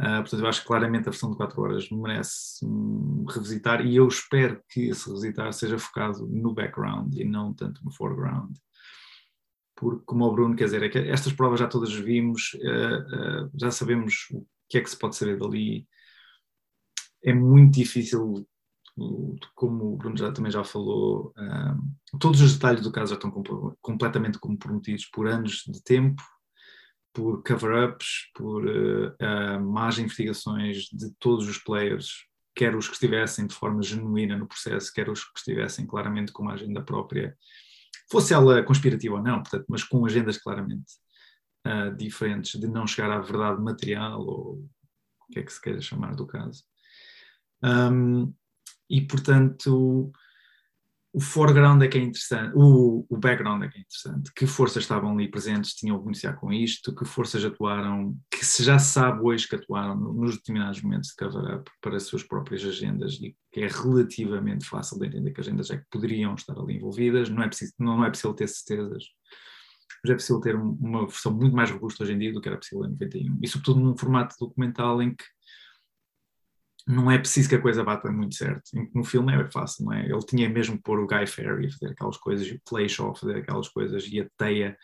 Uh, portanto, eu acho que claramente a versão de 4 horas merece um, revisitar e eu espero que esse revisitar seja focado no background e não tanto no foreground. Porque, como o Bruno, quer dizer, é que estas provas já todas vimos, uh, uh, já sabemos o que é que se pode saber dali. É muito difícil, como o Bruno já, também já falou, uh, todos os detalhes do caso já estão completamente comprometidos por anos de tempo, por cover-ups, por uh, más investigações de todos os players, quer os que estivessem de forma genuína no processo, quer os que estivessem claramente com uma agenda própria, fosse ela conspirativa ou não, portanto, mas com agendas claramente uh, diferentes de não chegar à verdade material ou o que é que se queira chamar do caso. Um, e, portanto, o foreground é que é interessante, o, o background é que é interessante. Que forças estavam ali presentes, tinham que iniciar com isto, que forças atuaram, que se já sabe hoje que atuaram nos determinados momentos de cover-up para as suas próprias agendas e que é relativamente fácil de entender que agendas é que poderiam estar ali envolvidas, não é preciso, não é preciso ter certezas mas é possível ter uma versão muito mais robusta hoje em dia do que era possível em 91. E sobretudo num formato documental em que não é preciso que a coisa bata muito certo. No filme é fácil, não é? Ele tinha mesmo que pôr o Guy Ferry a fazer aquelas coisas, o Playshaw a fazer aquelas coisas e a teia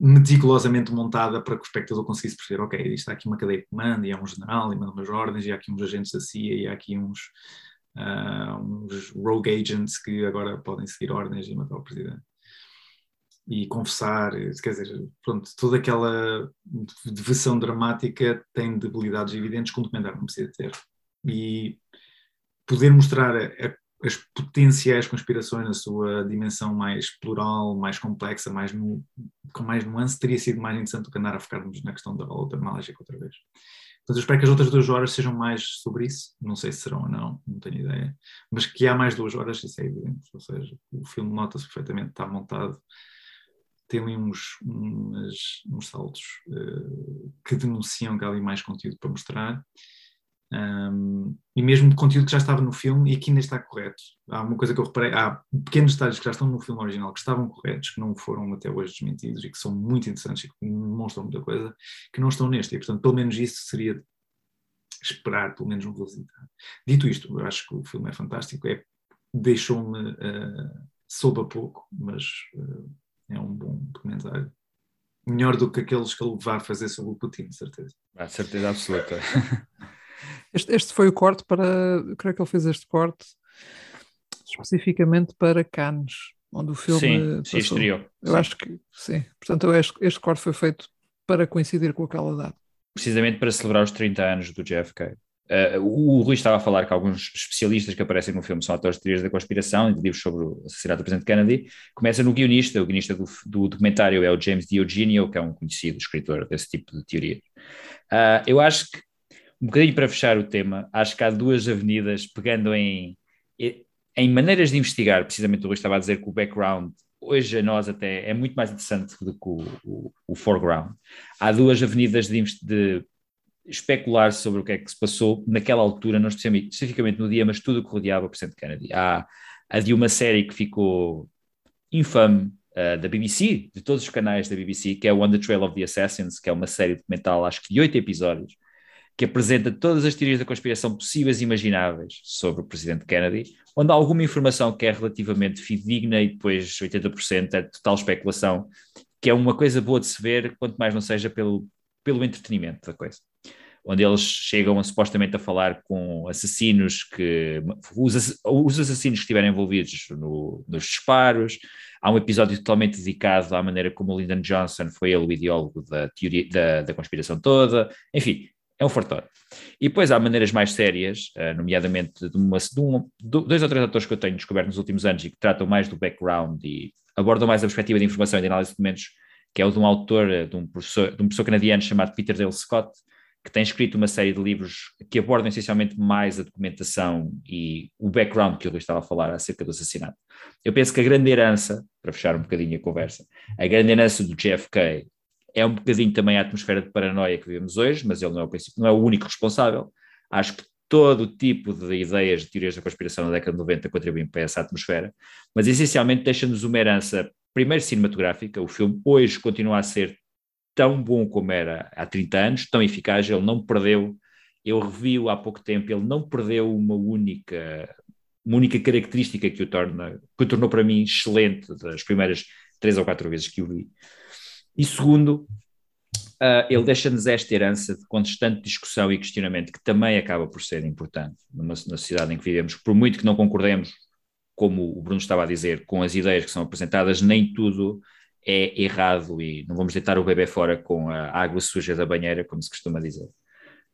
meticulosamente montada para que o espectador conseguisse perceber, ok, isto está aqui uma cadeia de comando e há um general e manda umas ordens e há aqui uns agentes da CIA e há aqui uns, uh, uns rogue agents que agora podem seguir ordens e matar o presidente e confessar, quer dizer, pronto, toda aquela versão dramática tem debilidades evidentes que um documentário não precisa ter. E poder mostrar a, as potenciais conspirações na sua dimensão mais plural, mais complexa, mais nu, com mais nuance, teria sido mais interessante do que andar a focar-nos na questão da outra mágica outra vez. Portanto, eu espero que as outras duas horas sejam mais sobre isso. Não sei se serão ou não, não tenho ideia. Mas que há mais duas horas, isso é evidente. Ou seja, o filme nota-se perfeitamente, está montado, tem ali uns, uns, saltos uh, que denunciam que há ali mais conteúdo para mostrar. Um, e mesmo de conteúdo que já estava no filme e aqui ainda está correto. Há uma coisa que eu reparei, há pequenos detalhes que já estão no filme original que estavam corretos, que não foram até hoje desmentidos e que são muito interessantes e que demonstram muita coisa, que não estão neste. E, portanto, pelo menos isso seria esperar, pelo menos um visitar. Dito isto, eu acho que o filme é fantástico, é, deixou-me, uh, soube a pouco, mas uh, é um bom documentário. Melhor do que aqueles que ele vai fazer sobre o Putin, certeza. A certeza absoluta. Este, este foi o corte para. Creio que ele fez este corte especificamente para Cannes, onde o filme. Sim, sim estreou. Eu sim. acho que sim. Portanto, este, este corte foi feito para coincidir com aquela data. Precisamente para celebrar os 30 anos do JFK. Uh, o, o Rui estava a falar que alguns especialistas que aparecem no filme são atores de teorias da conspiração e de livros sobre o assassinato do presidente Kennedy. Começa no guionista, o guionista do, do documentário é o James Diogenio, que é um conhecido escritor desse tipo de teorias. Uh, eu acho que um bocadinho para fechar o tema, acho que há duas avenidas pegando em, em maneiras de investigar, precisamente o Rui estava a dizer que o background hoje a nós até é muito mais interessante do que o, o, o foreground. Há duas avenidas de, de, especular sobre o que é que se passou naquela altura, não especificamente no dia, mas tudo o que rodeava o Presidente Kennedy. Há a de uma série que ficou infame uh, da BBC, de todos os canais da BBC, que é o On the Trail of the Assassins, que é uma série documental, acho que de oito episódios, que apresenta todas as teorias da conspiração possíveis e imagináveis sobre o presidente Kennedy, onde há alguma informação que é relativamente fidedigna e depois 80% é total especulação, que é uma coisa boa de se ver, quanto mais não seja pelo, pelo entretenimento da coisa. Onde eles chegam supostamente a falar com assassinos que. Os, os assassinos que estiverem envolvidos no, nos disparos. Há um episódio totalmente dedicado à maneira como Lyndon Johnson foi ele o ideólogo da, teoria, da, da conspiração toda. Enfim, é um fartório. E depois há maneiras mais sérias, uh, nomeadamente de, uma, de, um, dois ou três atores que eu tenho descoberto nos últimos anos e que tratam mais do background e abordam mais a perspectiva de informação e de análise de documentos, que é o de um autor, eh, de um professor, de um professor canadiano chamado Peter Dale Scott, que tem escrito uma série de livros que abordam essencialmente mais a documentação e o background que eu estava a falar acerca do assassinato. Eu penso que a grande herança, para fechar um bocadinho a conversa, a grande herança do JFK é um bocadinho também a atmosfera de paranoia que vivemos hoje, mas ele não é o, não é o único responsável. Acho que todo tipo de ideias de teorias da conspiração na década de 90 contribuem para essa atmosfera, mas essencialmente deixa-nos uma herança, primeiro cinematográfica, o filme hoje continua a ser tão bom como era há 30 anos, tão eficaz, ele não perdeu, eu revi-o há pouco tempo, ele não perdeu uma única, uma única característica que o, torna, que o tornou para mim excelente das primeiras três ou quatro vezes que o vi. E segundo, uh, ele deixa-nos esta herança de constante discussão e questionamento, que também acaba por ser importante numa, na sociedade em que vivemos. Por muito que não concordemos, como o Bruno estava a dizer, com as ideias que são apresentadas, nem tudo é errado e não vamos deitar o bebê fora com a água suja da banheira, como se costuma dizer.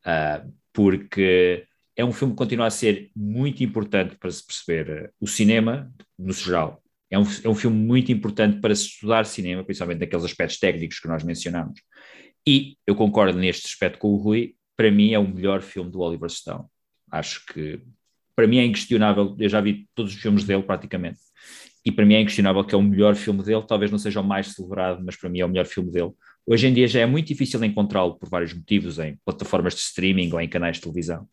Uh, porque é um filme que continua a ser muito importante para se perceber o cinema, no geral, é um, é um filme muito importante para se estudar cinema, principalmente naqueles aspectos técnicos que nós mencionamos. E eu concordo neste aspecto com o Rui, para mim é o melhor filme do Oliver Stone. Acho que, para mim é inquestionável, eu já vi todos os filmes dele praticamente, e para mim é inquestionável que é o melhor filme dele, talvez não seja o mais celebrado, mas para mim é o melhor filme dele. Hoje em dia já é muito difícil encontrá-lo por vários motivos, em plataformas de streaming ou em canais de televisão,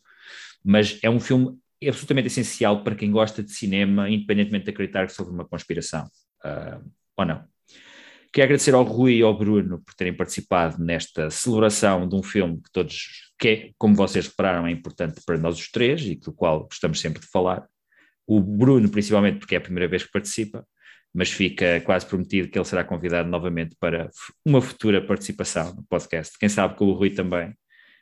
mas é um filme absolutamente essencial para quem gosta de cinema, independentemente de acreditar sobre uma conspiração uh, ou não. Quero agradecer ao Rui e ao Bruno por terem participado nesta celebração de um filme que todos, que é, como vocês repararam, é importante para nós os três e do qual gostamos sempre de falar. O Bruno, principalmente, porque é a primeira vez que participa, mas fica quase prometido que ele será convidado novamente para uma futura participação no podcast. Quem sabe com o Rui também,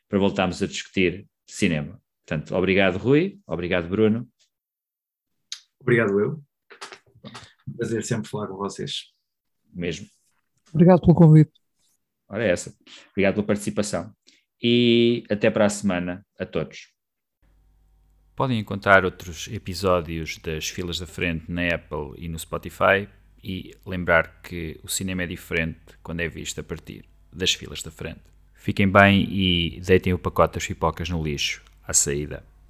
para voltarmos a discutir cinema. Portanto, obrigado, Rui. Obrigado, Bruno. Obrigado, eu. Prazer sempre falar com vocês. Mesmo. Obrigado pelo convite. Ora, é essa. Obrigado pela participação. E até para a semana a todos. Podem encontrar outros episódios das filas da frente na Apple e no Spotify e lembrar que o cinema é diferente quando é visto a partir das filas da frente. Fiquem bem e deitem o pacote das pipocas no lixo à saída.